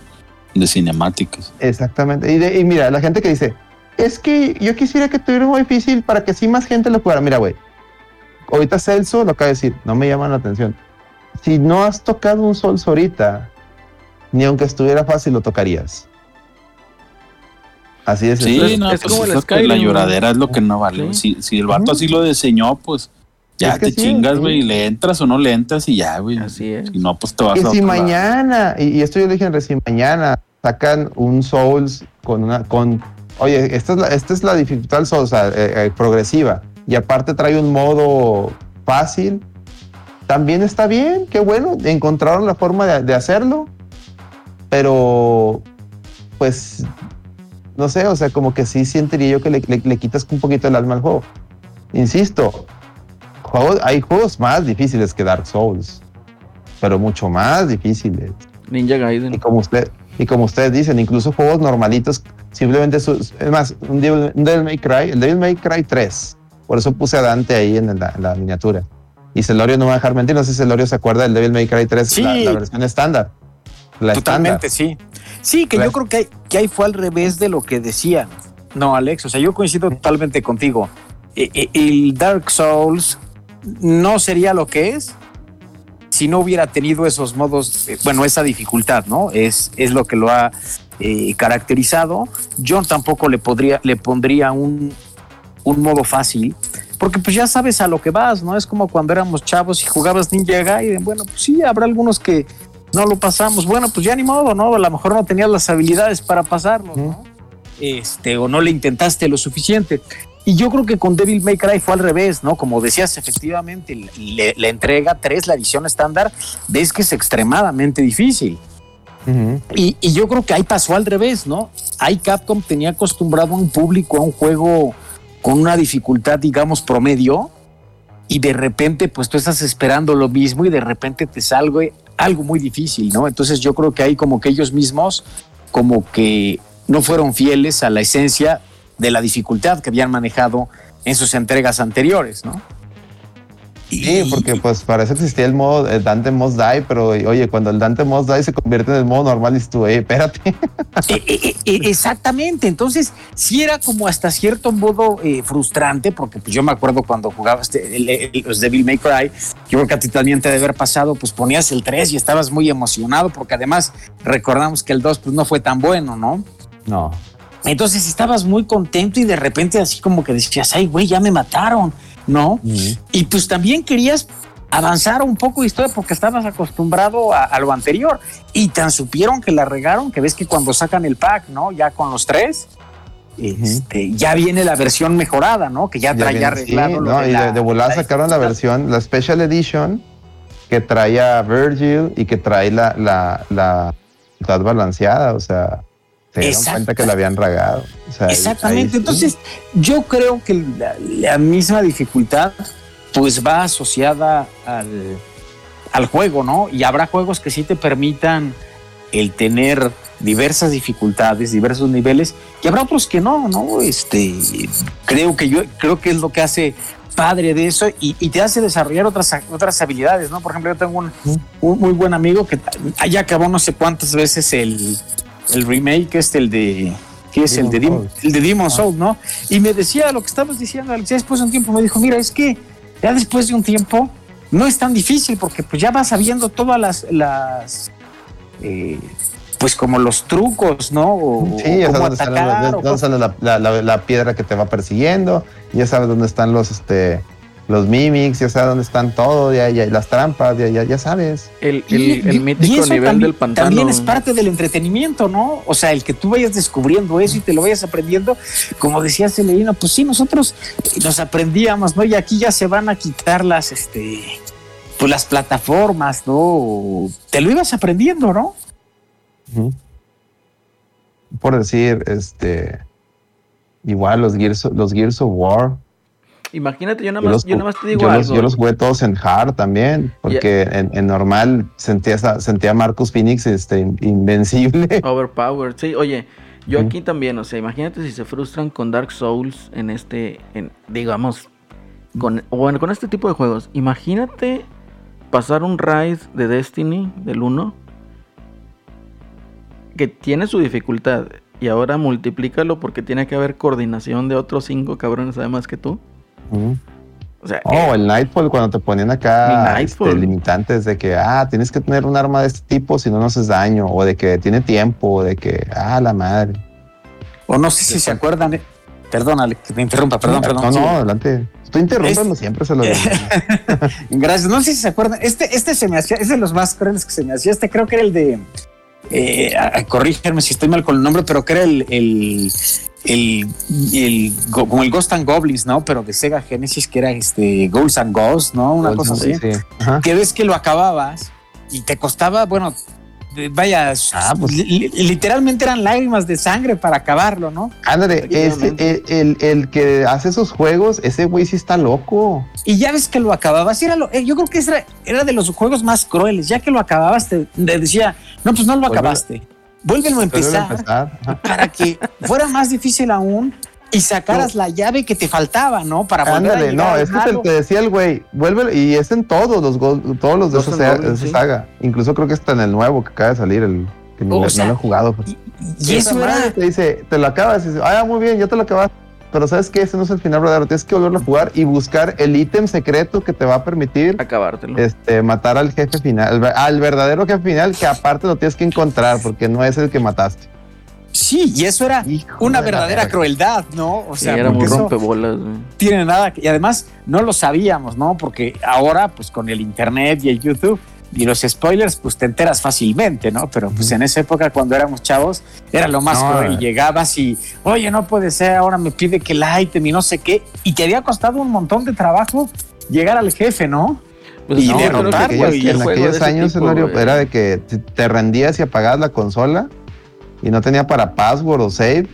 cinemáticas. Exactamente. Y, mira, la gente que dice, es que yo quisiera que tuviera un juego difícil para que así más gente lo jugara. Mira, güey, ahorita Celso lo acaba de decir, no me llaman la atención. Si no has tocado un Souls ahorita, ni aunque estuviera fácil lo tocarías. Así es. Sí, no, es, pues como la lloradera es lo que no vale. Si, si, el vato así lo diseñó, pues ya te chingas, güey, y le entras o no le entras y ya, güey. Así es. Si no, pues te vas y si mañana, y, esto yo le dije si mañana sacan un Souls con una, con, oye, esta es la, esta es la dificultad Souls, eh, eh, progresiva, y aparte trae un modo fácil, también está bien, qué bueno, encontraron la forma de, hacerlo, pero pues no sé, o sea, como que sí sentiría yo que le, le, quitas un poquito el alma al juego. Insisto, hay juegos más difíciles que Dark Souls, pero mucho más difíciles. Ninja Gaiden. Y como, usted, y como ustedes dicen, incluso juegos normalitos, simplemente, es más, un Devil, May Cry, el Devil May Cry 3, por eso puse a Dante ahí en la, miniatura. Y Celorio no va a dejar mentir, no sé si Celorio se acuerda del Devil May Cry 3, la, versión estándar. Totalmente, sí. Sí, que yo creo que, que ahí fue al revés de lo que decían. No, Alex, o sea, yo coincido totalmente contigo. E, e, el Dark Souls no sería lo que es si no hubiera tenido esos modos, eh, bueno, esa dificultad, ¿no? Es, es lo que lo ha eh, caracterizado. Yo tampoco le, podría, le pondría un, un modo fácil, porque pues ya sabes a lo que vas, ¿no? Es como cuando éramos chavos y jugabas Ninja Gaiden, bueno, pues sí, habrá algunos que no lo pasamos, bueno, pues ya ni modo, ¿no? A lo mejor no tenías las habilidades para pasarlo, ¿no? Este, o no le intentaste lo suficiente. Y yo creo que con Devil May Cry fue al revés, ¿no? Como decías, efectivamente, la entrega 3, la edición estándar, ves que es extremadamente difícil. y, yo creo que ahí pasó al revés, ¿no? Ahí Capcom tenía acostumbrado a un público a un juego con una dificultad, digamos, promedio, y de repente, pues tú estás esperando lo mismo y de repente te salgo algo muy difícil, ¿no? Entonces yo creo que ahí como que ellos mismos, como que no fueron fieles a la esencia de la dificultad que habían manejado en sus entregas anteriores, ¿no? Sí, porque pues para eso existía el modo Dante Must Die, pero oye, cuando el Dante Must Die se convierte en el modo normal, dices tú, espérate. E, e, e, exactamente, entonces sí era como hasta cierto modo eh, frustrante, porque pues yo me acuerdo cuando jugabas este, los Devil May Cry, yo creo que a ti también te debe haber pasado, pues ponías el 3 y estabas muy emocionado, porque además recordamos que el 2 pues no fue tan bueno, ¿no? No. Entonces estabas muy contento y de repente así como que decías, ay, güey, ya me mataron, ¿no? Y pues también querías avanzar un poco de historia porque estabas acostumbrado a, lo anterior y tan supieron que la regaron que ves que cuando sacan el pack, ¿no? Ya con los tres, este, ya viene la versión mejorada, ¿no? Que ya, traía arreglado. no, y de, volada sacaron la versión, la Special Edition que traía Virgil y que trae la, la, la, la balanceada, o sea se dieron cuenta que la habían ragado. Exactamente. Entonces, yo creo que la, misma dificultad, pues va asociada al, al, juego, ¿no? Y habrá juegos que sí te permitan el tener diversas dificultades, diversos niveles, y habrá otros que no, ¿no? Este, creo que yo creo que es lo que hace padre de eso y, te hace desarrollar otras, otras habilidades, ¿no? Por ejemplo, yo tengo un, un muy buen amigo que ya acabó no sé cuántas veces el, el remake este, el de que es el de, el de Demon Soul, ¿no? Y me decía lo que estabas diciendo, ya después de un tiempo me dijo, mira, es que ya después de un tiempo no es tan difícil porque pues ya vas sabiendo todas las, las eh, pues como los trucos, ¿no? sí, ya sabes dónde está la, la, la, piedra que te va persiguiendo, ya sabes dónde están los, este, los mimics, ya sabes dónde están todo, ya, ya las trampas, ya, ya, sabes. El, el, mítico nivel del pantano. También es parte del entretenimiento, ¿no? O sea, el que tú vayas descubriendo eso y te lo vayas aprendiendo, como decía Celerino, pues sí, nosotros nos aprendíamos, ¿no? Y aquí ya se van a quitar las, este, pues las plataformas, ¿no? Te lo ibas aprendiendo, ¿no? Por decir, este, igual los Gears, los Gears of War Imagínate, yo nada más, yo, te digo algo. Los, yo los jugué todos en hard también, porque en, normal sentía, sentía a Marcus Phoenix este, invencible. Overpowered, sí. Oye, yo aquí también, o sea, imagínate si se frustran con Dark Souls en este, en, digamos, con, bueno, con este tipo de juegos. Imagínate pasar un raid de Destiny del 1 que tiene su dificultad y ahora multiplícalo porque tiene que haber coordinación de otros cinco cabrones además que tú. O sea, oh, el Nightfall cuando te ponían acá este, limitantes de que, ah, tienes que tener un arma de este tipo si no nos haces daño, o de que tiene tiempo, o de que, ah, la madre. O no sé si se acuerdan, eh, perdónale que me interrumpa, perdón, perdón. No, no, adelante. Estoy interrumpiendo siempre, se lo digo. Gracias. No sé si se acuerdan. Este, este se me hacía, es de los más crueles que se me hacía. Este creo que era el de. Eh, corrígeme si estoy mal con el nombre, pero que era el, el, el, como el Ghost and Goblins, ¿no? Pero de Sega Genesis, que era este Ghosts and Ghosts, ¿no? Una cosa así. Que ves que lo acababas y te costaba, bueno, vaya, ah, pues. literalmente eran lágrimas de sangre para acabarlo, ¿no? Ándale, este, el, el, que hace esos juegos, ese güey sí está loco. Y ya ves que lo acababas, era lo, eh, yo creo que era, era de los juegos más crueles, ya que lo acababas te, decía, no, pues no lo acabaste. Vuélvelo a empezar, para que fuera más difícil aún y sacaras la llave que te faltaba, ¿no? Para volver Ándale, no, es que decía el güey, vuelve y es en todos los todos los de esa, saga, incluso creo que está en el nuevo que acaba de salir el que no, lo he jugado. Pues. Y, eso era... te dice, te lo acabas y dices, ah, muy bien, ya te lo acabas. Pero sabes que ese no es el final verdadero, tienes que volverlo a jugar y buscar el ítem secreto que te va a permitir acabártelo. Este, matar al jefe final, al verdadero jefe final que aparte lo tienes que encontrar porque no es el que mataste. Sí, y eso era una verdadera crueldad, ¿no? O sea, era muy rompebolas. Tiene nada que, y además no lo sabíamos, ¿no? Porque ahora, pues con el internet y el YouTube y los spoilers, pues te enteras fácilmente, ¿no? Pero pues en esa época, cuando éramos chavos, era lo más cruel. Eh. Llegabas y, oye, no puede ser, ahora me pide que la item y no sé qué. Y te había costado un montón de trabajo llegar al jefe, ¿no? Pues y no, en aquellos años, era de que te rendías y apagabas la consola y no tenía para password o save,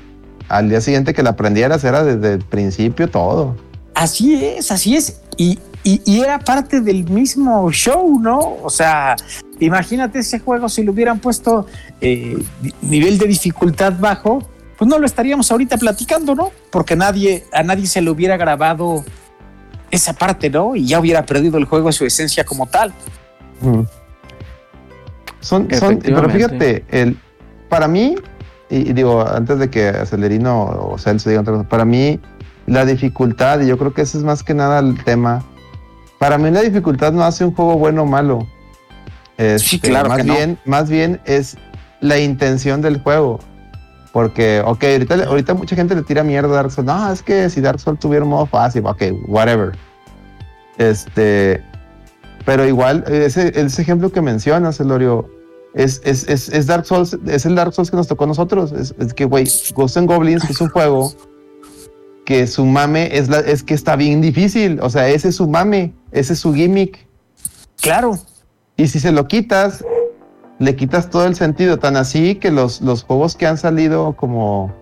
al día siguiente que la aprendieras era desde el principio todo. Así es, así es. Y, y, era parte del mismo show, ¿no? O sea, imagínate ese juego si lo hubieran puesto eh, nivel de dificultad bajo, pues no lo estaríamos ahorita platicando, ¿no? Porque nadie, a nadie se le hubiera grabado esa parte, ¿no? Y ya hubiera perdido el juego su esencia como tal. Mm. Son, son, pero fíjate, el, para mí, y, digo, antes de que Acelerino o Celso digan otra cosa, para mí la dificultad, y yo creo que ese es más que nada el tema, para mí la dificultad no hace un juego bueno o malo. sí, este, claro. Más, bien, más bien es la intención del juego. Porque, ok, ahorita, ahorita mucha gente le tira mierda a Dark Souls. No, es que si Dark Souls tuviera un modo fácil, ok, whatever. Este, pero igual, ese, ese ejemplo que mencionas, Elorio, es, es, es, es, Dark Souls, es el Dark Souls que nos tocó a nosotros. Es, que, güey, Ghost and Goblins es un juego que su mame es, la, es que está bien difícil. O sea, ese es su mame, ese es su gimmick. Claro. Y si se lo quitas, le quitas todo el sentido. Tan así que los, los juegos que han salido como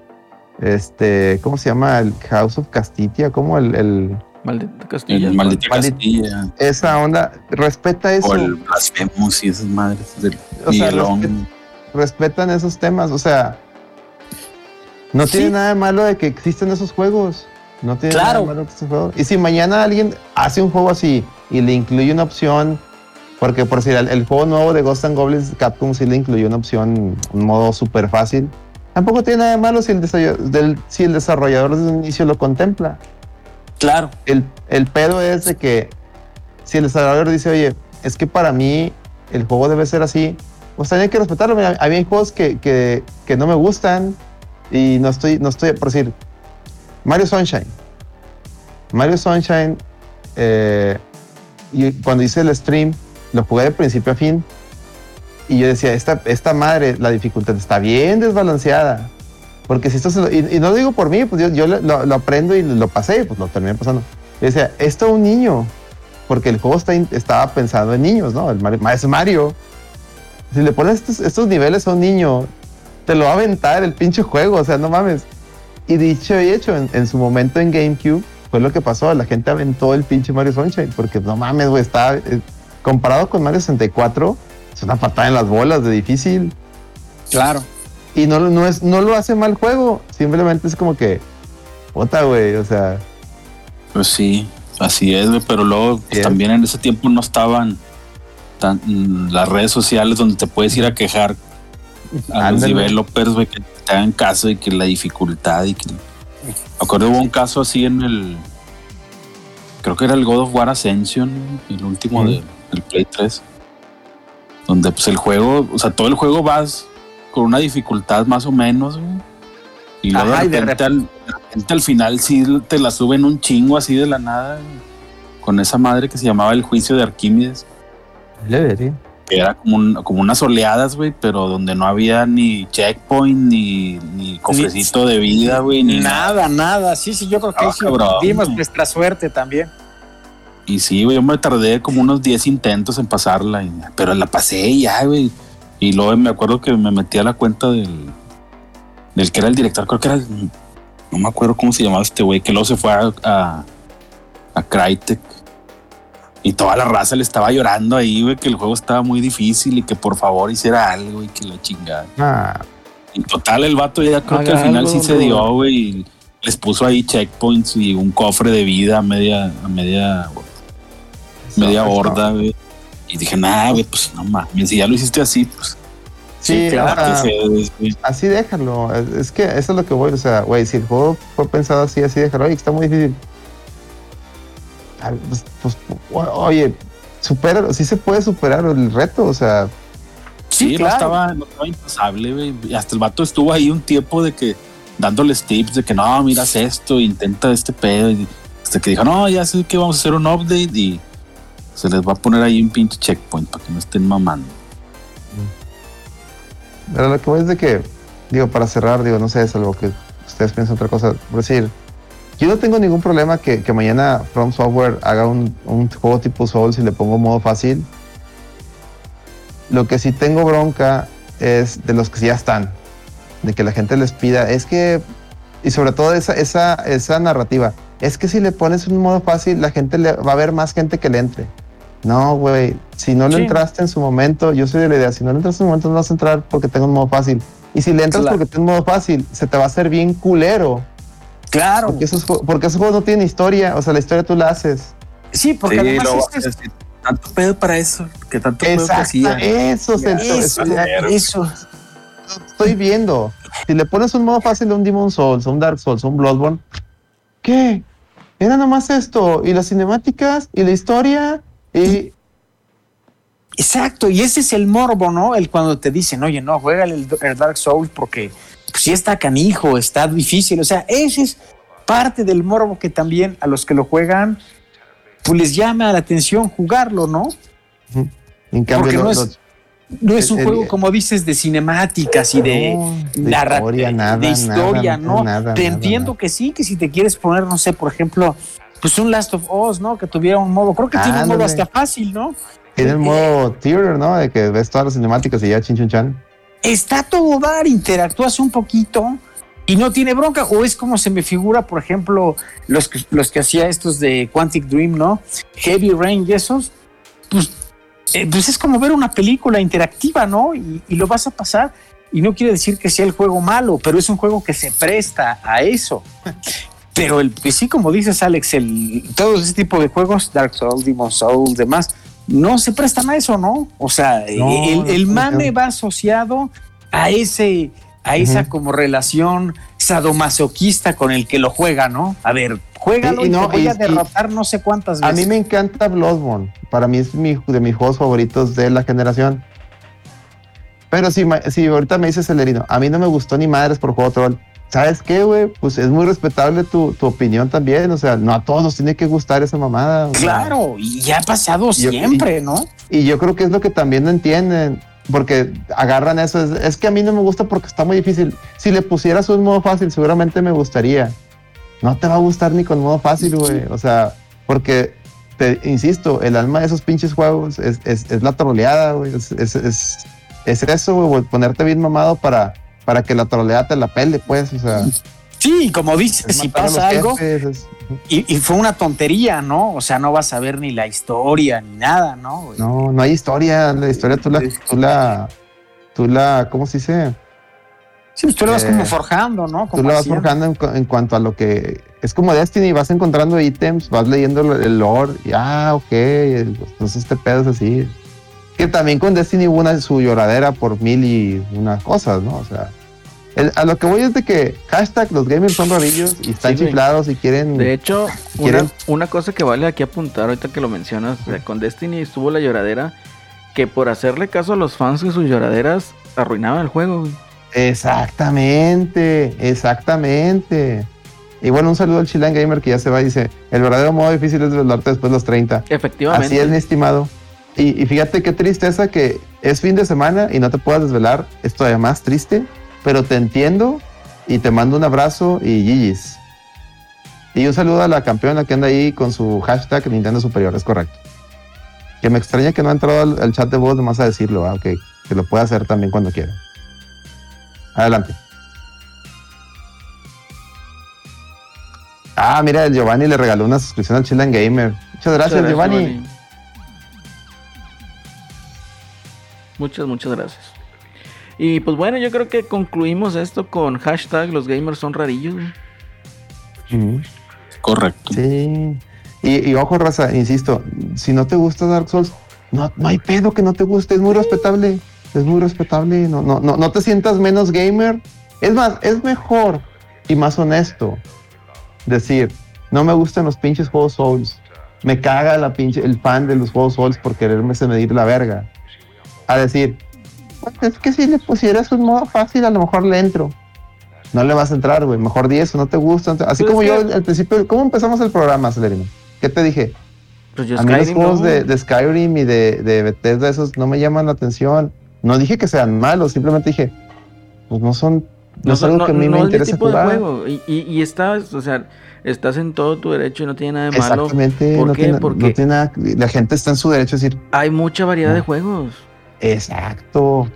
este, ¿cómo se llama? El House of Castitia, como el, el Maldita Castilla. Maldita Castilla. Esa onda, respeta eso. O el Blasphemous y esas madres del o sea, respetan esos temas, o sea, no tiene nada de malo de que existen esos juegos. No tiene nada de malo que esos juegos. Y si mañana alguien hace un juego así y le incluye una opción, porque por si el, juego nuevo de Ghost and Goblins Capcom sí le incluyó una opción, un modo súper fácil, tampoco tiene nada de malo si el, si el desarrollador desde el inicio lo contempla. Claro. El, el pedo es de que si el desarrollador dice, oye, es que para mí el juego debe ser así, pues también hay que respetarlo. A mí hay juegos que, que, que, no me gustan y no estoy, no estoy, por decir, Mario Sunshine. Mario Sunshine, eh, y cuando hice el stream, lo jugué de principio a fin. Y yo decía, esta, esta madre, la dificultad está bien desbalanceada. Porque si esto y, no lo digo por mí, pues yo, yo lo, aprendo y lo pasé, pues lo terminé pasando. Y decía, esto un niño, porque el juego está, estaba pensando en niños, ¿no? El Mario, es Mario. Si le pones estos, niveles a un niño, te lo va a aventar el pinche juego, o sea, no mames. Y dicho y hecho, en, su momento en GameCube, fue lo que pasó, la gente aventó el pinche Mario Sunshine, porque no mames, güey, está, eh, comparado con Mario 64, es una patada en las bolas de difícil. Claro. Y no, no, es, no lo hace mal juego. Simplemente es como que. Puta, güey. O sea. Pues sí, así es, güey. Pero luego pues, también en ese tiempo no estaban tan, las redes sociales donde te puedes ir a quejar a los developers, güey, que te hagan caso y que la dificultad y que. Me acuerdo hubo un caso así en el. Creo que era el God of War Ascension, el último del Play 3. Donde pues el juego, o sea, todo el juego vas con una dificultad más o menos, güey. Y luego de, repente, al, al, final sí te la suben un chingo así de la nada, con esa madre que se llamaba el juicio de Arquímedes. Le vería era como, como unas oleadas, güey, pero donde no había ni checkpoint, ni, ni cofrecito de vida, güey, ni nada, nada. Sí, sí, yo creo que ah, dimos nuestra suerte también. Y sí, güey, yo me tardé como unos 10 intentos en pasarla, pero la pasé ya, güey. Y luego me acuerdo que me metí a la cuenta del, del que era el director, creo que era, no me acuerdo cómo se llamaba este güey, que luego se fue a, a, a Crytek y toda la raza le estaba llorando ahí, güey, que el juego estaba muy difícil y que por favor hiciera algo y que la chingada. Ah. Y total, el vato ya creo que al final sí se dio, güey, y les puso ahí checkpoints y un cofre de vida a media, a media, media horda, güey. Y dije, nah, güey, pues no mames, si ya lo hiciste así, pues. Sí, claro. así déjalo. Es que eso es lo que voy, o sea, güey, si el juego fue pensado así, así déjalo. Oye, está muy difícil pues, pues, oye, supera, sí se puede superar el reto, o sea. Sí, no, estaba, no estaba impasable, hasta el vato estuvo ahí un tiempo de que dándoles tips de que no, miras esto, intenta este pedo. Y hasta que dijo, no, ya sé que vamos a hacer un update y se les va a poner ahí un pinche checkpoint para que no estén mamando. Pero lo que voy es de que, digo, para cerrar, digo, no sé, es algo que ustedes piensan otra cosa. Por decir, yo no tengo ningún problema que, mañana From Software haga un, juego tipo Souls y le pongo modo fácil. Lo que sí tengo bronca es de los que ya están. De que la gente les pida. Es que. Y sobre todo esa, esa, esa narrativa. Es que si le pones un modo fácil, la gente le, va a haber más gente que le entre. No, güey. Si no le entraste en su momento, yo soy de la idea, si no le entraste en su momento, no vas a entrar porque tengo un modo fácil. Y si le entras porque tengo un modo fácil, se te va a hacer bien culero Claro. Porque esos, porque esos juegos no tienen historia. O sea, la historia tú la haces. Sí, porque además tanto pedo para eso. Que tanto pedo que hacía. Eso, eso, eso, Estoy viendo. Si le pones un modo fácil a un Demon Souls, a un Dark Souls, a un Bloodborne, ¿qué? Era nomás esto. Y las cinemáticas, y la historia, y. Exacto, y ese es el morbo, ¿no? El cuando te dicen, oye, no, juega el, el Dark Souls porque pues sí está canijo, está difícil. O sea, ese es parte del morbo que también a los que lo juegan, pues les llama la atención jugarlo, ¿no? En cambio, no, es, un juego, como dices, de cinemáticas y de, narrativa, de historia, ¿no? te entiendo que sí, que si te quieres poner, no sé, por ejemplo, pues un Last of Us, ¿no? Que tuviera un modo, creo que tiene un modo hasta fácil, ¿no? Tiene el modo theater, ¿no? De que ves todas las cinemáticas y ya chin, chin chan está todo dar, interactúas un poquito y no tiene bronca. O es como se me figura, por ejemplo, los que, los que hacía estos de Quantic Dream, ¿no? Heavy Rain y esos, pues, eh, pues es como ver una película interactiva, ¿no? Y, lo vas a pasar. Y no quiere decir que sea el juego malo, pero es un juego que se presta a eso. Pero el, pues sí, como dices, Alex, el, todo ese tipo de juegos, Dark Souls, Demon Souls, demás, no se prestan a eso, ¿no? O sea, el, mame va asociado a ese, a esa como relación sadomasoquista con el que lo juega, ¿no? A ver, juégalo y, no, voy a derrotar no sé cuántas veces. A mí me encanta Bloodborne. Para mí es mi, de mis juegos favoritos de la generación. Pero si, si ahorita me dices Celerino, a mí no me gustó ni madres por juego troll. ¿Sabes qué, güey? Pues es muy respetable tu, opinión también. O sea, no a todos nos tiene que gustar esa mamada. Claro, y ya ha pasado siempre, ¿no? Y yo creo que es lo que también no entienden. Porque agarran eso. Es, que a mí no me gusta porque está muy difícil. Si le pusieras un modo fácil, seguramente me gustaría. No te va a gustar ni con modo fácil, güey. O sea, porque te insisto, el alma de esos pinches juegos es, es la troleada, güey. Es, es, eso, güey, ponerte bien mamado para para que la troleada te la pele, pues, o sea. Sí, como dices, si pasa algo y, fue una tontería, ¿no? O sea, no vas a ver ni la historia ni nada, ¿no? No, no hay historia, la historia tú la, tú la, tú la, ¿cómo se dice? Sí, pues tú la vas como eh, forjando, ¿no? tú la vas forjando en, cuanto a lo que es como Destiny, vas encontrando ítems, vas leyendo el lore y ah, ok, entonces este pedo es así. Que también con Destiny hubo una su lloradera por mil y unas cosas, ¿no? O sea, a lo que voy es de que hashtag los gamers son rarillos y están chiflados y quieren. De hecho, Una, una, cosa que vale aquí apuntar ahorita que lo mencionas, con Destiny estuvo la lloradera que por hacerle caso a los fans de sus lloraderas arruinaban el juego. Exactamente, exactamente. Y bueno, un saludo al Chilean Gamer que ya se va y dice: el verdadero modo difícil es desvelarte después de los 30. Efectivamente. Así es, mi estimado. Y, y, fíjate qué tristeza que es fin de semana y no te puedas desvelar. Es todavía más triste, pero te entiendo y te mando un abrazo y GG's. Y un saludo a la campeona que anda ahí con su hashtag Nintendo Superior, es correcto. Que me extraña que no ha entrado al, chat de voz nomás a decirlo, ah, que lo puede hacer también cuando quiera. Adelante. Ah, mira, el Giovanni le regaló una suscripción al Chilean Gamer. Muchas gracias, Giovanni. Muchas, muchas gracias. Y pues bueno, yo creo que concluimos esto con hashtag los gamers son rarillos. Correcto. Sí. Y, ojo, raza, insisto, si no te gusta Dark Souls, no, no hay pedo que no te guste, es muy respetable. Es muy respetable. No, no, no, no te sientas menos gamer. Es más, es mejor y más honesto decir, no me gustan los pinches juegos Souls. Me caga la pinche, el fan de los juegos Souls por quererme se medir la verga. A decir, pues es que si le pusieras un modo fácil, a lo mejor le entro no le vas a entrar, güey. Mejor 10 o no te gusta. Así pues como yo al principio, ¿cómo empezamos el programa, Celerino? ¿Qué te dije? Pues yo a mí los juegos de, Skyrim y de, de Bethesda, esos no me llaman la atención. No dije que sean malos, simplemente dije, pues no son, no, es algo que a mí me interesa jugar. Y, y, estás, o sea, estás en todo tu derecho y no tiene nada de malo. Exactamente. ¿Por qué? Porque la gente está en su derecho a decir. Hay mucha variedad de juegos. Exacto.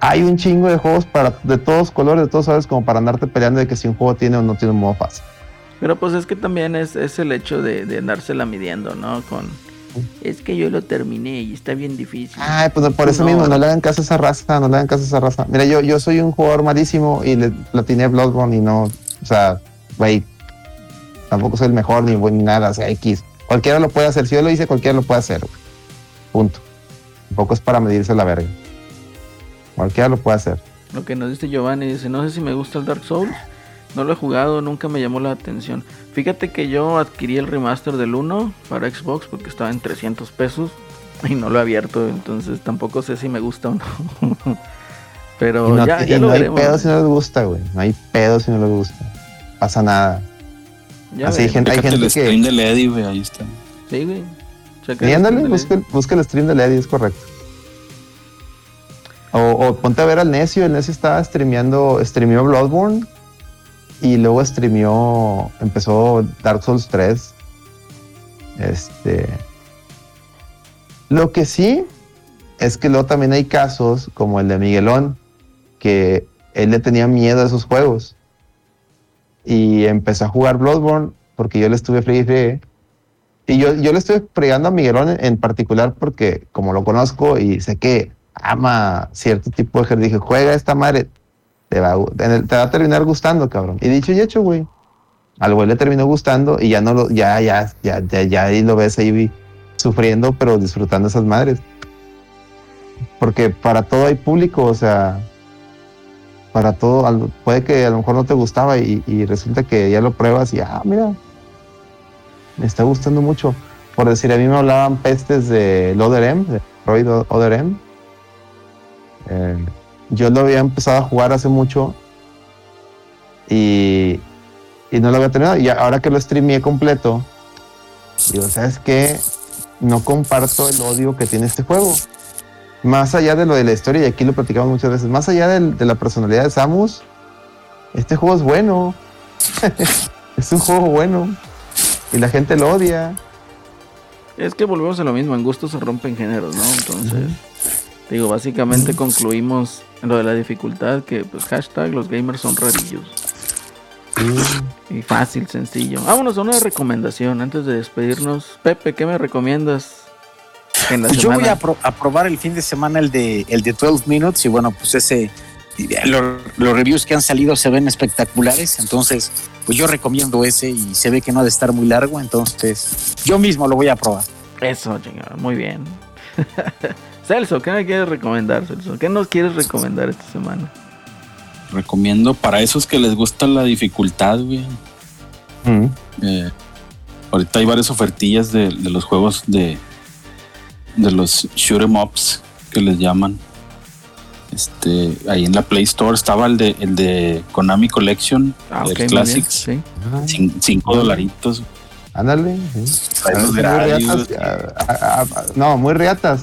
Hay un chingo de juegos para, de todos colores, de todos sabes, como para andarte peleando de que si un juego tiene o no tiene un modo fácil. Pero pues es que también es, el hecho de, de andársela midiendo, ¿no? Con es que yo lo terminé y está bien difícil. Ay, pues por eso mismo, no le hagan caso a esa raza, no le hagan caso a esa raza. Mira, yo, yo soy un jugador malísimo y le platiné Bloodborne y no, o sea, güey, tampoco soy el mejor ni, ni nada, o sea, X. Cualquiera lo puede hacer, si yo lo hice, cualquiera lo puede hacer, Punto. Tampoco es para medirse la verga. Cualquiera lo puede hacer. Lo que nos dice Giovanni, dice, no sé si me gusta el Dark Souls no lo he jugado, nunca me llamó la atención. Fíjate que yo adquirí el remaster del 1 para Xbox porque estaba en 300 pesos y no lo he abierto, entonces tampoco sé si me gusta o no. Pero ya, ya no hay pedo si no les gusta, güey. No hay pedo si no les gusta. Pasa nada. Así hay gente, hay gente el stream de Lady, güey, ahí está. Sí, güey. Y ándale, busca, el stream de Lady, es correcto. O, o, ponte a ver al Necio, el Necio estaba streameando, streameó Bloodborne y luego streamió, empezó Dark Souls 3. Este. Lo que sí es que luego también hay casos como el de Miguelón, que él le tenía miedo a esos juegos. Y empezó a jugar Bloodborne porque yo le estuve free Y yo, yo le estoy fregando a Miguelón en, particular porque como lo conozco y sé que ama cierto tipo de ejercicio, dije, juega esta madre, te va, te va a terminar gustando, cabrón. Y dicho y hecho, güey. Al güey le terminó gustando y ya no lo, ya, ya, ya, ya, ya ahí lo ves ahí sufriendo, pero disfrutando esas madres. Porque para todo hay público, o sea, para todo, puede que a lo mejor no te gustaba y, resulta que ya lo pruebas y, ah, mira, me está gustando mucho. Por decir, a mí me hablaban pestes de Loderem, de Roy Oderem. Eh, yo lo había empezado a jugar hace mucho y, no lo había terminado. Y ahora que lo streameé completo, digo, ¿sabes qué? No comparto el odio que tiene este juego. Más allá de lo de la historia, y aquí lo platicamos muchas veces, más allá de, la personalidad de Samus, este juego es bueno. es un juego bueno. Y la gente lo odia. Es que volvemos a lo mismo, en gusto se rompen géneros, ¿no? Entonces, digo, básicamente concluimos lo de la dificultad, que pues hashtag los gamers son rarillos. Y fácil, sencillo. Vámonos a una recomendación antes de despedirnos. Pepe, ¿qué me recomiendas? Pues yo voy a, probar el fin de semana el de el de 12 Minutes y bueno, pues ese los, reviews que han salido se ven espectaculares, entonces pues yo recomiendo ese y se ve que no ha de estar muy largo, entonces yo mismo lo voy a probar. Eso, muy bien. Celso, ¿qué me quieres recomendar, Celso? ¿Qué nos quieres recomendar esta semana? Recomiendo para esos que les gusta la dificultad, güey. Mm. Eh, ahorita hay varias ofertillas de, de los juegos de, de los shoot 'em ups que les llaman. Este, ahí en la Play Store estaba el de, el de Konami Collection, Ah, el muy bien, Classics, sí. Ah, cin- cinco dolaritos. Ándale. sí. Los Muy riatas, ah, ah, ah, no, muy riatas.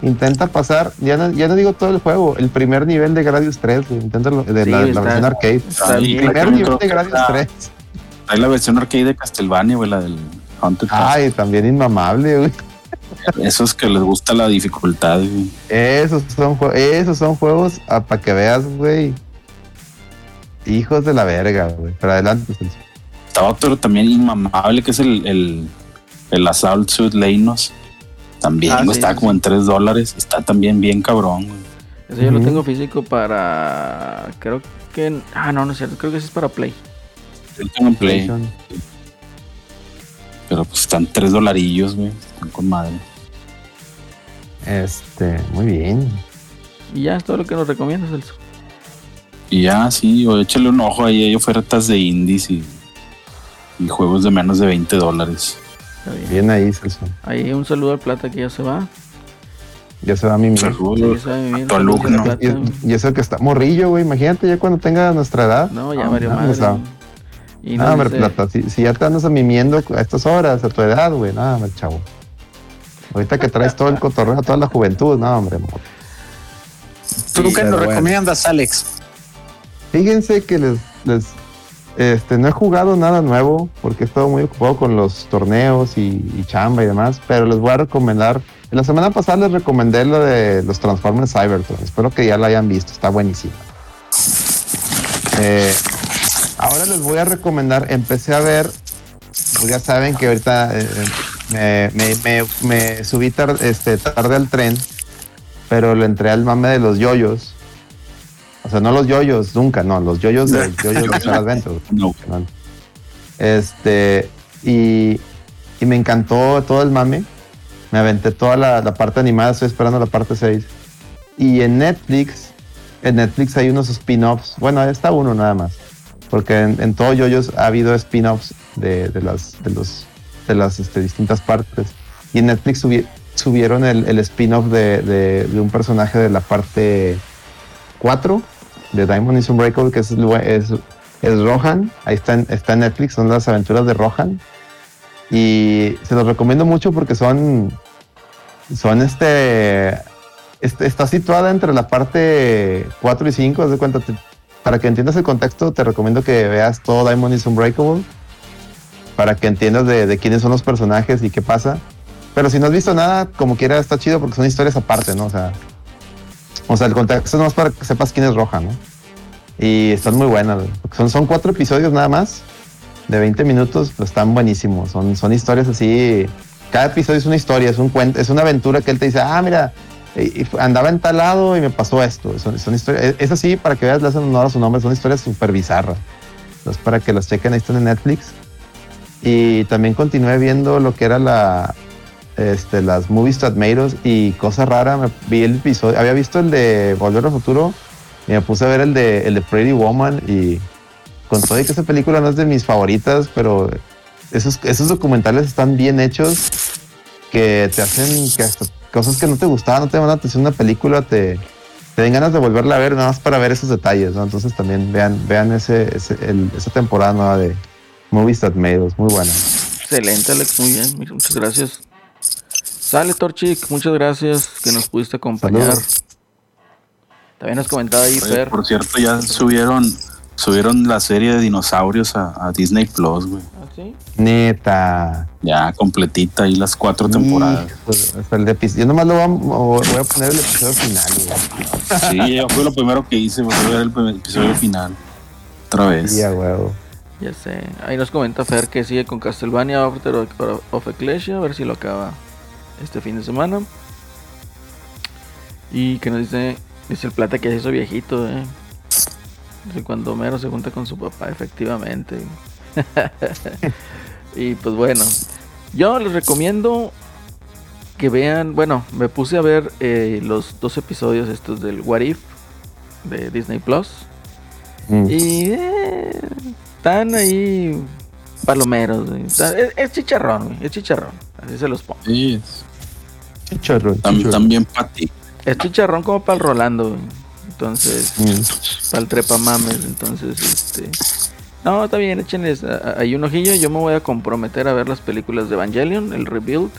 Intenta pasar, ya no, ya no digo todo el juego, el primer nivel de Gradius 3, güey, inténtalo, de Sí, la, versión arcade. Está El primer nivel de Gradius está- 3. Trae la versión arcade de Castlevania, güey, la del Haunted Castle. Ay, también inmamable, güey. Esos que les gusta la dificultad, güey. Esos son, esos son juegos para que veas, güey. Hijos de la verga, güey. Pero adelante, Celso. Estaba otro también inmamable que es el, el, el Assault Suit Leinos. También Ah, está sí, como sí. en 3 dólares. Está también bien cabrón, güey. Ese yo lo Ujú. tengo físico para. Creo que. Ah, no, no es cierto. Creo que ese es para Play. Yo lo tengo en Play, pero pues están 3 dolarillos, güey. Están con madre. Este, muy bien. Y ya es todo lo que nos recomiendas, Celso. Y ya, sí, o échale un ojo ahí. Hay ofertas de indies y, y juegos de menos de 20 dólares. Bien. Bien ahí, Celso. Ahí un saludo al Plata que ya se va. Ya se va a mismo. Saludos Sí, tu alumno. Y, y eso que está morrillo, güey. Imagínate ya cuando tenga nuestra edad. No, ya Ah, varios no, madre. o sea, Y No, dice- plata, si, si ya te andas mimiendo a estas horas, a tu edad, güey, nada, chavo. Ahorita que traes todo el cotorreo, toda la juventud, no, hombre. ¿Tú qué nos bueno. recomiendas, Alex? Fíjense que les, les este, no he jugado nada nuevo porque he estado muy ocupado con los torneos y, y chamba y demás, pero les voy a recomendar. La semana pasada les recomendé lo de los Transformers Cybertron. Espero que ya lo hayan visto, está buenísimo. Eh, ahora les voy a recomendar, empecé a ver, pues ya saben que ahorita eh, me, me- me- me subí tar- este, tarde al tren, pero le entré al mame de los yoyos. O sea, no los yoyos, nunca, no, los yoyos de yoyos de Adventure. No, ¿no? Este, y, y me encantó todo el mame. Me aventé toda la, la parte animada, estoy esperando la parte 6. Y en Netflix, en Netflix hay unos spin-offs. Bueno, está uno nada más. Porque en, en todo Yoyos ha habido spin-offs de, de las, de los, de las este, distintas partes. Y en Netflix subi- subieron el, spin-off de, de- de un personaje de la parte 4 de Diamond is Unbreakable, que es, es, es Rohan. Ahí está está en Netflix, son las aventuras de Rohan. Y se los recomiendo mucho porque son, son este, este- está situada entre la parte 4 y 5, haz de cuenta, para que entiendas el contexto, te recomiendo que veas todo Diamond is Unbreakable, para que entiendas de, de quiénes son los personajes y qué pasa. Pero si no has visto nada, como quiera, está chido porque son historias aparte, ¿no? O sea, o sea el contexto es para que sepas quién es Roja, ¿no? Y están muy buenas, son, son cuatro episodios nada más, de 20 minutos, pero están buenísimos. Son, son historias así. Cada episodio es una historia, es un cuento, es una aventura que él te dice, ah, mira, andaba en tal lado y me pasó esto. Son, son historias, es- es así para que veas, le hacen honor a su nombre, son historias súper bizarras. Entonces, para que las chequen, ahí están en Netflix. Y también continué viendo lo que era la, este, las movies us y cosa rara, me vi el episodio, había visto el de Volver al Futuro y me puse a ver el de, el de Pretty Woman y con todo y que esa película no es de mis favoritas, pero esos, esos documentales están bien hechos que te hacen que hasta cosas que no te gustaban, no te van a atención una película, te, te den ganas de volverla a ver nada más para ver esos detalles, ¿no? Entonces también vean, vean ese, ese- el- esa temporada nueva de Movies That Made Us, muy buena. Excelente, Alex, muy bien. Muchas gracias. Sale, Torchic, muchas gracias que nos pudiste acompañar. Saludos. También nos comentaba ahí, Oye, Fer. por cierto, ya subieron subieron la serie de dinosaurios a, a Disney Plus, güey. ¿Ah, sí? Neta. Ya completita ahí las cuatro temporadas. Hijo, hasta el de Yo nomás lo voy a, voy a poner el episodio final, güey. Sí, yo fue lo primero que hice, fue ver el episodio final. Otra vez. Sí, a huevo. Ya sé. Ahí nos comenta Fer que sigue con Castlevania After of Ecclesia, a ver si lo acaba este fin de semana. Y que nos dice, dice el plata que se hizo viejito, eh. Dice cuando Homero se junta con su papá, efectivamente. y pues bueno, yo les recomiendo que vean, bueno, me puse a ver eh, los dos episodios estos del What If de Disney Plus. Mm. Y eh, están ahí palomeros. güey. Está- Es, es chicharrón, güey, es chicharrón. Así se los pongo. Sí, es- Chichorro, tam- chichorro. también para ti. Es chicharrón como para el Rolando, güey. Entonces, para el trepamames. Entonces, este. No, está bien, échenles a- a- ahí un ojillo. Yo me voy a comprometer a ver las películas de Evangelion, el Rebuild.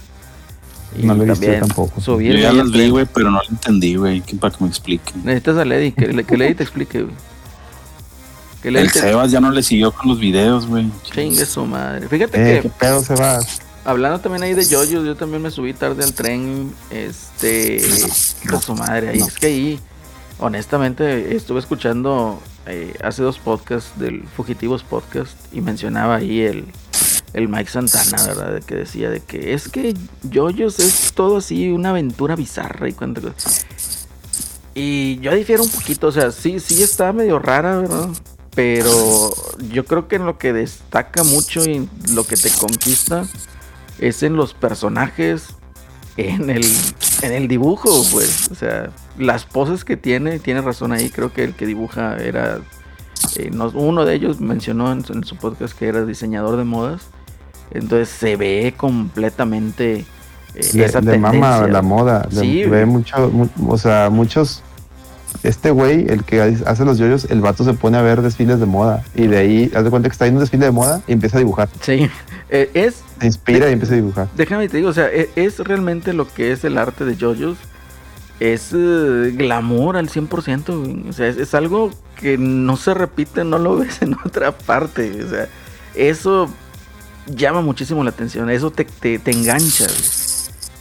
Y No lo he visto también tampoco. Yo subirme ya ahí las al vi, tren. güey, pero no lo entendí, güey. que- Para que me expliquen. Necesitas a Lady, que, que Lady te explique, güey. Que El Sebas ya no le siguió con los videos, güey. chingue su madre. Fíjate Eh, que ¿Qué pedo se va? Hablando también ahí de yoyos, yo también me subí tarde al tren. Este. de su madre. Ahí no. es que ahí, honestamente, estuve escuchando eh, hace dos podcasts del Fugitivos Podcast y mencionaba ahí el, el Mike Santana, ¿verdad? De que decía de que es que yoyos es todo así, una aventura bizarra y cuánta cosa. Y yo difiero un poquito, o sea, sí, sí está medio rara, ¿verdad? Pero yo creo que en lo que destaca mucho y lo que te conquista es en los personajes, en el, en el dibujo, pues. O sea, las poses que tiene, tiene razón ahí. Creo que el que dibuja era. eh, no- uno de ellos mencionó en, su- en su podcast que era diseñador de modas. Entonces se ve completamente eh, Le, esa le tendencia. mama la moda. le- Sí, ve mucho, mu- o sea, muchos. Este güey, el que hace los yoyos, el vato se pone a ver desfiles de moda. Y de ahí, haz de cuenta que está en un desfile de moda y empieza a dibujar. Sí, eh, es Se inspira y empieza a dibujar. déjame te digo, o sea, e- es, realmente lo que es el arte de JoJo's. Es eh, glamour al 100%. güey. O sea, es, es algo que no se repite, no lo ves en otra parte. O sea, eso llama muchísimo la atención. Eso te, te, te engancha. güey.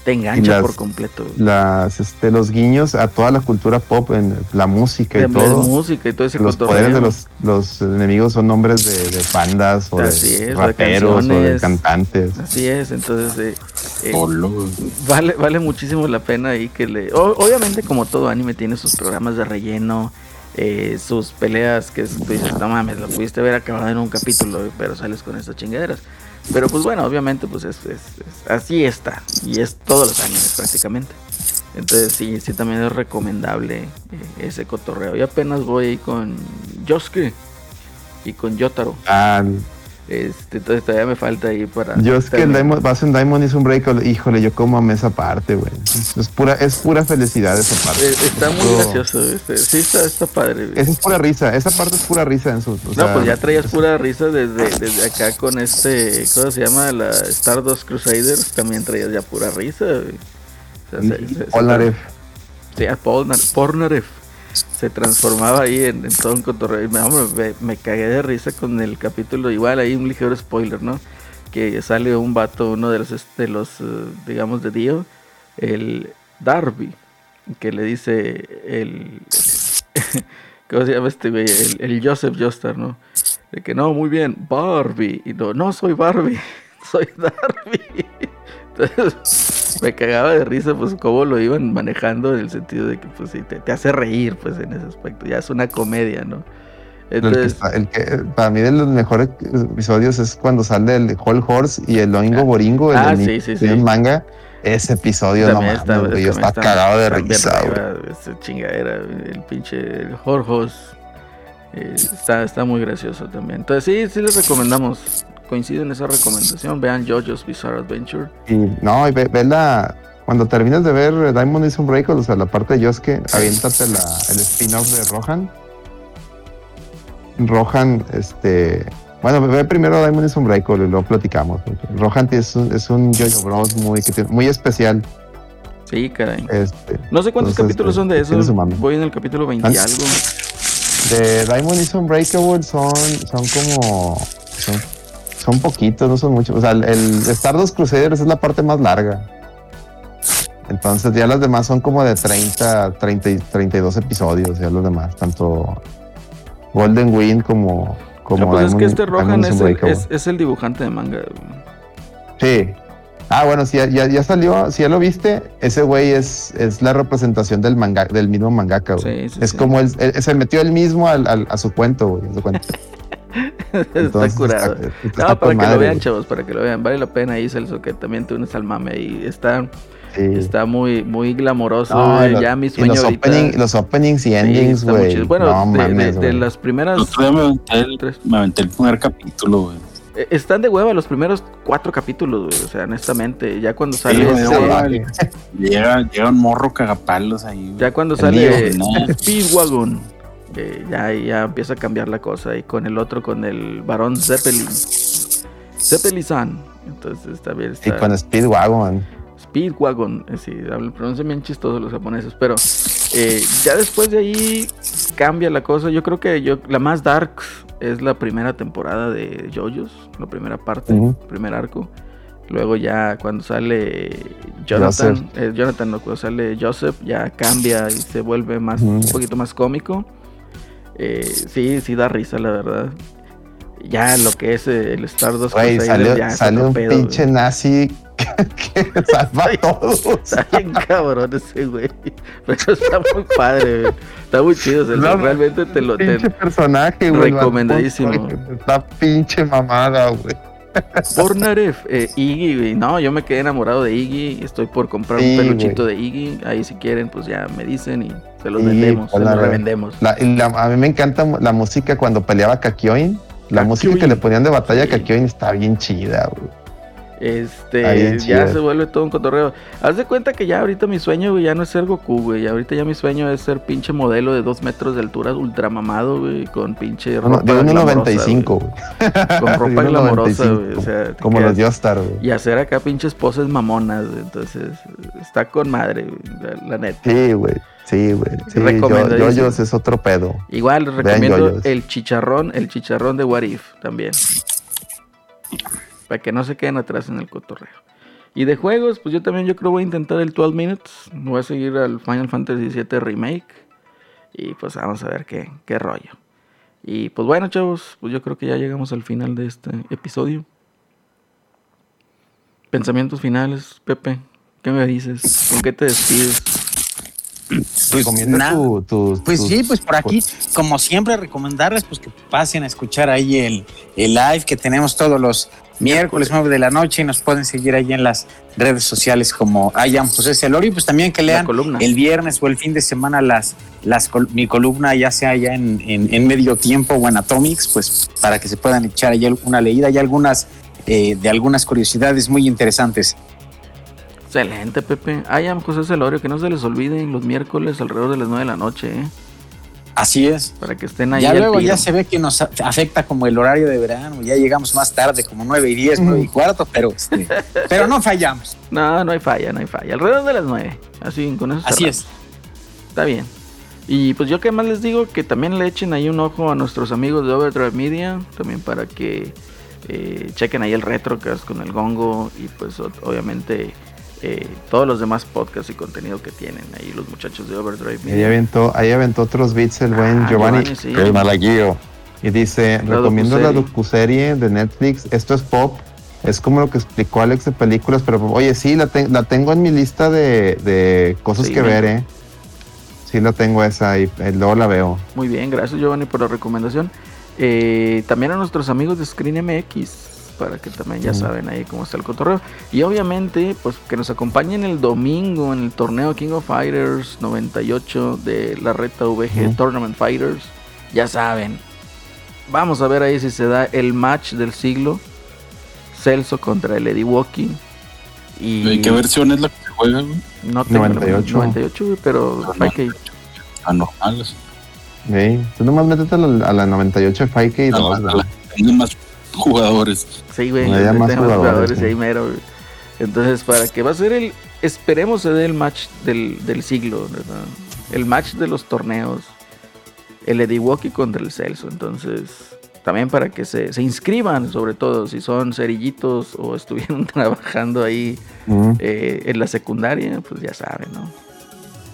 Te engancha las- por completo. güey. Las, este, los guiños a toda la cultura pop, en la música y De, todo. música y todo ese Los poderes de los, los enemigos son nombres de, de bandas o Así de es, de o de cantantes. Así es, entonces eh, eh. Vale, vale muchísimo la pena ahí que le. o- obviamente, como todo anime, tiene sus programas de relleno, eh, sus peleas que tú dices, no mames, lo pudiste haber acabado en un capítulo, pero sales con estas chingaderas. Pero pues bueno, obviamente, pues es, es- es- así está. Y es todos los animes prácticamente. Entonces sí, sí también es recomendable eh, ese cotorreo. Y apenas voy con Yosuke y con Yotaro. Ah, Este, entonces todavía me falta ahí para. yo es que el terminar. Diamond, vas en Diamond hizo un break, híjole, yo como amé esa parte, güey. Es pura, es pura felicidad esa parte. Eh, Está muy gracioso, este, sí está, está padre. güey. Esa es pura risa, esa parte es pura risa en su. o No, sea, pues ya traías pura risa desde, desde acá con este, ¿cómo se llama? La Stardust Crusaders, también traías ya pura risa. güey. O sea, se- se- Polnareff. Sí, Polnareff se transformaba ahí en, todo un cotorreo. Y me, me, me cagué de risa con el capítulo, igual ahí un ligero spoiler, ¿no? Que sale un vato, uno de los, de los eh, digamos, de Dio, el Darby, que le dice el... ¿Cómo se llama este güey? El, el Joseph Joestar, ¿no? De que no, muy bien, Barbie. Y no, no soy Barbie, soy Darby. Entonces me cagaba de risa, pues cómo lo iban manejando en el sentido de que, pues sí, te, te hace reír, pues en ese aspecto. Ya es una comedia, ¿no? El que, Entonces, el que para mí de los mejores episodios es cuando sale el Whole Horse y el Oingo Boringo, el Ah, del sí, sí, sí. un manga. Ese episodio no también está, yo estaba cagado de risa, esa chingadera, el pinche el Jorjos. eh, está, está muy gracioso también. Entonces sí, sí les recomendamos. Coincido en esa recomendación. Vean JoJo's Bizarre Adventure. Y no, y ve, ve la. Cuando termines de ver Diamond is Unbreakable, o sea, la parte de Yosuke, aviéntate la, el spin-off de Rohan. Rohan, este. Bueno, ve primero Diamond is Unbreakable y luego platicamos. Rohan es un, es un Jojo Bros muy, que tiene- muy especial. Sí, caray. Este, No sé cuántos Entonces, capítulos son de eso. Voy en el capítulo 20 y Ah. algo. de Diamond is Unbreakable son, son como. Son, son poquitos, no son muchos. O sea, el, el Stardust Crusaders es la parte más larga. Entonces ya las demás son como de 30, 30 y 32 episodios, ya los demás, tanto Golden Wind como... como No, pues es que este Rohan es el, es, es el dibujante de manga. Sí. Ah, bueno, si ya, ya, ya salió, si ya lo viste, ese güey es, es la representación del manga, del mismo mangaka, güey. Sí, sí, es sí. como él, él- se metió él mismo al- al- a su cuento, güey. a su cuento. está Entonces, curado. está- está No, para que madre, lo vean, chavos, para que lo vean. Vale la pena ahí, Celso, que también te unes al mame. Y está. Está muy, muy glamoroso. ya mi sueño los, opening, los openings y endings, güey. bueno, de, las primeras. me aventé el primer capítulo, güey. Eh, están de hueva los primeros cuatro capítulos, güey. O sea, honestamente, ya cuando sale. llega, llega, un morro cagapalos ahí. Ya cuando sale Speedwagon, eh, ya, ya empieza a cambiar la cosa. Y con el otro, con el varón Zeppelin. Zeppelin Entonces también está. Y con Speedwagon. Speedwagon, eh, sí, pronuncian bien chistoso los japoneses, pero ya después de ahí cambia la cosa. Yo creo que yo la más dark es la primera temporada de JoJo's, la primera parte, el primer arco. Luego ya cuando sale Jonathan, eh, Jonathan no, cuando sale Joseph ya cambia y se vuelve más un poquito más cómico. Eh, sí, sí da risa la verdad. Ya lo que es el Stardust Wey, sale, ya sale un pinche nazi que, salva a todos. Está bien cabrón ese güey. Pero está muy padre, güey. Está muy chido. realmente te lo pinche personaje, güey. Recomendadísimo. Está pinche mamada, güey. Por Naref, eh, Iggy, güey. No, yo me quedé enamorado de Iggy. Estoy por comprar un peluchito de Iggy. Ahí si quieren, pues ya me dicen y se los vendemos, se los revendemos. a mí me encanta la música cuando peleaba Kakyoin. La música que le ponían de batalla a Kakyoin está bien chida, güey. Este, ya se vuelve todo un cotorreo. Haz de cuenta que ya ahorita mi sueño, güey, ya no es ser Goku, güey. Ahorita ya mi sueño es ser pinche modelo de dos metros de altura, ultramamado, güey, con pinche ropa. de 1.95, güey. Con ropa glamorosa, güey. O sea, como los Diostar, güey. Y hacer acá pinches poses mamonas, güey. Entonces, está con madre, güey, la, neta. Sí, güey. Sí, güey. Sí, Yoyos es otro pedo. Igual recomiendo el chicharrón, el chicharrón de Warif también para que no se queden atrás en el cotorreo. Y de juegos, pues yo también yo creo voy a intentar el 12 Minutes. Voy a seguir al Final Fantasy VII Remake. Y pues vamos a ver qué, qué rollo. Y pues bueno, chavos, pues yo creo que ya llegamos al final de este episodio. Pensamientos finales, Pepe. ¿Qué me dices? ¿Con qué te despides? Pues, nada. pues sí, pues por aquí, como siempre, recomendarles pues que pasen a escuchar ahí el, el live que tenemos todos los miércoles 9 de la noche y nos pueden seguir ahí en las redes sociales como Ayam José Celorio, pues también que lean el viernes o el fin de semana las, las mi columna ya sea ya en, en, medio tiempo o en Atomics, pues para que se puedan echar ahí una leída y algunas eh, de algunas curiosidades muy interesantes. Excelente, Pepe. Ayam José Celorio, que no se les olvide los miércoles alrededor de las 9 de la noche, ¿eh? Así es. Para que estén ahí. Ya luego ya se ve que nos afecta como el horario de verano. Ya llegamos más tarde, como 9 y 10, 9 y cuarto, pero, este, pero no fallamos. No, no hay falla, no hay falla. Alrededor de las 9. Así, con eso. Así es. Está bien. Y pues yo que más les digo que también le echen ahí un ojo a nuestros amigos de Overdrive Media. También para que eh, chequen ahí el Retrocast con el Gongo. Y pues obviamente eh, todos los demás podcasts y contenido que tienen ahí los muchachos de Overdrive. Ahí aventó, ahí aventó otros beats el buen ah, Giovanni, el malaguillo. Y dice, recomiendo la docuserie de Netflix, esto es pop, es como lo que explicó Alex de películas, pero oye, sí, la, la tengo en mi lista de, cosas que ver, ¿eh? Sí, la tengo esa y eh, luego la veo. Muy bien, gracias Giovanni por la recomendación. Eh, también a nuestros amigos de Screen MX, para que también ya saben ahí cómo está el cotorreo. Y obviamente, pues que nos acompañen el domingo en el torneo King of Fighters 98 de la reta VG Tournament Fighters. Ya saben, vamos a ver ahí si se da el match del siglo. Celso contra el Eddie Walking. Y... ¿Qué versión es la que se juega, No tengo 98. 98, pero Fike Anormales. Sí, tú nomás métete a la, a la 98 de Fike y nomás jugadores. Sí, güey. más jugadores, ahí mero, Entonces, para que va a ser el. Esperemos se dé el match del, del siglo, ¿verdad? El match de los torneos. El Ediwoki contra el Celso. Entonces, también para que se, se, inscriban, sobre todo si son cerillitos o estuvieron trabajando ahí eh, en la secundaria, pues ya saben, ¿no?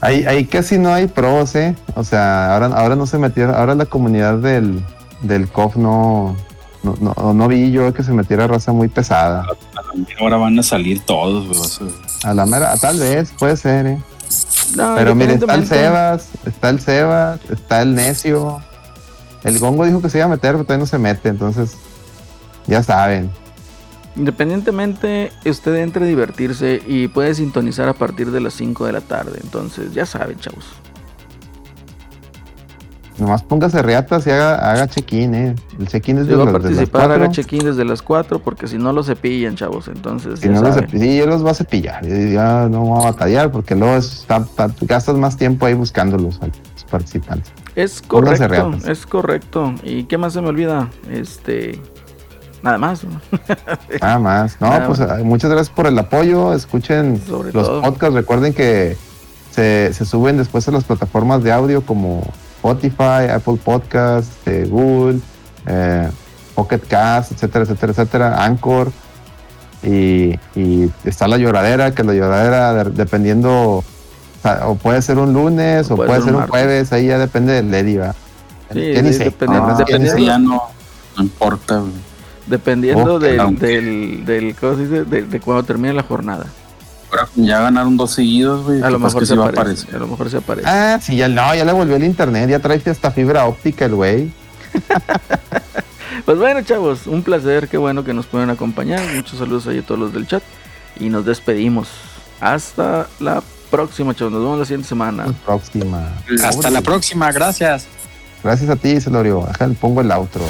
Ahí, ahí casi no hay pros, ¿eh? O sea, ahora, ahora no se metieron, ahora la comunidad del, del COF no, no, no, no vi yo que se metiera raza muy pesada. A la mera ahora van a salir todos, A la mera, tal vez, puede ser, ¿eh? Pero mire, está el Sebas, está el Sebas, está el Necio. El Gongo dijo que se iba a meter, pero todavía no se mete, entonces ya saben. Independientemente, usted entre a divertirse y puede sintonizar a partir de las 5 de la tarde. Entonces, ya saben, chavos. Nomás póngase reatas y haga, haga check-in, eh. El check-in es de, a participar, haga check-in desde las 4 porque si no lo cepillan, chavos. Entonces, si no los sí, yo los va a cepillar. Ya no va a batallar porque luego gastas más tiempo ahí buscándolos a los participantes. Es correcto, es correcto. ¿Y qué más se me olvida? Este, Nada más. Nada más. No, pues muchas gracias por el apoyo. Escuchen los podcasts. Recuerden que se, se, suben después a las plataformas de audio como Spotify, Apple Podcasts, eh, Google, eh, Pocket Cast, etcétera, etcétera, etcétera, Anchor. Y, está la lloradera, que la lloradera, dependiendo, o, puede ser un lunes o, puede, ser un, jueves, ahí ya depende del Lady, ¿va? Sí, dependiendo, ya no, no importa, Dependiendo del, del, del, ¿cómo se dice? De, cuando termine la jornada. Ya ganaron dos seguidos, güey. A lo mejor se aparece. A lo mejor se aparece. Ah, sí, ya no, ya le volvió el internet, ya trae hasta fibra óptica el güey. pues bueno, chavos, un placer, qué bueno que nos pueden acompañar. Muchos saludos ahí a todos los del chat. Y nos despedimos. Hasta la próxima, chavos. Nos vemos la siguiente semana. próxima. Hasta la próxima, gracias. Gracias a ti, Celorio. Pongo el outro.